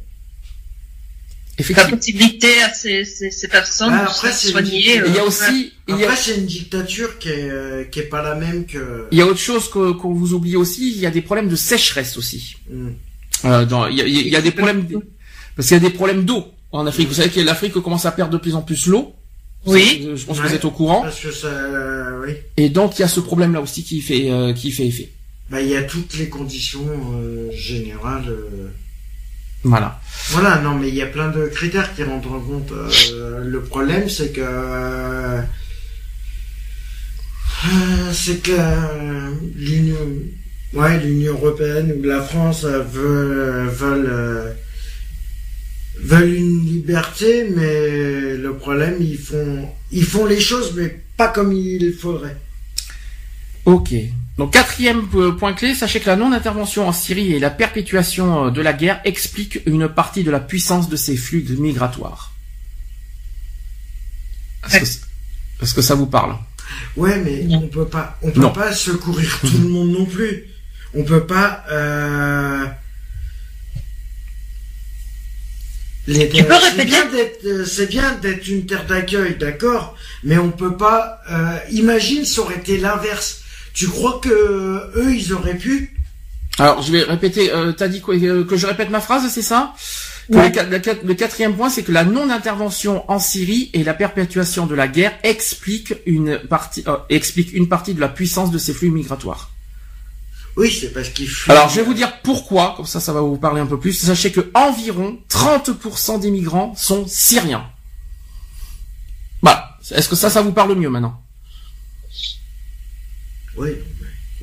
possibilité à ces, ces, ces personnes bah, après, de se soigner. Il y a aussi, après, a... c'est une dictature qui est, euh, qui est pas la même que. Il y a autre chose qu'on vous oublie aussi. Il y a des problèmes de sécheresse aussi. Mm. Euh, dans, il y a, il y a des problèmes parce qu'il y a des problèmes d'eau en Afrique. Vous savez que l'Afrique commence à perdre de plus en plus l'eau. Oui. Je pense que vous êtes au courant. Parce que ça, euh, oui. Et donc il y a ce problème-là aussi qui fait, euh, qui fait effet. Bah, il y a toutes les conditions euh, générales. Voilà. Voilà, non, mais il y a plein de critères qui rentrent en compte. Euh, le problème, c'est que euh, c'est que l'Union, ouais, l'Union européenne ou la France veulent veulent veulent une liberté, mais le problème, ils font ils font les choses, mais pas comme il faudrait. Ok. Donc quatrième point clé, sachez que la non-intervention en Syrie et la perpétuation euh, de la guerre expliquent une partie de la puissance de ces flux migratoires. Est-ce que, ça vous parle? Ouais, mais on peut pas, on peut pas secourir tout le monde non plus. On peut pas. Euh... Les, tu peux répéter? euh, C'est bien d'être une terre d'accueil, d'accord, mais on peut pas. Euh, imagine, ça aurait été l'inverse tu crois que eux, ils auraient pu? Alors, je vais répéter. Euh, T'as dit quoi euh, Que je répète ma phrase, c'est ça? Le, quatrième point, c'est que la non-intervention en Syrie et la perpétuation de la guerre expliquent une partie, euh, explique une partie de la puissance de ces flux migratoires. Oui, c'est parce qu'il Alors, je vais vous dire pourquoi, comme ça, ça va vous parler un peu plus. Sachez que environ 30% des migrants sont syriens. Bah, est-ce que ça, ça vous parle mieux maintenant?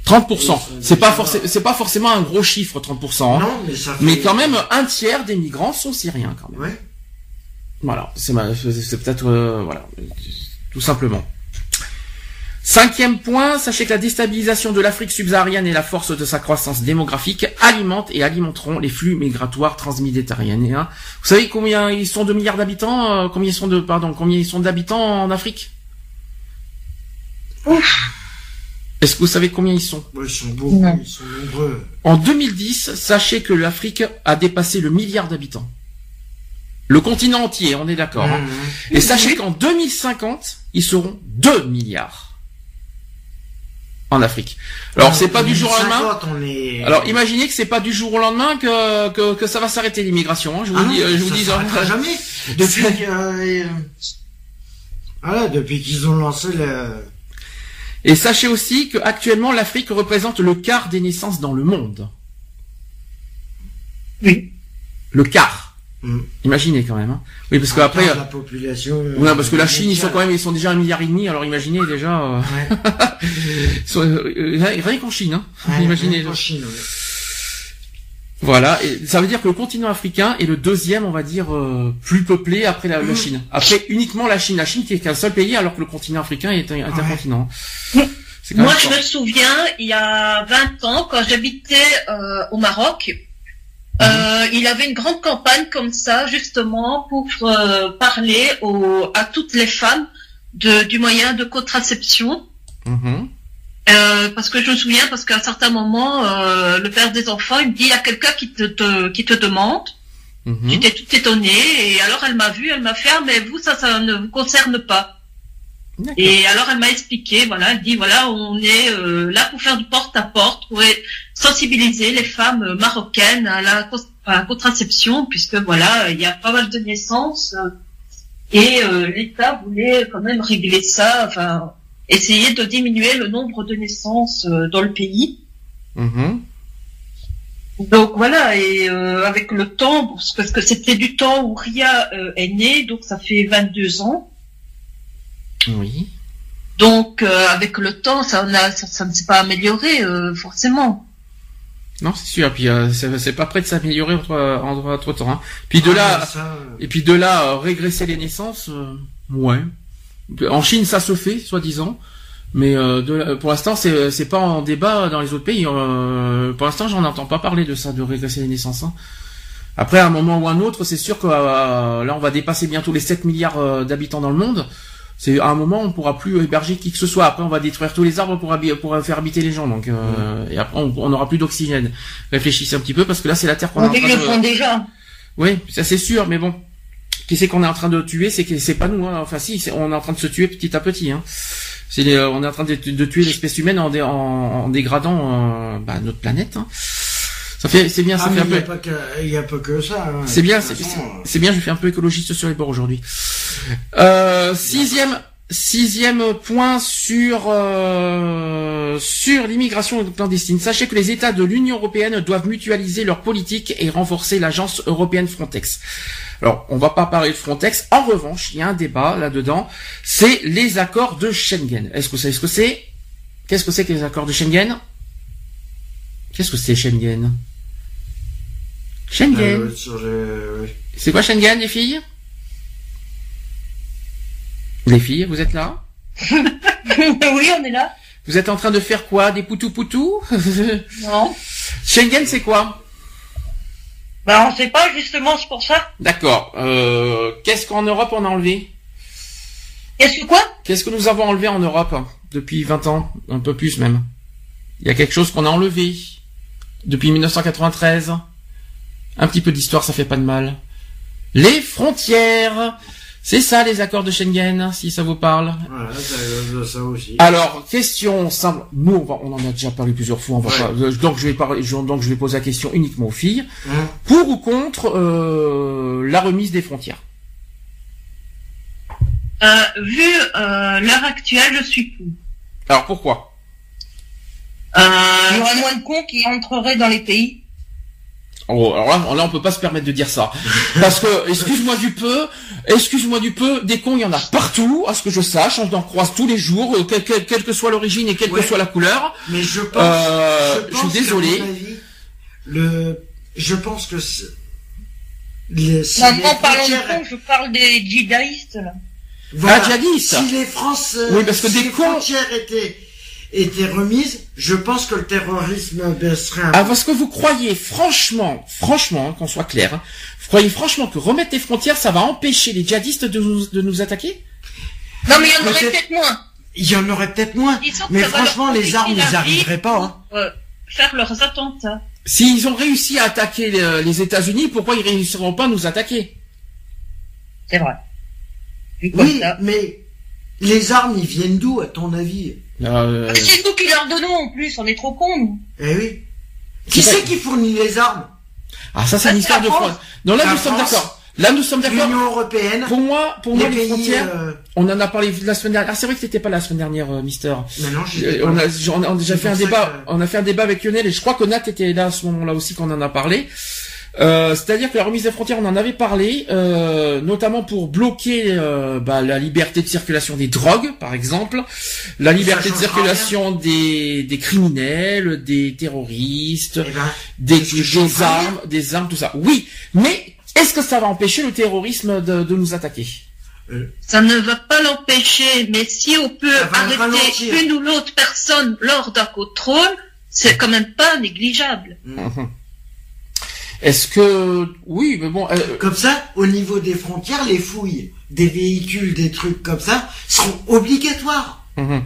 30%. C'est pas pas forcément un gros chiffre, 30%. Hein. Non, mais ça Mais quand même, un tiers des migrants sont syriens, quand même. Voilà. C'est peut-être, euh, voilà. Tout simplement. Cinquième point, sachez que la déstabilisation de l'Afrique subsaharienne et la force de sa croissance démographique alimentent et alimenteront les flux migratoires transméditerranéens. Vous savez combien ils sont de milliards d'habitants, euh, combien ils sont de, pardon, combien ils sont d'habitants en Afrique? Est-ce que vous savez combien ils sont? Ils sont beaucoup, ils sont nombreux. En 2010, sachez que l'Afrique a dépassé le milliard d'habitants. Le continent entier, on est d'accord. Hein. Et sachez qu'en 2050, ils seront 2 milliards en Afrique. Alors c'est pas du jour au lendemain. Alors imaginez que c'est pas du jour au lendemain que que, ça va s'arrêter l'immigration. Hein. Je vous ah dis, je vous dis. Hein. jamais. Depuis, euh, voilà, depuis qu'ils ont lancé le et sachez aussi qu'actuellement, l'Afrique représente le quart des naissances dans le monde. Oui. Le quart. Mm. Imaginez quand même. Hein. Oui, parce que après. La population. Euh, parce que la Chine, ils sont quand même, ils sont déjà un milliard et demi. Alors imaginez déjà. Euh... Ouais. euh, rien qu'en Chine, hein. imaginez. Rien Chine, voilà, et ça veut dire que le continent africain est le deuxième, on va dire, euh, plus peuplé après la, mmh. Chine. Après uniquement la Chine. La Chine qui est qu'un seul pays alors que le continent africain est un, continent. Moi, je me souviens, il y a 20 ans, quand j'habitais euh, au Maroc, euh, mmh. il avait une grande campagne comme ça, justement, pour parler à toutes les femmes de, du moyen de contraception. Mmh. Euh, parce que je me souviens, parce qu'à un certain moment, euh, le père des enfants, il me dit, il y a quelqu'un qui te, qui te demande. Mhm. J'étais tout étonné et alors elle m'a vu, elle m'a fait, ah, mais vous, ça, ça ne vous concerne pas. Et alors elle m'a expliqué, voilà, elle dit, voilà, on est euh, là pour faire du porte-à-porte, pour sensibiliser les femmes marocaines à la, à la contraception, puisque voilà, il y a pas mal de naissances et l'État voulait quand même régler ça, enfin essayer de diminuer le nombre de naissances euh, dans le pays. Mhm. Donc voilà, et euh, avec le temps, parce que c'était du temps où Ria euh, est née, donc ça fait 22 ans. Oui. Donc euh, avec le temps, ça, a, ça, ne s'est pas amélioré forcément. Non, c'est sûr. Puis c'est pas prêt de s'améliorer entre, entre, temps. Hein. Puis de ah, là, et puis de là régresser les naissances, ouais. En Chine, ça se fait, soi-disant. Mais euh, pour l'instant, c'est c'est pas en débat dans les autres pays. Euh, pour l'instant, j'en entends pas parler de ça, de régresser les naissances. Hein. Après, à un moment ou un autre, c'est sûr que euh, là, on va dépasser bientôt les 7 milliards d'habitants dans le monde. C'est à un moment, on pourra plus héberger qui que ce soit. Après, on va détruire tous les arbres pour, pour faire habiter les gens. Donc, et après, on n'aura plus d'oxygène. Réfléchissez un petit peu parce que là, c'est la terre qu'on est en train le font déjà. Oui, ça c'est sûr, mais bon qui c'est qu'on est en train de tuer, c'est que c'est pas nous. Hein. Enfin si, on est en train de se tuer petit à petit. Hein. C'est euh, on est en train de, tuer l'espèce humaine en, en, dégradant euh, bah, notre planète. Hein. Ça fait, c'est bien, ça ah, fait un peu. Il n'y a, pas que ça. Hein. C'est bien, c'est bien. Je fais un peu écologiste sur les bords aujourd'hui. Euh, sixième. Sixième point sur euh, sur l'immigration clandestine. Sachez que les États de l'Union européenne doivent mutualiser leur politique et renforcer l'agence européenne Frontex. Alors, on va pas parler de Frontex. En revanche, il y a un débat là-dedans. C'est les accords de Schengen. Est-ce que vous savez ce que c'est? Qu'est-ce que c'est que les accords de Schengen? Qu'est-ce que c'est Schengen? Schengen. Euh, c'est quoi Schengen, les filles? Les filles, vous êtes là? Oui, on est là. Vous êtes en train de faire quoi? Des poutou poutou Non. Schengen, c'est quoi? Bah on sait pas justement, c'est pour ça. D'accord. Euh, qu'est-ce qu'en Europe on a enlevé? Qu'est-ce que quoi? Qu'est-ce que nous avons enlevé en Europe hein, depuis 20 ans, un peu plus même? Il y a quelque chose qu'on a enlevé depuis 1993. Un petit peu d'histoire, ça fait pas de mal. Les frontières. C'est ça les accords de Schengen, si ça vous parle. Voilà, ça, ça aussi. Alors, question simple. Nous, on, en a déjà parlé plusieurs fois. On va pas, euh, donc je vais parler, donc je vais poser la question uniquement aux filles. Hein pour ou contre euh, la remise des frontières euh, Vu euh, l'heure actuelle, je suis pour. Alors pourquoi euh, Il y aurait moins de cons qui entreraient dans les pays. Oh, alors là, là, on peut pas se permettre de dire ça. Parce que, excuse-moi du peu, excuse-moi du peu, des cons, il y en a partout, à ce que je sache, on en croise tous les jours, euh, quelle, que soit l'origine et quelle que soit la couleur. Mais je pense, euh, je, suis désolé. le, je pense que les, si non, pas parlant de cons, je parle des djihadistes, là. Voilà. Ah, djihadistes. Si les France, oui, parce que si des les cons... frontières étaient était remise, je pense que le terrorisme baisserait un Ah, parce que vous croyez franchement, franchement, qu'on soit clair, hein, vous croyez franchement que remettre les frontières, ça va empêcher les djihadistes de nous, de nous attaquer? Non, mais il y en aurait peut-être moins. Il y en aurait peut-être moins. Mais franchement, les armes, ils n'arriveraient pas. Hein. Euh, faire leurs attentats. S'ils ont réussi à attaquer les, États-Unis, pourquoi ils réussiront pas à nous attaquer? C'est vrai. Oui, mais les armes, ils viennent d'où, à ton avis? Euh... Ah, c'est nous qui leur donnons en plus, on est trop cons, nous. Eh oui. Qui c'est qui fournit les armes? Ah, ça, c'est une histoire de France. Non, là, nous sommes d'accord. Là, nous sommes d'accord. L'Union européenne. Pour moi, pour moi, les frontières. Euh, on en a parlé la semaine dernière. Ah, c'est vrai que t'étais pas la semaine dernière, euh, Mister. Mais non, euh, on a, on a déjà fait un débat. On a fait un débat avec Lionel et je crois que Nat était là à ce moment-là aussi qu'on en a parlé. Euh, c'est-à-dire que la remise des frontières, on en avait parlé, euh, notamment pour bloquer euh, bah, la liberté de circulation des drogues, par exemple, la liberté de circulation des, des criminels, des terroristes, eh ben, des, des armes, des armes, tout ça. Oui, mais est-ce que ça va empêcher le terrorisme de, de nous attaquer? Ça ne va pas l'empêcher, mais si on peut arrêter une ou l'autre personne lors d'un contrôle, c'est quand même pas négligeable. Mhm. Est-ce que oui, mais bon. Euh, comme ça, au niveau des frontières, les fouilles des véhicules, des trucs comme ça, seront obligatoires. Mhm.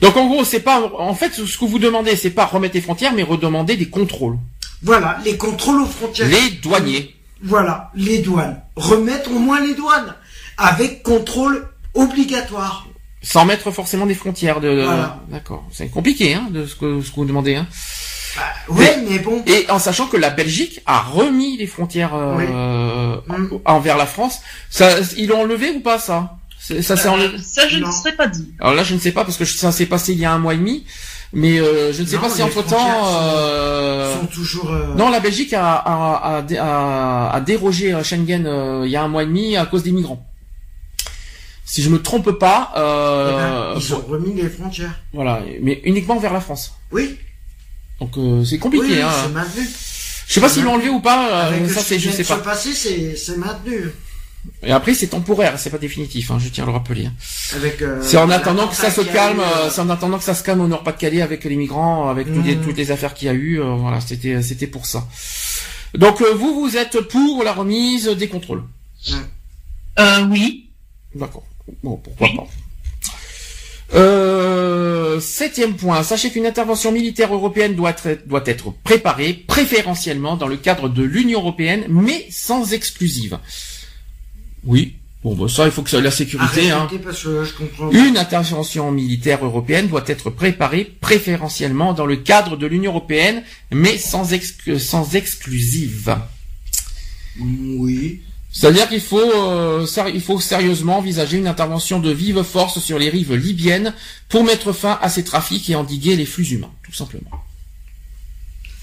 Donc en gros, c'est pas en fait ce que vous demandez, c'est pas remettre les frontières, mais redemander des contrôles. Voilà, les contrôles aux frontières. Les douaniers. Voilà, les douanes. Remettre au moins les douanes avec contrôle obligatoire. Sans mettre forcément des frontières de. Voilà. D'accord, c'est compliqué, hein, de ce que ce que vous demandez, hein. Bah, oui, mais, bon. Et en sachant que la Belgique a remis les frontières euh, mm. envers la France, ça, ils l'ont enlevé ou pas ça? Ça, euh, ça, je ne serais pas dit. Alors là, je ne sais pas parce que ça s'est passé il y a un mois et demi. Mais euh, je ne sais Non, pas si entre temps. sont- Euh... sont toujours. euh, Non, la Belgique a, a, a, a- a dérogé à Schengen euh, il y a un mois et demi à cause des migrants. Si je me trompe pas, eh ben, euh, ils ont remis les frontières. voilà, mais uniquement vers la France. Oui. Donc euh, c'est compliqué. oui, hein. c'est maintenu. Je sais pas s'ils l'ont enlevé ou pas. euh, Avec ça ce c'est, qui je vient sais de pas. se passer, c'est c'est maintenu. Et après c'est temporaire, c'est pas définitif. Hein, je tiens à le rappeler. Avec. euh, C'est en attendant que ça se calme, eu, euh, c'est en attendant que ça se calme au Nord-Pas-de-Calais avec les migrants, avec toutes, les, Mhm. toutes les affaires qu'il y a eu. euh, voilà, c'était c'était pour ça. Donc euh, vous vous êtes pour la remise des contrôles. Euh, oui. D'accord. Bon, pourquoi pas. Euh, septième point. Sachez qu'une intervention militaire européenne doit être, doit être préparée préférentiellement dans le cadre de l'Union européenne, mais sans exclusive. Oui. Bon, bah, ça, il faut que ça, la sécurité, hein. Parce que je comprends. Une intervention militaire européenne doit être préparée préférentiellement dans le cadre de l'Union européenne, mais sans, exclu- sans exclusive. Oui. C'est-à-dire qu'il faut, euh, il faut sérieusement envisager une intervention de vive force sur les rives libyennes pour mettre fin à ces trafics et endiguer les flux humains, tout simplement.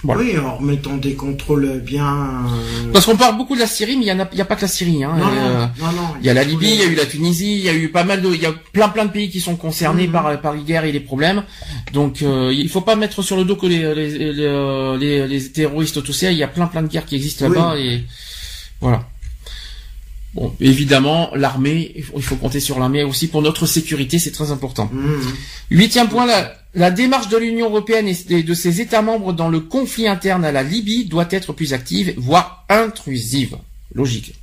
Voilà. Oui, en remettant des contrôles bien. euh, Parce qu'on parle beaucoup de la Syrie, mais il y en a, pas que la Syrie. Hein. Non, Euh, non, non. Il y a la tous Libye, il y a eu la Tunisie, il y a eu pas mal de, il y a plein plein de pays qui sont concernés Mhm. par par les guerres et les problèmes. Donc euh, il faut pas mettre sur le dos que les les, les, les- les terroristes tout ça. Il y a plein plein de guerres qui existent Oui. là-bas et voilà. Bon, évidemment, l'armée, il faut, compter sur l'armée aussi pour notre sécurité, c'est très important. Mhm. Huitième point, la, la démarche de l'Union européenne et de ses États membres dans le conflit interne à la Libye doit être plus active, voire intrusive. Logique.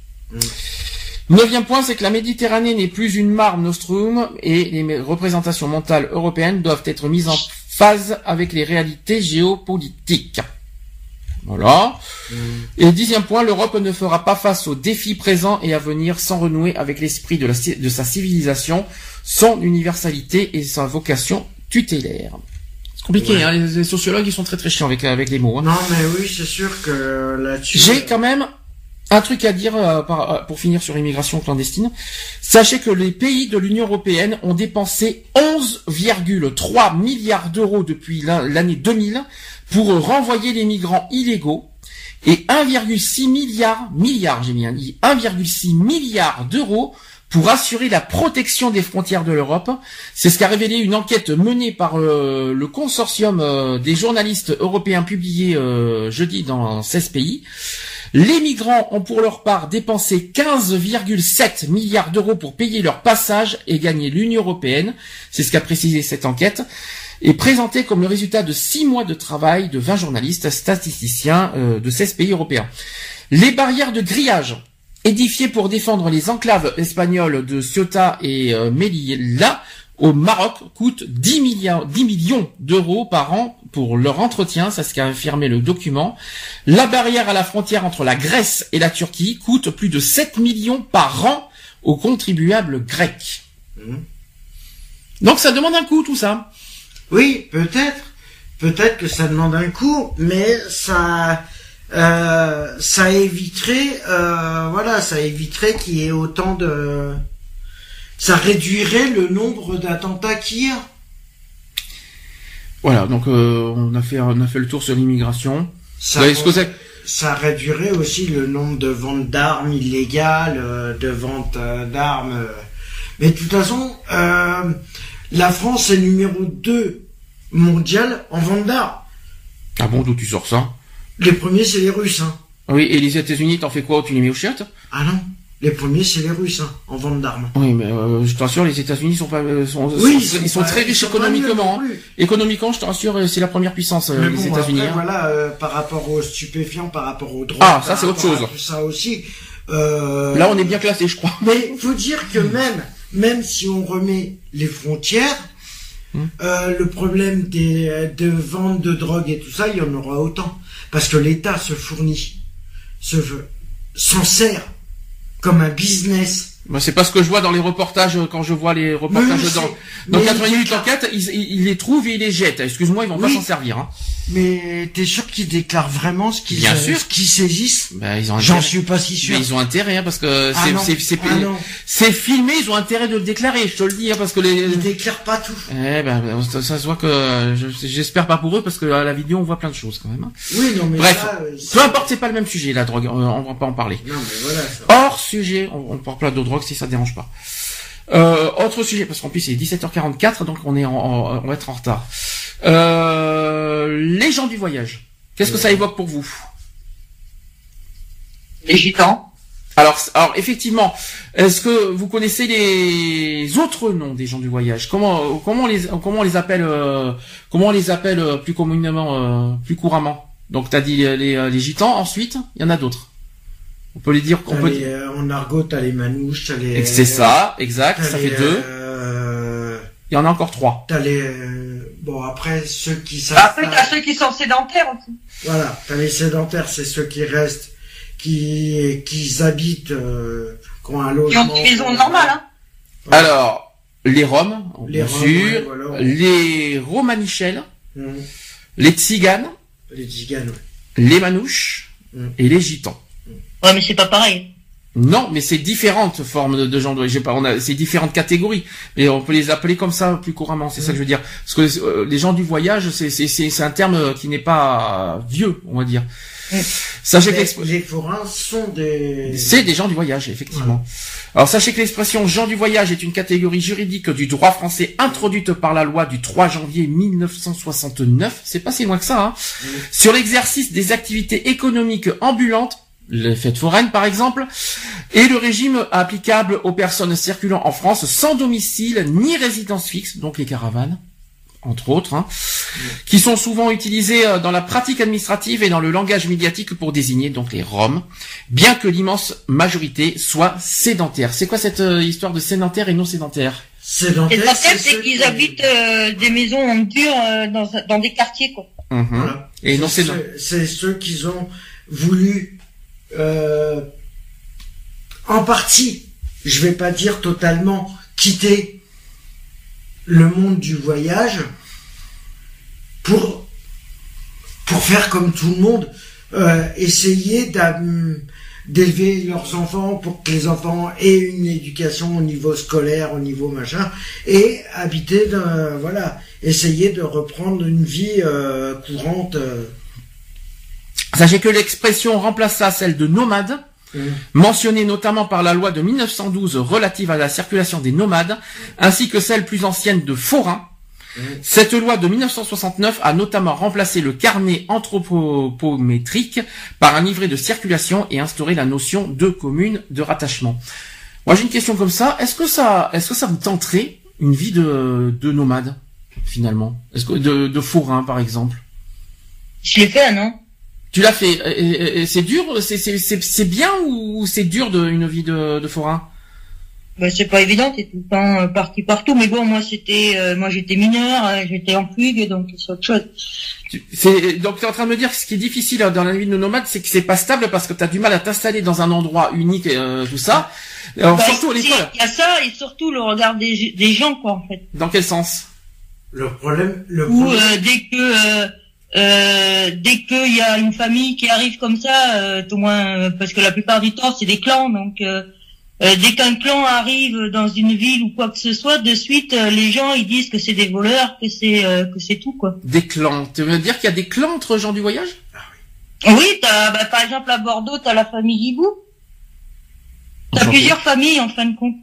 Neuvième point, c'est que la Méditerranée n'est plus une mare nostrum et les représentations mentales européennes doivent être mises en phase avec les réalités géopolitiques. Voilà. Et dixième point, l'Europe ne fera pas face aux défis présents et à venir sans renouer avec l'esprit de, sa civilisation, son universalité et sa vocation tutélaire. C'est compliqué, Ouais. hein, les, les sociologues ils sont très très chiants avec, avec les mots. hein. Non, mais oui, c'est sûr que là-dessus. J'ai quand même un truc à dire euh, euh, pour finir sur l'immigration clandestine. Sachez que les pays de l'Union européenne ont dépensé 11,3 milliards d'euros depuis l'an- l'année 2000 pour renvoyer les migrants illégaux et 1,6 milliard, milliard j'ai bien dit, 1,6 milliard d'euros pour assurer la protection des frontières de l'Europe. C'est ce qu'a révélé une enquête menée par euh, le consortium euh, des journalistes européens publiée euh, jeudi dans 16 pays. Les migrants ont pour leur part dépensé 15,7 milliards d'euros pour payer leur passage et gagner l'Union européenne. C'est ce qu'a précisé cette enquête. Et présenté comme le résultat de six mois de travail de 20 journalistes statisticiens euh, de 16 pays européens. Les barrières de grillage édifiées pour défendre les enclaves espagnoles de Ceuta et euh, Melilla au Maroc coûtent 10, milliards, 10 millions d'euros par an pour leur entretien, c'est ce qu'a affirmé le document. La barrière à la frontière entre la Grèce et la Turquie coûte plus de 7 millions par an aux contribuables grecs. Mhm. Donc ça demande un coût tout ça. Oui, peut-être. Peut-être que ça demande un coup, mais ça, euh, ça éviterait, euh, voilà, ça éviterait qu'il y ait autant de, ça réduirait le nombre d'attentats qu'il y a. Voilà, donc euh, on a fait on a fait le tour sur l'immigration. Ça, que ça réduirait aussi le nombre de ventes d'armes illégales, de ventes d'armes. Mais de toute façon, la France est numéro 2 mondial en vente d'armes. Ah bon, d'où tu sors ça? Les premiers, c'est les Russes. Hein. Oui, et les États-Unis, t'en fais quoi? Tu les mets aux chiottes? Ah non, les premiers, c'est les Russes hein, en vente d'armes. Oui, mais euh, je te rassure, les États-Unis sont pas euh, sont, Oui, sont- ils sont pas- très riches économiquement. hein. Économiquement, je te rassure, euh, c'est la première puissance euh, Mais les bon, États-Unis. hein. voilà, euh, par rapport aux stupéfiants, par rapport aux drogues, Ah, ça, c'est autre chose. Tout ça aussi. Euh, Là, on est bien classé, je crois. Mais faut dire que même, même si on remet les frontières, Hmm. euh, le problème des, de vente de drogue et tout ça, il y en aura autant. Parce que l'État se fournit, se, s'en sert comme un business Bah, c'est pas ce que je vois dans les reportages euh, quand je vois les reportages Mais dans, dans mais 88 il déclare- enquêtes, ils, ils, les trouvent et ils les jettent. Excuse-moi, ils vont pas s'en servir. Hein. Mais t'es sûr qu'ils déclarent vraiment ce qu'ils Bien euh, sûr. ce qu'ils saisissent Bah, ils ont J'en suis pas si sûr. Mais ils ont intérêt hein, parce que Ah c'est Ah c'est filmé, ils ont intérêt de le déclarer. Je te le dis hein, parce que les Ils déclarent pas tout. eh ben ça, ça se voit que je- j'espère pas pour eux parce que à la vidéo on voit plein de choses quand même. hein. Oui, non mais Bref, euh, peu importe, c'est pas le même sujet la drogue, euh, on va pas en parler. Non mais voilà. Ça. Hors sujet, on, on parle pas de si ça dérange pas. Euh, autre sujet, parce qu'en plus il est 17h44, donc on est en, en- on va être en retard. Euh, les gens du voyage. Qu'est-ce que ça évoque pour vous? Les gitans. alors, effectivement, est-ce que vous connaissez les autres noms des gens du voyage? Comment comment on les comment on les appelle euh, comment on les appelle plus communément plus couramment? Donc t'as dit les, les, les gitans. Ensuite, il y en a d'autres. On peut les dire. On T'as peut les, euh, en argot, t'as les manouches, t'as les. C'est ça, exact. Ça les, fait deux. euh, Il y en a encore trois. T'as les. euh, bon après ceux qui savent. Après, pas- t'as ceux qui sont sédentaires aussi. Voilà, t'as les sédentaires, c'est ceux qui restent, qui qui habitent, euh, qui ont un Qui ont une maison normale, hein. Ouais. Alors, les Roms, Les bien Roms, sûr, ouais, voilà. les Romanichels, Hum, les Tziganes, Les tziganes, ouais. les Manouches Mm. et les Gitans. Ouais, mais c'est pas pareil. Non, mais c'est différentes formes de, de gens de j'ai pas on a c'est différentes catégories mais on peut les appeler comme ça plus couramment, c'est ça que je veux dire. Parce que euh, les gens du voyage, c'est c'est c'est c'est un terme qui n'est pas euh, vieux, on va dire. Mm. Sachez que Mais les forains sont des. C'est des gens du voyage, effectivement. Alors sachez que l'expression gens du voyage est une catégorie juridique du droit français introduite par la loi du 3 janvier 1969, c'est pas si loin que ça, hein, sur l'exercice des activités économiques ambulantes, les fêtes foraines par exemple, et le régime applicable aux personnes circulant en France sans domicile ni résidence fixe, donc les caravanes entre autres, hein, qui sont souvent utilisées euh, dans la pratique administrative et dans le langage médiatique pour désigner donc les Roms, bien que l'immense majorité soit sédentaire. C'est quoi cette euh, histoire de sédentaire et non sédentaire? Le c'est problème, ceux c'est qu'ils qui- habitent euh, des maisons en dur euh, dans, dans des quartiers, quoi. Mhm. Voilà. Et non sédentaire. C'est ceux qui ont voulu, euh, en partie, je vais pas dire totalement, quitter le monde du voyage pour faire comme tout le monde, euh, essayer d'élever leurs enfants pour que les enfants aient une éducation au niveau scolaire, au niveau machin, et habiter, voilà, essayer de reprendre une vie euh, courante. Sachez que l'expression remplaça celle de nomade, mentionnée notamment par la loi de 1912 relative à la circulation des nomades, ainsi que celle plus ancienne de forain. Cette loi de 1969 a notamment remplacé le carnet anthropométrique par un livret de circulation et instauré la notion de commune de rattachement. Moi j'ai une question comme ça, est-ce que ça, est-ce que ça vous tenterait une vie de, de nomade finalement, est-ce que de, de forain par exemple? Je l'ai fait, non? Tu l'as fait. et- et- et C'est dur, c'est c'est c'est c'est bien ou c'est dur de une vie de, de forain? Bah, C'est pas évident, t'es tout le temps euh, parti partout. Mais bon, moi, c'était, euh, moi, j'étais mineur, euh, j'étais en fugue, donc c'est autre chose. Tu- C'est donc tu es en train de me dire que ce qui est difficile dans la vie de nomade, c'est que c'est pas stable parce que tu as du mal à t'installer dans un endroit unique, euh, tout ça. Alors Bah, surtout à l'école. Il y a ça, et surtout le regard des, des gens, quoi, en fait. Dans quel sens? Le problème, le Ou problème, euh, dès que... Euh, dès qu'il y a une famille qui arrive comme ça, euh, au moins euh, parce que la plupart du temps c'est des clans, donc euh, euh, dès qu'un clan arrive dans une ville ou quoi que ce soit, de suite euh, les gens ils disent que c'est des voleurs, que c'est euh, que c'est tout quoi. Des clans. Tu veux dire qu'il y a des clans entre gens du voyage? Oui, t'as, bah, par exemple à Bordeaux, t'as la famille Guibou. T'as plusieurs familles en fin de compte.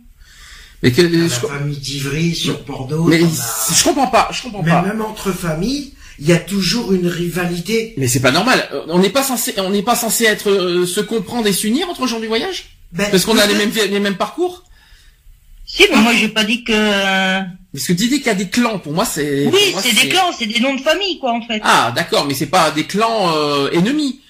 Mais que la je, famille d'Ivry sur Bordeaux. mais as- je comprends pas, je comprends Mais pas. même entre familles, il y a toujours une rivalité. Mais c'est pas normal. Euh, On n'est pas censé, on n'est pas censé être euh, se comprendre et s'unir entre gens du voyage? Ben, parce qu'on a les mêmes les mêmes parcours? Si, mais moi j'ai pas dit que. euh, Parce que tu dis qu'il y a des clans. Pour moi, c'est. Oui, c'est des clans, c'est des noms de famille quoi en fait. Ah, d'accord, mais c'est pas des clans euh, ennemis.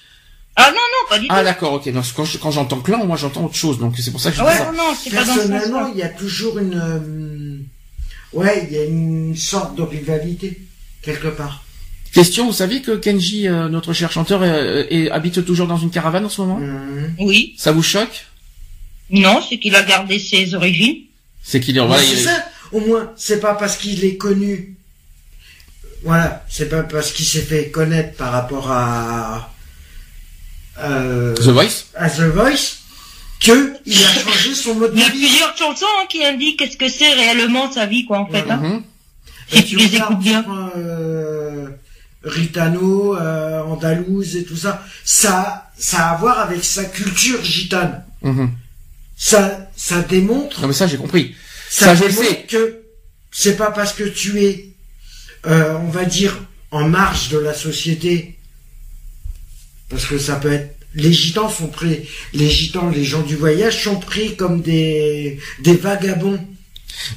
Ah non non, pas du Ah, tout. d'accord, ok. Non, quand je- quand j'entends clan, moi j'entends autre chose. Donc c'est pour ça que je dis Ouais, ça. non, pas Personnellement, sens-là. il y a toujours une, euh, ouais, il y a une sorte de rivalité quelque part. Question, vous savez que Kenji, euh, notre cher chanteur, euh, est- habite toujours dans une caravane en ce moment? Mhm. Oui. Ça vous choque? Non, c'est qu'il a gardé ses origines. C'est qu'il est, voilà, c'est ça. Au moins, c'est pas parce qu'il est connu. Voilà, c'est pas parce qu'il s'est fait connaître par rapport à euh, The Voice? à The Voice que il a changé son mode Il y a de vie. plusieurs chansons hein, qui indiquent qu'est-ce que c'est réellement sa vie, quoi, en fait. Hein. Mhm. Si tu les regardes, écoutes bien. tu euh, Ritano, euh, Andalouse et tout ça, ça, ça a à voir avec sa culture gitane. Mhm. Ça, ça démontre Non mais ça j'ai compris. Ça, Ça, je démontre sais. que c'est pas parce que tu es, euh, on va dire, en marge de la société, parce que ça peut être. Les gitans sont pris, les gitans, les gens du voyage sont pris comme des des vagabonds.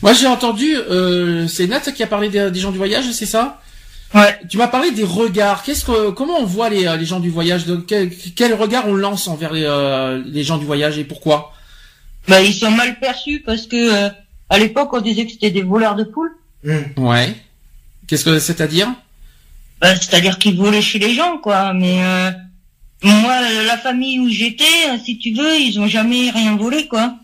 Moi j'ai entendu, euh, c'est Nat qui a parlé des, des gens du voyage, c'est ça? Ouais. Tu m'as parlé des regards. Qu'est-ce que, comment on voit les, euh, les gens du voyage? De, quel, quel regard on lance envers les, euh, les gens du voyage et pourquoi? Bah, ils sont mal perçus parce que euh, à l'époque, on disait que c'était des voleurs de poules. Hum. Ouais. Qu'est-ce que c'est-à-dire? Bah, c'est-à-dire qu'ils volaient chez les gens, quoi. Mais euh, moi, la famille où j'étais, euh, si tu veux, ils ont jamais rien volé, quoi.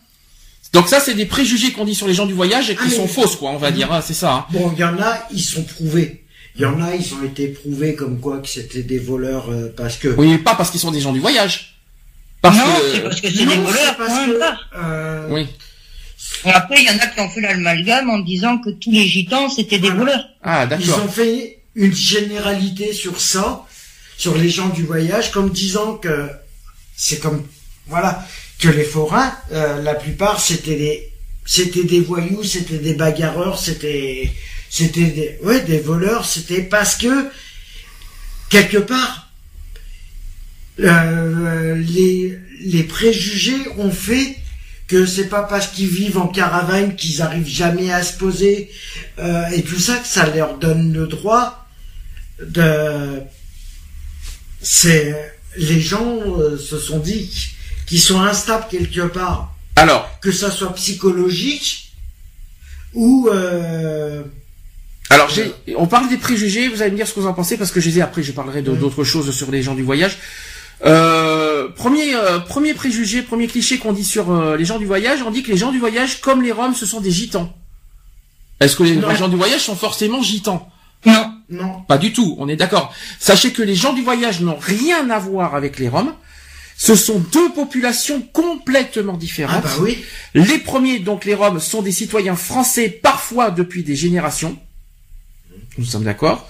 Donc ça c'est des préjugés qu'on dit sur les gens du voyage et qui Ah, sont fausses quoi, on va dire. hein, c'est ça. hein. Bon, il y en a, ils sont prouvés. Il y en a, ils ont été prouvés comme quoi que c'était des voleurs euh, parce que. Oui, mais pas parce qu'ils sont des gens du voyage. Parce non, que. c'est parce que c'est des voleurs, parce point que, euh, Oui. Et Après, il y en a qui ont fait l'amalgame en disant que tous les gitans, c'était des Voilà. voleurs. Ah Ils d'accord. ont fait une généralité sur ça, sur les gens du voyage, comme disant que c'est comme voilà que les forains, euh, la plupart c'était des c'était des voyous, c'était des bagarreurs, c'était c'était des ouais des voleurs, c'était parce que quelque part euh, les les préjugés ont fait que c'est pas parce qu'ils vivent en caravane qu'ils arrivent jamais à se poser euh, et tout ça que ça leur donne le droit de c'est les gens euh, se sont dit qu'ils sont instables quelque part. Alors, que ça soit psychologique ou euh, alors j'ai, on parle des préjugés. Vous allez me dire ce que vous en pensez parce que je les ai après. Je parlerai de- Oui. d'autres choses sur les gens du voyage. Euh, premier, euh, premier préjugé, premier cliché qu'on dit sur euh, les gens du voyage, on dit que les gens du voyage, comme les Roms, ce sont des gitans. Est-ce que les, Non. gens du voyage sont forcément gitans? Non. non Pas du tout, on est d'accord. Sachez que les gens du voyage n'ont rien à voir avec les Roms. Ce sont deux populations complètement ah différentes. bah oui Les premiers, donc les Roms, sont des citoyens français, parfois depuis des générations. Nous sommes d'accord.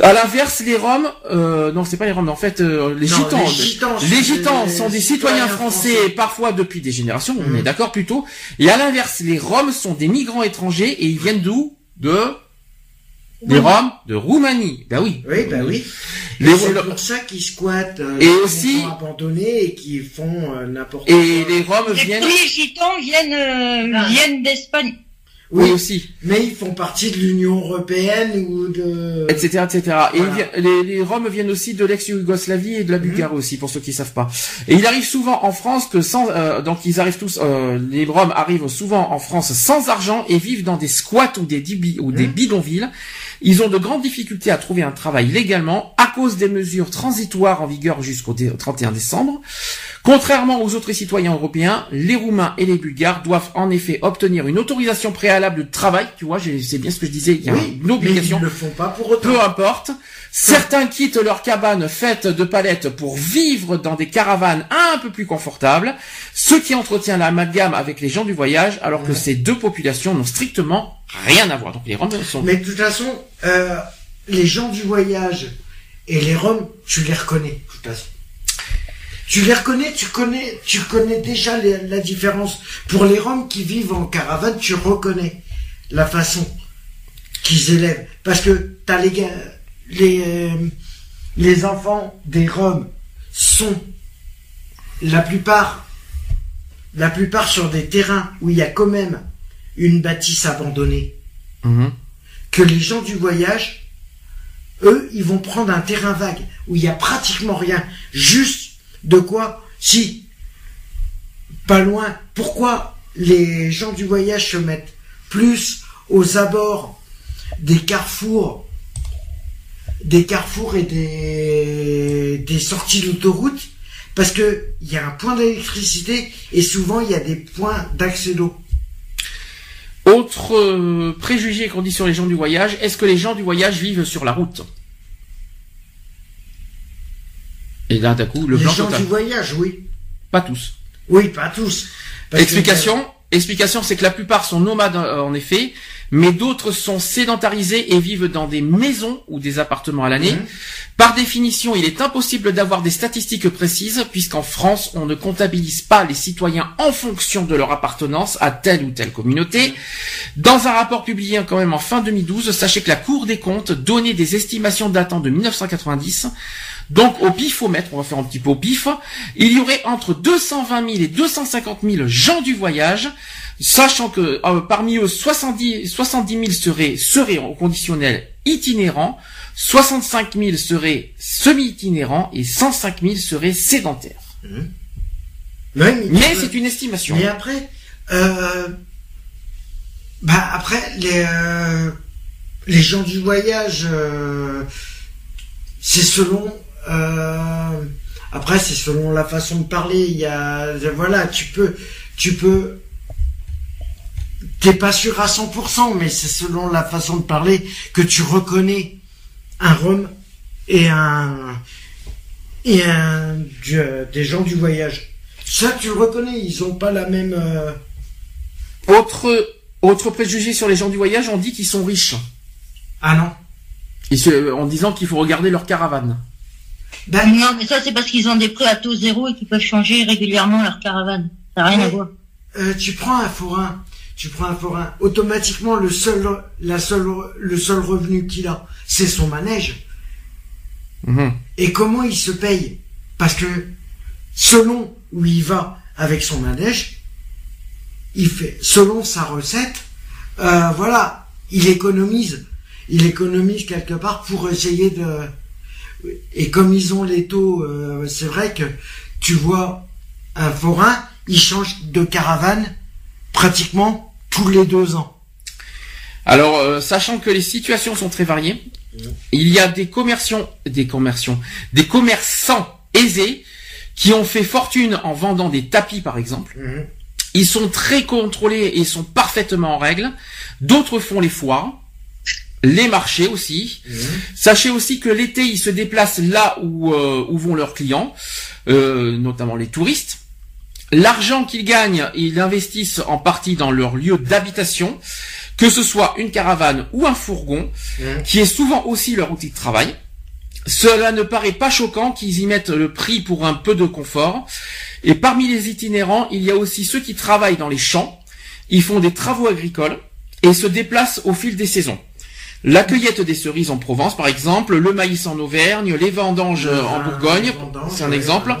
À l'inverse, les Roms, euh, non, c'est pas les Roms, mais en fait, euh, les Non, gitans. les gitans les sont gitans des sont des citoyens citoyens français, français. parfois depuis des générations. On est d'accord plutôt. Et à l'inverse, les Roms sont des migrants étrangers et ils viennent d'où? De les Roms de Roumanie. Ben oui. oui bah oui Les c'est pour ça qu'ils squattent euh, Et aussi- sont abandonnés et qui font euh, n'importe quoi Et les Roms Les viennent. premiers gitans viennent, euh, Ah. viennent d'Espagne. Oui aussi. mais ils font partie de l'Union européenne ou de etc., etc. Et Voilà. viennent- les, les Roms viennent aussi de l'ex-Yougoslavie et de la Bulgarie aussi, pour ceux qui savent pas. Et il arrive souvent en France que sans, euh, donc ils arrivent tous, euh, les Roms arrivent souvent en France sans argent et vivent dans des squats ou des Mhm. bidonvilles. Ils ont de grandes difficultés à trouver un travail légalement à cause des mesures transitoires en vigueur jusqu'au dé- 31 décembre. Contrairement aux autres citoyens européens, les Roumains et les Bulgares doivent en effet obtenir une autorisation préalable de travail. Tu vois, c'est bien ce que je disais, il y a oui une mais obligation ils le font pas pour autant peu importe. Certains quittent leur cabane faite de palettes pour vivre dans des caravanes un peu plus confortables, ce qui entretient l'amalgame avec les gens du voyage, alors que ces deux populations n'ont strictement rien à voir. Donc les Roms sont... Mais de toute façon, euh, les gens du voyage et les Roms, tu les reconnais, de toute façon. Tu les reconnais, tu connais, tu connais déjà les- la différence. Pour les Roms qui vivent en caravane, tu reconnais la façon qu'ils élèvent. Parce que t'as les les, euh, les enfants des Roms sont la plupart, la plupart sur des terrains où il y a quand même une bâtisse abandonnée Mhm. que les gens du voyage, eux, ils vont prendre un terrain vague où il y a pratiquement rien, juste de quoi, si, pas loin, pourquoi les gens du voyage se mettent plus aux abords des carrefours, des carrefours et des, sorties d'autoroute, parce que il y a un point d'électricité et souvent il y a des points d'accès d'eau. Autre euh, préjugé qu'on dit sur les gens du voyage, est-ce que les gens du voyage vivent sur la route? Et là, d'un coup, le les blanc gens total. du voyage, oui. Pas tous. Oui, pas tous. Que- Explication Explication, c'est que la plupart sont nomades euh, en effet, mais d'autres sont sédentarisés et vivent dans des maisons ou des appartements à l'année. Mhm. Par définition, il est impossible d'avoir des statistiques précises puisqu'en France, on ne comptabilise pas les citoyens en fonction de leur appartenance à telle ou telle communauté. Dans un rapport publié quand même en fin 2012, sachez que la Cour des comptes donnait des estimations datant de 1990. Donc au pifomètre, on va faire un petit peu au pif, il y aurait entre 220 000 et 250 000 gens du voyage, sachant que euh, parmi eux 70, 70 000 seraient, seraient au conditionnel itinérants, 65 000 seraient semi-itinérants et 105 000 seraient sédentaires. Ouais, mais, Mais c'est une estimation. Mais après, euh, bah après les euh, les gens du voyage, euh, c'est selon. Euh, après, c'est selon la façon de parler. Il y a, voilà, tu peux, tu peux. T'es pas sûr à 100%, mais c'est selon la façon de parler que tu reconnais un Rome et un et un du- des gens du voyage. Ça, tu le reconnais, ils ont pas la même. euh, Autre, autre préjugé sur les gens du voyage, on dit qu'ils sont riches. Ah non. Et ce- en disant qu'il faut regarder leur caravane. Ben, Non, mais ça, c'est parce qu'ils ont des prix à taux zéro et qu'ils peuvent changer régulièrement leur caravane. Ça n'a rien à voir. euh, tu prends un forain, tu prends un forain, automatiquement le seul, la seule, le seul revenu qu'il a, c'est son manège. Mhm. Et comment il se paye? Parce que selon où il va avec son manège, il fait selon sa recette, euh, voilà, il économise, il économise quelque part pour essayer de. Et comme ils ont les taux, euh, c'est vrai que tu vois un forain, il change de caravane pratiquement tous les deux ans. Alors, euh, sachant que les situations sont très variées, il y a des commerciants, des commerçants aisés qui ont fait fortune en vendant des tapis, par exemple. Ils sont très contrôlés et sont parfaitement en règle. D'autres font les foires, les marchés aussi. Sachez aussi que l'été, ils se déplacent là où, euh, où vont leurs clients, euh, notamment les touristes. L'argent qu'ils gagnent, ils l'investissent en partie dans leur lieu d'habitation, que ce soit une caravane ou un fourgon, qui est souvent aussi leur outil de travail. Cela ne paraît pas choquant qu'ils y mettent le prix pour un peu de confort. Et parmi les itinérants, il y a aussi ceux qui travaillent dans les champs, ils font des travaux agricoles et se déplacent au fil des saisons. La cueillette des cerises en Provence, par exemple, le maïs en Auvergne, les vendanges en Bourgogne, c'est un exemple.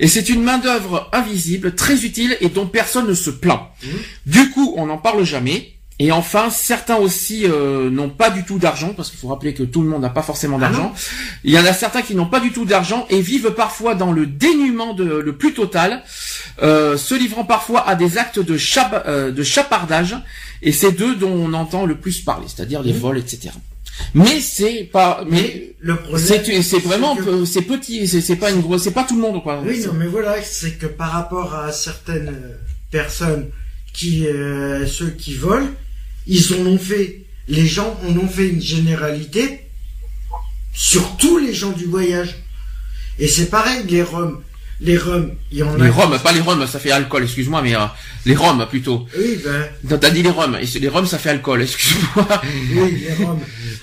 Et c'est une main-d'œuvre invisible, très utile et dont personne ne se plaint. Mmh. Du coup, on n'en parle jamais. Et enfin, certains aussi euh, n'ont pas du tout d'argent, parce qu'il faut rappeler que tout le monde n'a pas forcément Ah d'argent. Il y en a certains qui n'ont pas du tout d'argent et vivent parfois dans le dénuement de, le plus total, euh, se livrant parfois à des actes de, euh, de chapardage. Et c'est d'eux dont on entend le plus parler, c'est-à-dire les vols, etc. Mais c'est pas, mais Le problème, c'est vraiment que- c'est petit, c'est pas une grosse, c'est pas tout le monde quoi. Oui, non, mais voilà, c'est que par rapport à certaines personnes qui, ceux qui volent, ils en ont fait, les gens en ont fait une généralité sur tous les gens du voyage. Et c'est pareil, les Roms. Les Roms, il y en a. Les Roms, pas les Roms, ça fait alcool, excuse-moi, mais euh, les Roms plutôt. Oui, ben, Non, T'as dit les Roms, les Roms ça fait alcool, excuse-moi. oui, les Roms.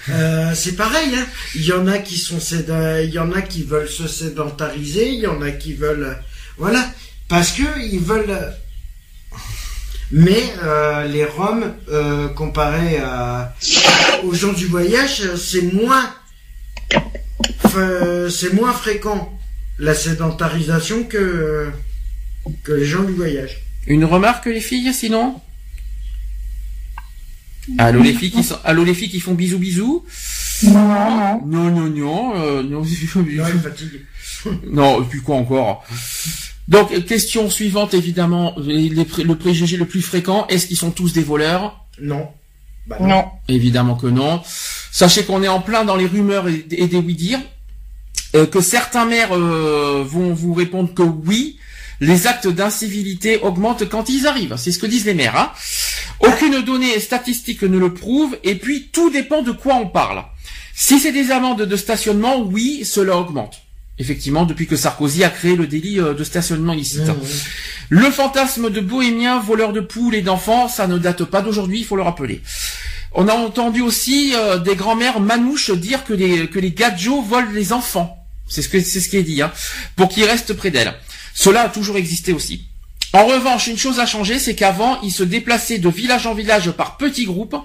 Euh, c'est pareil, hein. Il y en a qui sont il y en a qui veulent se sédentariser, il y en a qui veulent, euh, voilà, parce que ils veulent. Mais euh, les Roms, euh, comparé à, aux gens du voyage, c'est moins, c'est moins fréquent la sédentarisation que que les gens du voyage. Une remarque les filles, sinon? Allô les filles qui sont, allô les filles qui font bisous bisous? Non, non. Non non non, euh, non, Non, est fatigué. non, et puis quoi encore? Donc question suivante évidemment, les- les pré- le préjugé le plus fréquent, est-ce qu'ils sont tous des voleurs? Non. Bah Non. Évidemment que non. Sachez qu'on est en plein dans les rumeurs et, et des oui-dire. euh, que certains maires euh, vont vous répondre que oui, les actes d'incivilité augmentent quand ils arrivent. C'est ce que disent les maires. Hein. Aucune donnée statistique ne le prouve, et puis tout dépend de quoi on parle. Si c'est des amendes de stationnement, oui, cela augmente. Effectivement, depuis que Sarkozy a créé le délit euh, de stationnement illicite. Le fantasme de bohémien, voleur de poules et d'enfants, ça ne date pas d'aujourd'hui, il faut le rappeler. On a entendu aussi euh, des grands-mères manouches dire que les, que les gadgets volent les enfants. C'est ce que c'est ce qui est dit, hein, pour qu'ils restent près d'elles. Cela a toujours existé aussi. En revanche, une chose a changé, c'est qu'avant, ils se déplaçaient de village en village par petits groupes.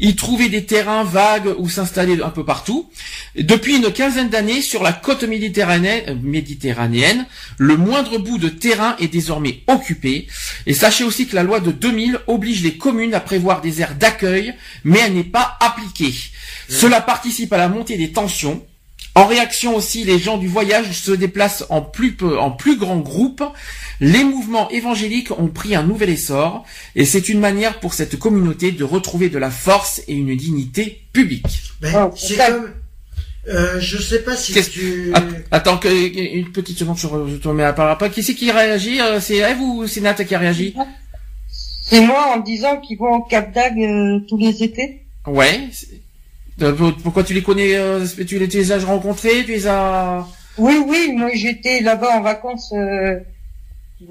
Ils trouvaient des terrains vagues où s'installer un peu partout. Depuis une quinzaine d'années, sur la côte méditerranéenne, euh, méditerranéenne, le moindre bout de terrain est désormais occupé. Et sachez aussi que la loi de 2000 oblige les communes à prévoir des aires d'accueil, mais elle n'est pas appliquée. Cela participe à la montée des tensions. En réaction aussi, les gens du voyage se déplacent en plus, peu- en plus grand groupe. Les mouvements évangéliques ont pris un nouvel essor et c'est une manière pour cette communauté de retrouver de la force et une dignité publique. Ben, Oh, c'est comme, euh, je sais pas si tu, Att- Attends que, une petite seconde, je, te remets à part. Qui c'est qui réagit Euh, C'est Eve ou c'est Nat qui a réagi? C'est moi en disant qu'ils vont au Cap d'Agde euh, tous les étés. Ouais. Euh, pour- Pourquoi tu les connais euh, Tu les, tu les as rencontrés Tu les as Oui, oui, moi j'étais là-bas en vacances. Euh,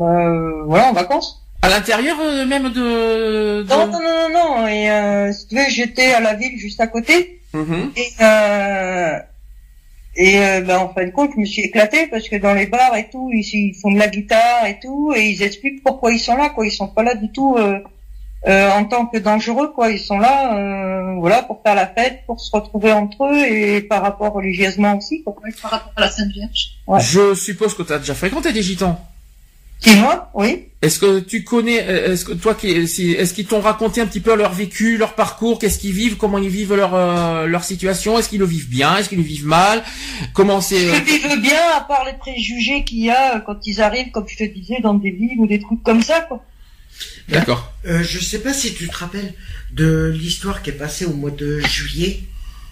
euh, voilà, en vacances. à l'intérieur euh, même de, de... Non, non, non, non, non. Et euh, si tu veux, j'étais à la ville juste à côté. Mhm. Et, euh, et euh, ben, en fin de compte, je me suis éclaté parce que dans les bars et tout, ils, ils font de la guitare et tout, et ils expliquent pourquoi ils sont là, quoi. Ils sont pas là du tout euh, euh, en tant que dangereux, quoi. Ils sont là, euh, voilà, pour faire la fête, pour se retrouver entre eux et par rapport religieusement aussi, quoi. Par rapport à la Sainte Vierge. Ouais. Je suppose que tu as déjà fréquenté des gitans. Moi, oui. Est-ce que tu connais, euh, est-ce que toi, qui, est-ce qu'ils t'ont raconté un petit peu leur vécu, leur parcours, qu'est-ce qu'ils vivent, comment ils vivent leur euh, leur situation, est-ce qu'ils le vivent bien, est-ce qu'ils le vivent mal, comment c'est euh, Je vivent bien, à part les préjugés qu'il y a euh, quand ils arrivent, comme je te disais, dans des villes ou des trucs comme ça, quoi. D'accord. euh, je sais pas si tu te rappelles de l'histoire qui est passée au mois de juillet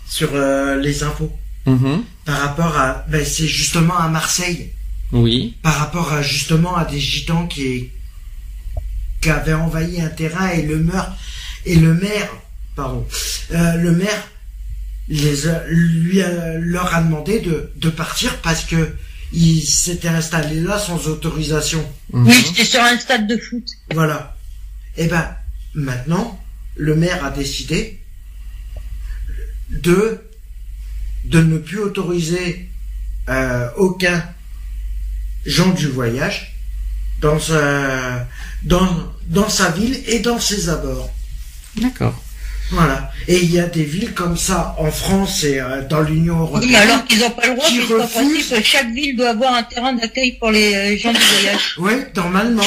sur euh, les infos Mhm. par rapport à, ben, c'est justement à Marseille, Oui. par rapport à justement à des gitans qui qui avaient envahi un terrain et le maire et le maire, pardon, euh, le maire les lui a- leur a demandé de de partir parce que ils s'étaient installés là sans autorisation. Mhm. Oui, j'étais sur un stade de foot. Voilà. Et ben maintenant, le maire a décidé de de ne plus autoriser euh, aucun gens du voyage dans sa dans dans sa ville et dans ses abords. D'accord. Voilà. Et il y a des villes comme ça en France et euh, dans l'Union Oui, européenne. mais alors qu'ils n'ont pas le droit, Qui puisqu'en refusent. principe, chaque ville doit avoir un terrain d'accueil pour les euh, gens du voyage. Oui, normalement.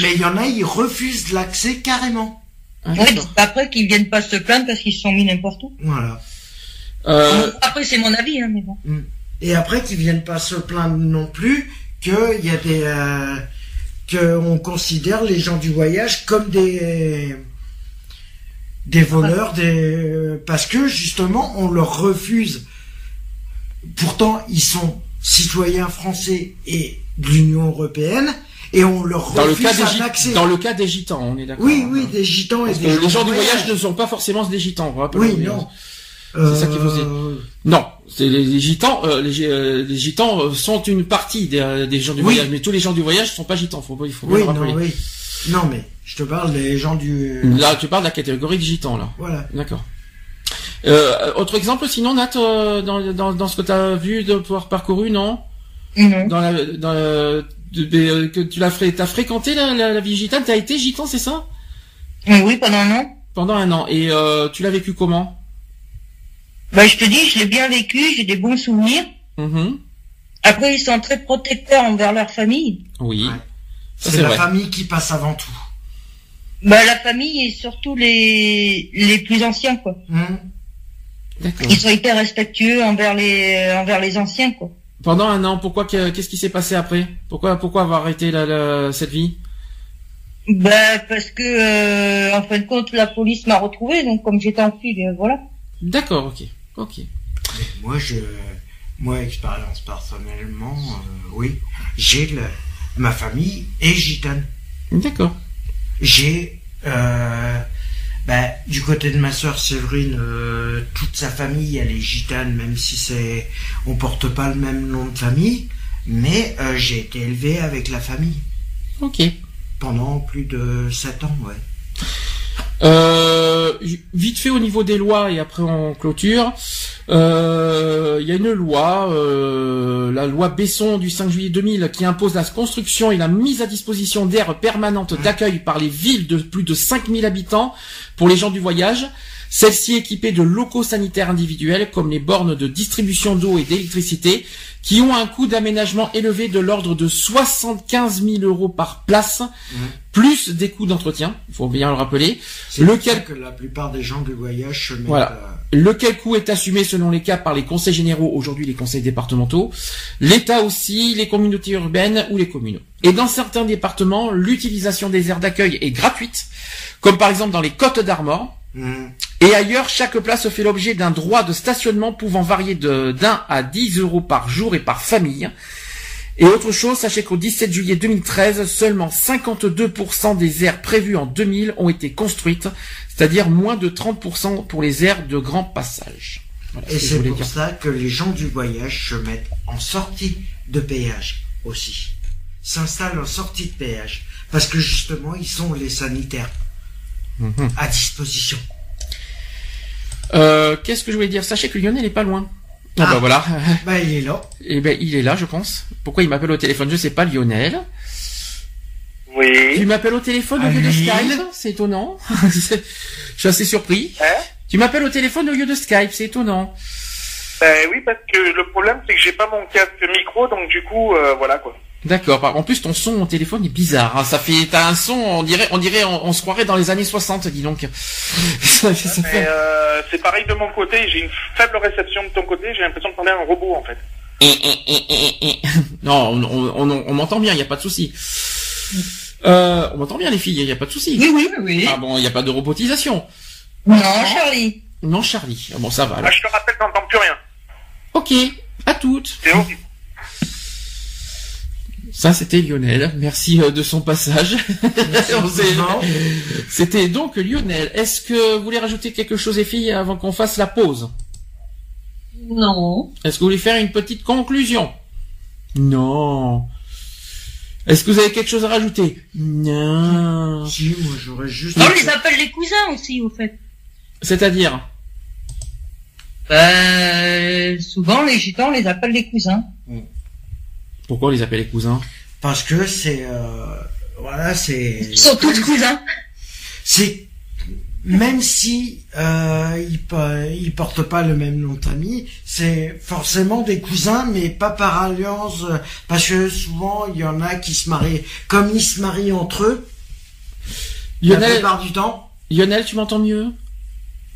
Mais il y en a, ils refusent l'accès carrément. Ouais, d'accord. après qu'ils viennent pas se plaindre parce qu'ils se sont mis n'importe où. Voilà. Euh, Après, c'est mon avis, hein, mais bon. Et après qu'ils viennent pas se plaindre non plus qu'il y a des euh, que on considère les gens du voyage comme des des voleurs des parce que justement on leur refuse pourtant ils sont citoyens français et de l'Union européenne et on leur dans le refuse cas des un gitans, accès. dans le cas des gitans, on est d'accord. oui hein. oui des gitans et des que les gens du voyage ne sont pas forcément des gitans. oui non C'est ça qu'il faut Euh, Non, c'est les, les gitans. euh, les, gi- euh, les gitans euh, sont une partie des, euh, des gens du Oui. voyage, mais tous les gens du voyage sont pas gitans. Faut, il faut bien oui le rappeler. non oui non mais je te parle des gens du Là, tu parles de la catégorie de gitans, là. voilà D'accord. Euh, autre exemple, sinon, Nat, euh, dans, dans, dans ce que tu as vu, de pouvoir parcouru, non? Non. Dans la, dans la- de- de- euh, que tu l'as fré, t'as fréquenté la, la, la vie gitane, t'as été gitan, c'est ça? Oui, pendant un an. Pendant un an. Et euh, tu l'as vécu comment? Bah, je te dis, je l'ai bien vécu, j'ai des bons souvenirs. Mhm. Après, ils sont très protecteurs envers leur famille. Oui. Ouais. C'est c'est la vrai. famille qui passe avant tout Bah, la famille et surtout les, les plus anciens, quoi. D'accord. Ils sont hyper respectueux envers les, envers les anciens, quoi. Pendant un an, pourquoi que- qu'est-ce qui s'est passé après? Pourquoi pourquoi avoir arrêté la, la- cette vie? Bah, parce que, euh, en fin de compte, la police m'a retrouvé, donc comme j'étais en file, euh, voilà. D'accord, ok, ok. Moi, je, Moi, expérience personnellement, euh, oui. J'ai ma famille est gitane. D'accord. J'ai euh, ben, du côté de ma sœur Séverine, euh, toute sa famille, elle est gitane, même si c'est on porte pas le même nom de famille. Mais euh, j'ai été élevé avec la famille Ok. pendant plus de sept ans, ouais. Euh, vite fait au niveau des lois et après on clôture. Euh, Il y a une loi, euh, la loi Besson du 5 juillet 2000, qui impose la construction et la mise à disposition d'aires permanentes d'accueil par les villes de plus de 5000 habitants pour les gens du voyage. Celles-ci équipées de locaux sanitaires individuels comme les bornes de distribution d'eau et d'électricité, qui ont un coût d'aménagement élevé de l'ordre de 75 000 euros par place, plus des coûts d'entretien, il faut bien le rappeler. C'est Lequel que la plupart des gens du voyage mettent. Voilà. euh, Lequel coût est assumé selon les cas par les conseils généraux, aujourd'hui les conseils départementaux, l'État aussi, les communautés urbaines ou les communes. Et dans certains départements, l'utilisation des aires d'accueil est gratuite, comme par exemple dans les Côtes d'Armor. Hum, Et ailleurs, chaque place fait l'objet d'un droit de stationnement pouvant varier de d'un à 10 euros par jour et par famille. Et autre chose, sachez qu'au 17 juillet 2013, seulement 52% des aires prévues en 2000 ont été construites, c'est-à-dire moins de 30% pour les aires de grand passage. Voilà ce Et je c'est pour dire. ça que les gens du voyage se mettent en sortie de péage aussi. S'installent en sortie de péage. Parce que justement, ils sont les sanitaires À disposition. Euh, Qu'est-ce que je voulais dire? Sachez que Lionel est pas loin. Ah, Ah. bah voilà. Bah, il est là. Eh ben il est là, je pense. Pourquoi il m'appelle au téléphone? Je sais pas, Lionel. Tu Oui. m'appelles au téléphone au lieu de. Skype? C'est étonnant. je suis assez surpris. Hein? Tu m'appelles au téléphone au lieu de Skype, c'est étonnant. Ben oui, parce que le problème, c'est que j'ai pas mon casque micro, donc du coup, euh, voilà quoi. D'accord. En plus, ton son au téléphone est bizarre. hein. Ça fait, t'as un son, on dirait, on dirait, on, on se croirait dans les années 60, dis donc. ça, fait- ça Mais fait- euh, c'est pareil de mon côté, j'ai une faible réception de ton côté, j'ai l'impression de parler à un robot en fait. non, on, on, on- on m'entend bien, il y a pas de souci. Euh, on m'entend bien les filles, il y a pas de souci. Oui, oui, oui, oui. Ah bon, il y a pas de robotisation. Non, Charlie. Non, Charlie. Ah bon, ça va. alors. Ah, je te rappelle, t'entends plus rien. Ok. À toutes. C'est horrible. Ça, c'était Lionel. Merci euh, de son passage. C'était donc Lionel. Est-ce que vous voulez rajouter quelque chose, les filles, avant qu'on fasse la pause? Non. Est-ce que vous voulez faire une petite conclusion? Non. Est-ce que vous avez quelque chose à rajouter? Non. Si, moi, j'aurais juste. On les appelle les cousins aussi, au fait. C'est-à-dire? Ben, souvent, les gitans, on les appelle les cousins. Pourquoi on les appelle les cousins? Parce que c'est. Euh, voilà, c'est. Ils sont tous cousins. c'est même si euh, ils, ils portent pas le même nom de famille, c'est forcément des cousins, mais pas par alliance, parce que souvent il y en a qui se marient, comme ils se marient entre eux, la Lionel, plupart du temps. Lionel, tu m'entends mieux?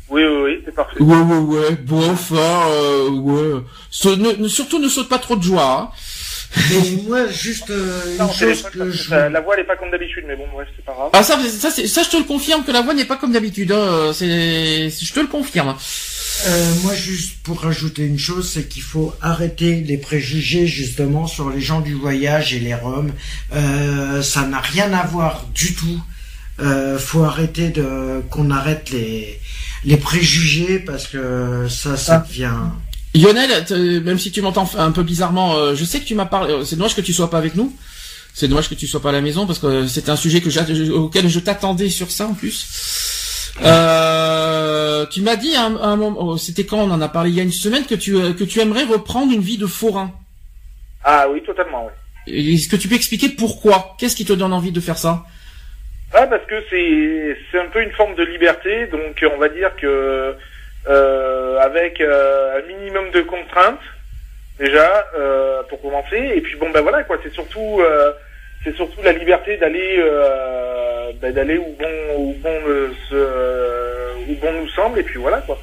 Oui, oui, oui, c'est parfait. Ouais, ouais, ouais. Bon, enfin, euh, ouais. Ne- surtout, ne saute pas trop de joie. hein. Mais moi, juste euh, une chose que je... ça- la voix elle est pas comme d'habitude, mais bon, bref, c'est pas grave. Ah ça, ça, ça, je te le confirme que la voix n'est pas comme d'habitude. hein. C'est, je te le confirme. Euh, moi, juste pour rajouter une chose, c'est qu'il faut arrêter les préjugés justement sur les gens du voyage et les Roms. Euh, ça n'a rien à voir du tout. Euh, faut arrêter de qu'on arrête les les préjugés parce que ça, ça devient. Lionel, t- même si tu m'entends un peu bizarrement, euh, je sais que tu m'as parlé. euh, C'est dommage que tu sois pas avec nous. C'est dommage que tu sois pas à la maison parce que c'était un sujet que auquel je t'attendais sur ça en plus. Euh, tu m'as dit à un, à un moment, oh, c'était quand on en a parlé il y a une semaine que tu euh, que tu aimerais reprendre une vie de forain. Ah oui, totalement, oui. Est-ce que tu peux expliquer pourquoi? Qu'est-ce qui te donne envie de faire ça? Ah, parce que c'est c'est un peu une forme de liberté, donc on va dire que euh, avec euh, un minimum de contraintes déjà euh, pour commencer, et puis bon ben voilà quoi, c'est surtout euh, c'est surtout la liberté d'aller euh, ben, d'aller où bon où bon euh, euh, où bon nous semble, et puis voilà quoi.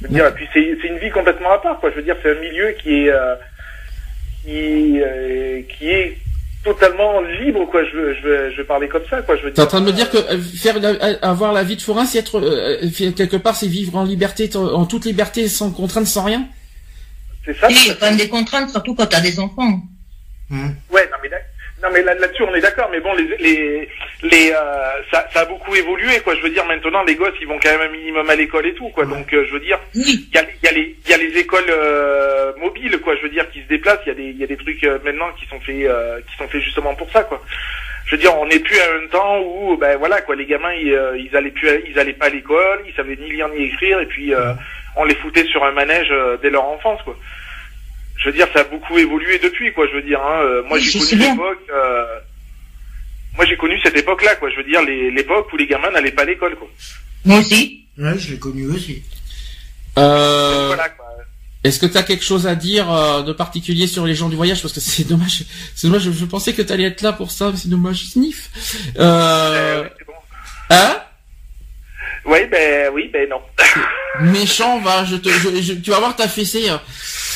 Je veux dire, et puis c'est c'est une vie complètement à part quoi. Je veux dire, c'est un milieu qui est euh, qui euh, qui est totalement libre quoi. Je veux je veux je veux parler comme ça quoi. Je veux T'es dire. en train de me dire que euh, faire la- euh, avoir la vie de forain, c'est être euh, quelque part, c'est vivre en liberté, en toute liberté, sans contrainte, sans rien? C'est ça Oui, il y a quand même des contraintes, surtout quand t'as des enfants. Ouais, non mais là- non mais là- là-dessus on est d'accord, mais bon les les les euh, ça, ça a beaucoup évolué quoi. Je veux dire maintenant les gosses ils vont quand même un minimum à l'école et tout quoi. Donc euh, je veux dire il y a, il y a les il y a les écoles euh, mobiles quoi. Je veux dire qui se déplacent. Il y a des il y a des trucs euh, maintenant qui sont faits euh, qui sont faits justement pour ça quoi. Je veux dire on n'est plus à un temps où ben voilà quoi les gamins ils, euh, ils allaient plus à- ils allaient pas à l'école, ils savaient ni lire ni écrire et puis euh, on les foutait sur un manège dès leur enfance quoi je veux dire, ça a beaucoup évolué depuis, quoi. Je veux dire, hein, euh, moi Oui, j'ai connu l'époque. euh, moi j'ai connu cette époque-là, quoi. Je veux dire, l'époque où les gamins n'allaient pas à l'école, quoi. Moi aussi. Ouais, je l'ai connu aussi. Euh, Voilà, quoi. Est-ce que tu as quelque chose à dire euh, de particulier sur les gens du voyage? Parce que c'est dommage. C'est dommage. Je, je pensais que tu allais être là pour ça, mais c'est dommage. Sniff. Euh, Euh, ouais, c'est bon. hein? Oui, ben oui, ben non. Méchant, va. Je te, je- je- tu vas voir ta fessée. hein.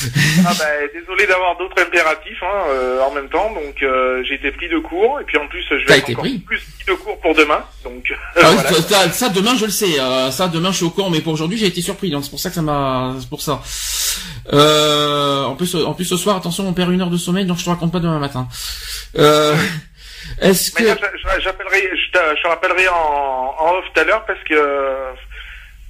ah ben désolé d'avoir d'autres impératifs hein, euh, en même temps, donc euh, j'ai été pris de cours et puis en plus je vais être encore pris plus pris de cours pour demain, donc euh, Ah voilà. ça, demain je le sais. euh, ça demain je suis au courant, mais pour aujourd'hui j'ai été surpris. Donc c'est pour ça que ça m'a. C'est pour ça. Euh, en plus, en plus ce soir, attention, on perd une heure de sommeil, donc je te raconte pas demain matin. Est-ce que j'appellerai, je te, je rappellerai en, en off tout à l'heure parce que euh,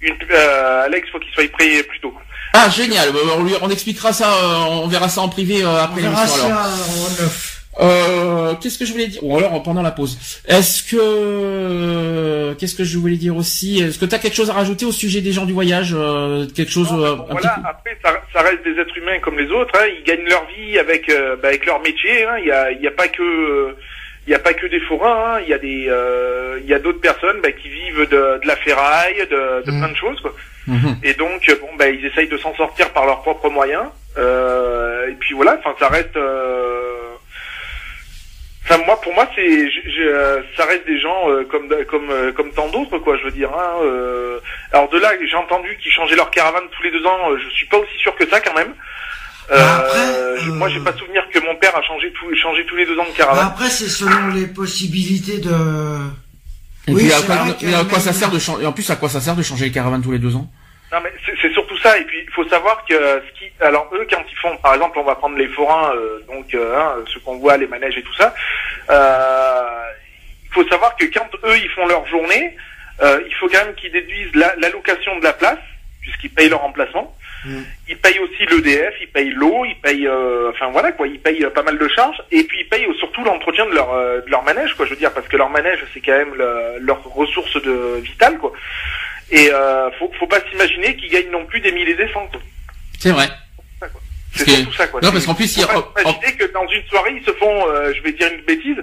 une, euh, Alex faut qu'il soit prêt plus tôt. ah génial. Bah, On, lui, on expliquera ça. euh, on verra ça en privé euh, après l'émission. alors. Euh, qu'est-ce que je voulais dire? Ou alors pendant la pause. Est-ce que qu'est-ce que je voulais dire aussi? Est-ce que tu as quelque chose à rajouter au sujet des gens du voyage euh, Quelque chose Non, mais bon, un voilà, petit après ça, ça reste des êtres humains comme les autres. Hein, ils gagnent leur vie avec euh, bah, avec leur métier. hein. Il y a il y a pas que il y a pas que des forains. hein. Il y a des euh, il y a d'autres personnes bah, qui vivent de, de la ferraille, de, de Mm. plein de choses. Quoi. Mhm. Et donc bon bah ils essayent de s'en sortir par leurs propres moyens. Euh, et puis voilà, enfin ça reste. euh, Enfin, moi, pour moi, c'est, euh, ça reste des gens euh, comme comme euh, comme tant d'autres, quoi. Je veux dire. Hein, euh. Alors de là, j'ai entendu qu'ils changeaient leur caravane tous les deux ans. Je suis pas aussi sûr que ça, quand même. Euh, Bah, après, je- euh, Moi, j'ai pas souvenir que mon père a changé tout, changé tous les deux ans de Bah, caravane. après, c'est selon les possibilités de... Et Oui, puis, à c'est quoi, et à quoi ça sert de changer Et en plus, à quoi ça sert de changer les caravanes tous les deux ans? Non, mais c'est surtout ça. Et puis, il faut savoir que ce qui, alors eux, quand ils font, par exemple, on va prendre les forains, euh, donc euh, hein, ceux qu'on voit, les manèges et tout ça. Euh, il faut savoir que quand eux, ils font leur journée, euh, il faut quand même qu'ils déduisent la- l'allocation de la place, puisqu'ils payent leur emplacement. Mm. Ils payent aussi l'EDF, ils payent l'eau, ils payent, euh, enfin voilà quoi, ils payent euh, pas mal de charges. Et puis ils payent surtout l'entretien de leur euh, de leur manège, quoi. Je veux dire, parce que leur manège, c'est quand même le- leur ressource de vitale, quoi. Et euh, faut, faut pas s'imaginer qu'ils gagnent non plus des milliers et des cents. quoi. C'est vrai. C'est que- surtout ça, quoi. Non, parce qu'en plus, il a- faut pas oh, s'imaginer que dans une soirée, ils se font, euh, je vais dire une bêtise,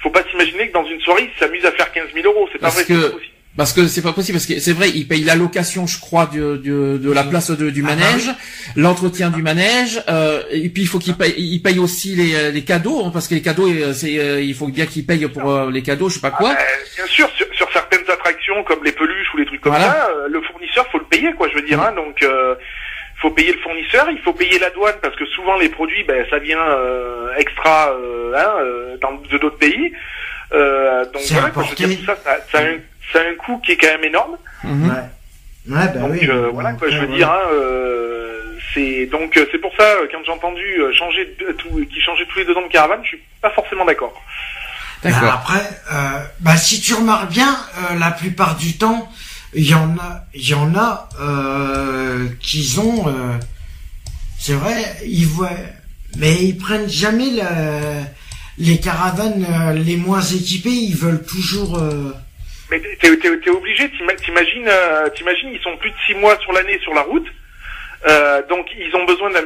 faut pas s'imaginer que dans une soirée, ils s'amusent à faire 15 000 euros. C'est pas Parce vrai, que- c'est pas possible. Parce que c'est pas possible, parce que c'est vrai, ils payent l'allocation, je crois, de, de, de la place de- du Ah, manège, l'entretien du manège, euh, et puis il faut qu'ils payent, ils payent aussi les, euh, les cadeaux, hein, parce que les cadeaux, euh, c'est, euh, il faut bien qu'ils payent pour euh, les cadeaux, je sais pas quoi. Euh, bien sûr, sur, sur certaines attractions comme les peluches ou les trucs comme Voilà. ça, euh, le fournisseur faut le payer, quoi. Je veux dire, hein, donc euh, faut payer le fournisseur, il faut payer la douane parce que souvent les produits, ben ça vient euh, extra euh, hein, euh, dans de d'autres pays. Euh, donc C'est voilà, quoi, je veux dire, tout ça, ça, ça a un, ça a un coût qui est quand même énorme. Mhm. Ouais. Ouais, bah Donc oui. euh, Bon, voilà quoi, je veux dire. Hein, euh, c'est donc euh, c'est pour ça quand j'ai entendu changer de, tout, qui changeait tous les deux ans de caravane, je suis pas forcément d'accord. Bah, après, euh, bah, si tu remarques bien, euh, la plupart du temps, il y en a, il y en a euh, qui ont, euh, c'est vrai, ils voient, mais ils prennent jamais la- les caravanes les moins équipées. Ils veulent toujours. Mais t'es, t'es- t'es obligé, t'ima- t'imagines, euh, t'imagines, ils sont plus de six mois sur l'année sur la route, euh, donc ils ont besoin d'un,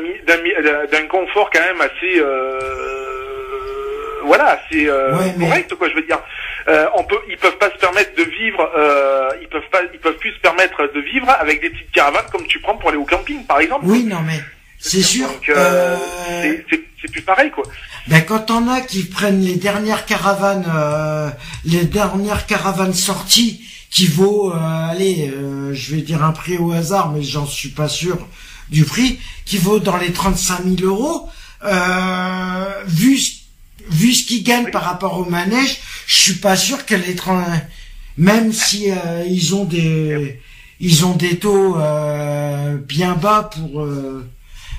confort quand même assez, euh, voilà, assez euh, Ouais, mais- correct quoi. Je veux dire, euh, on peut, ils peuvent pas se permettre de vivre, euh, ils peuvent pas, ils peuvent plus se permettre de vivre avec des petites caravanes comme tu prends pour aller au camping par exemple. Oui, non, mais c'est sûr. Donc, euh, euh, c'est, plus pareil quoi. Ben quand on a qui prennent les dernières caravanes, euh, les dernières caravanes sorties, qui vaut, euh, allez, euh, je vais dire un prix au hasard, mais j'en suis pas sûr du prix, qui vaut dans les 35 000 euros, euh, vu ce- vu ce qu'ils gagnent par rapport au manège, je suis pas sûr que les 30, même si euh, ils ont des ils ont des taux euh, bien bas pour euh,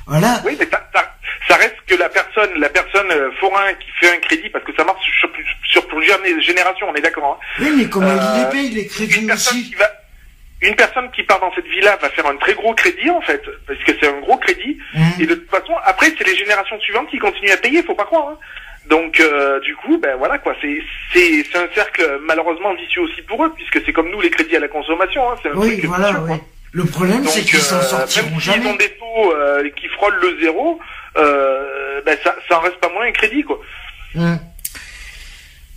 Voilà. Oui, mais ça, ça, ça reste que la personne, la personne euh, forain qui fait un crédit, parce que ça marche sur, plus- sur plusieurs générations, on est d'accord. hein. Oui, mais comment il Euh, les paye, les Une crédits personne aussi qui va, une personne qui part dans cette villa va faire un très gros crédit en fait, parce que c'est un gros crédit. Hum. Et de toute façon, après, c'est les générations suivantes qui continuent à payer, faut pas croire. hein. Donc, euh, du coup, ben voilà quoi, c'est c'est c'est un cercle malheureusement vicieux aussi pour eux, puisque c'est comme nous les crédits à la consommation, hein, c'est un Oui, truc voilà, oui. Le problème, c'est qu'ils s'en euh, sortiront même jamais. ont des taux euh, qui frôlent le zéro, euh, ben ça, ça en reste pas moins un crédit quoi. Hum.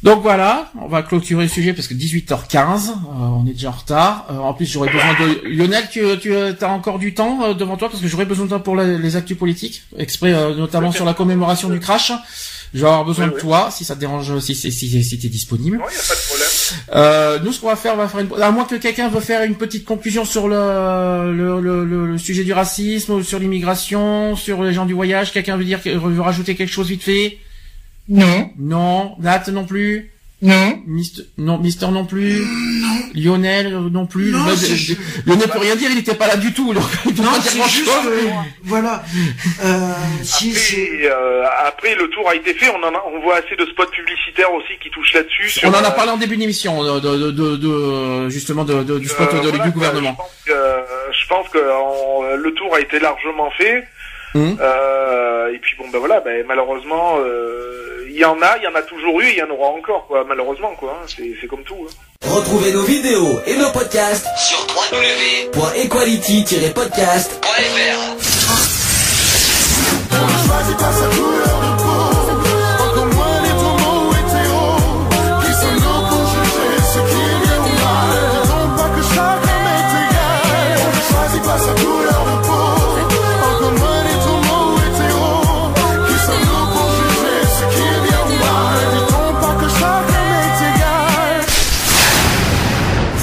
Donc voilà, on va clôturer le sujet parce que 18h15, euh, on est déjà en retard. Euh, en plus, j'aurais besoin de Lionel. Tu, tu as encore du temps euh, devant toi parce que j'aurais besoin de toi pour la- les actus politiques, exprès notamment sur la commémoration du crash. Je vais avoir besoin Oui, de oui. toi si ça te dérange, si si si, si t'es disponible. Non, y a pas de problème. Euh, nous, ce qu'on va faire, on va faire une... à moins que quelqu'un veut faire une petite conclusion sur le le, le, le- le sujet du racisme, sur l'immigration, sur les gens du voyage. Quelqu'un veut dire veut rajouter quelque chose vite fait? Non, Non, Nat non plus? Non. Mister, non, Mister non plus. Lionel euh, non plus. Non, c'est euh, Lionel peut rien dire, il était pas là du tout. donc il peut Non, pas dire juste chose. que, voilà. Euh, si. Après, euh, après, le tour a été fait, on en a, on voit assez de spots publicitaires aussi qui touchent là-dessus. On en a euh, parlé en début d'émission, de, de, de, de- justement de, de- du spot euh, de- voilà, du gouvernement. Je pense que, je pense que en- le tour a été largement fait. Hum. Euh, et puis bon ben voilà, ben, malheureusement, euh, il y en a, il y en a toujours eu, il y en aura encore quoi, malheureusement quoi. hein. C'est c'est comme tout. hein. Retrouvez nos vidéos et nos podcasts sur www.equality-podcast.fr.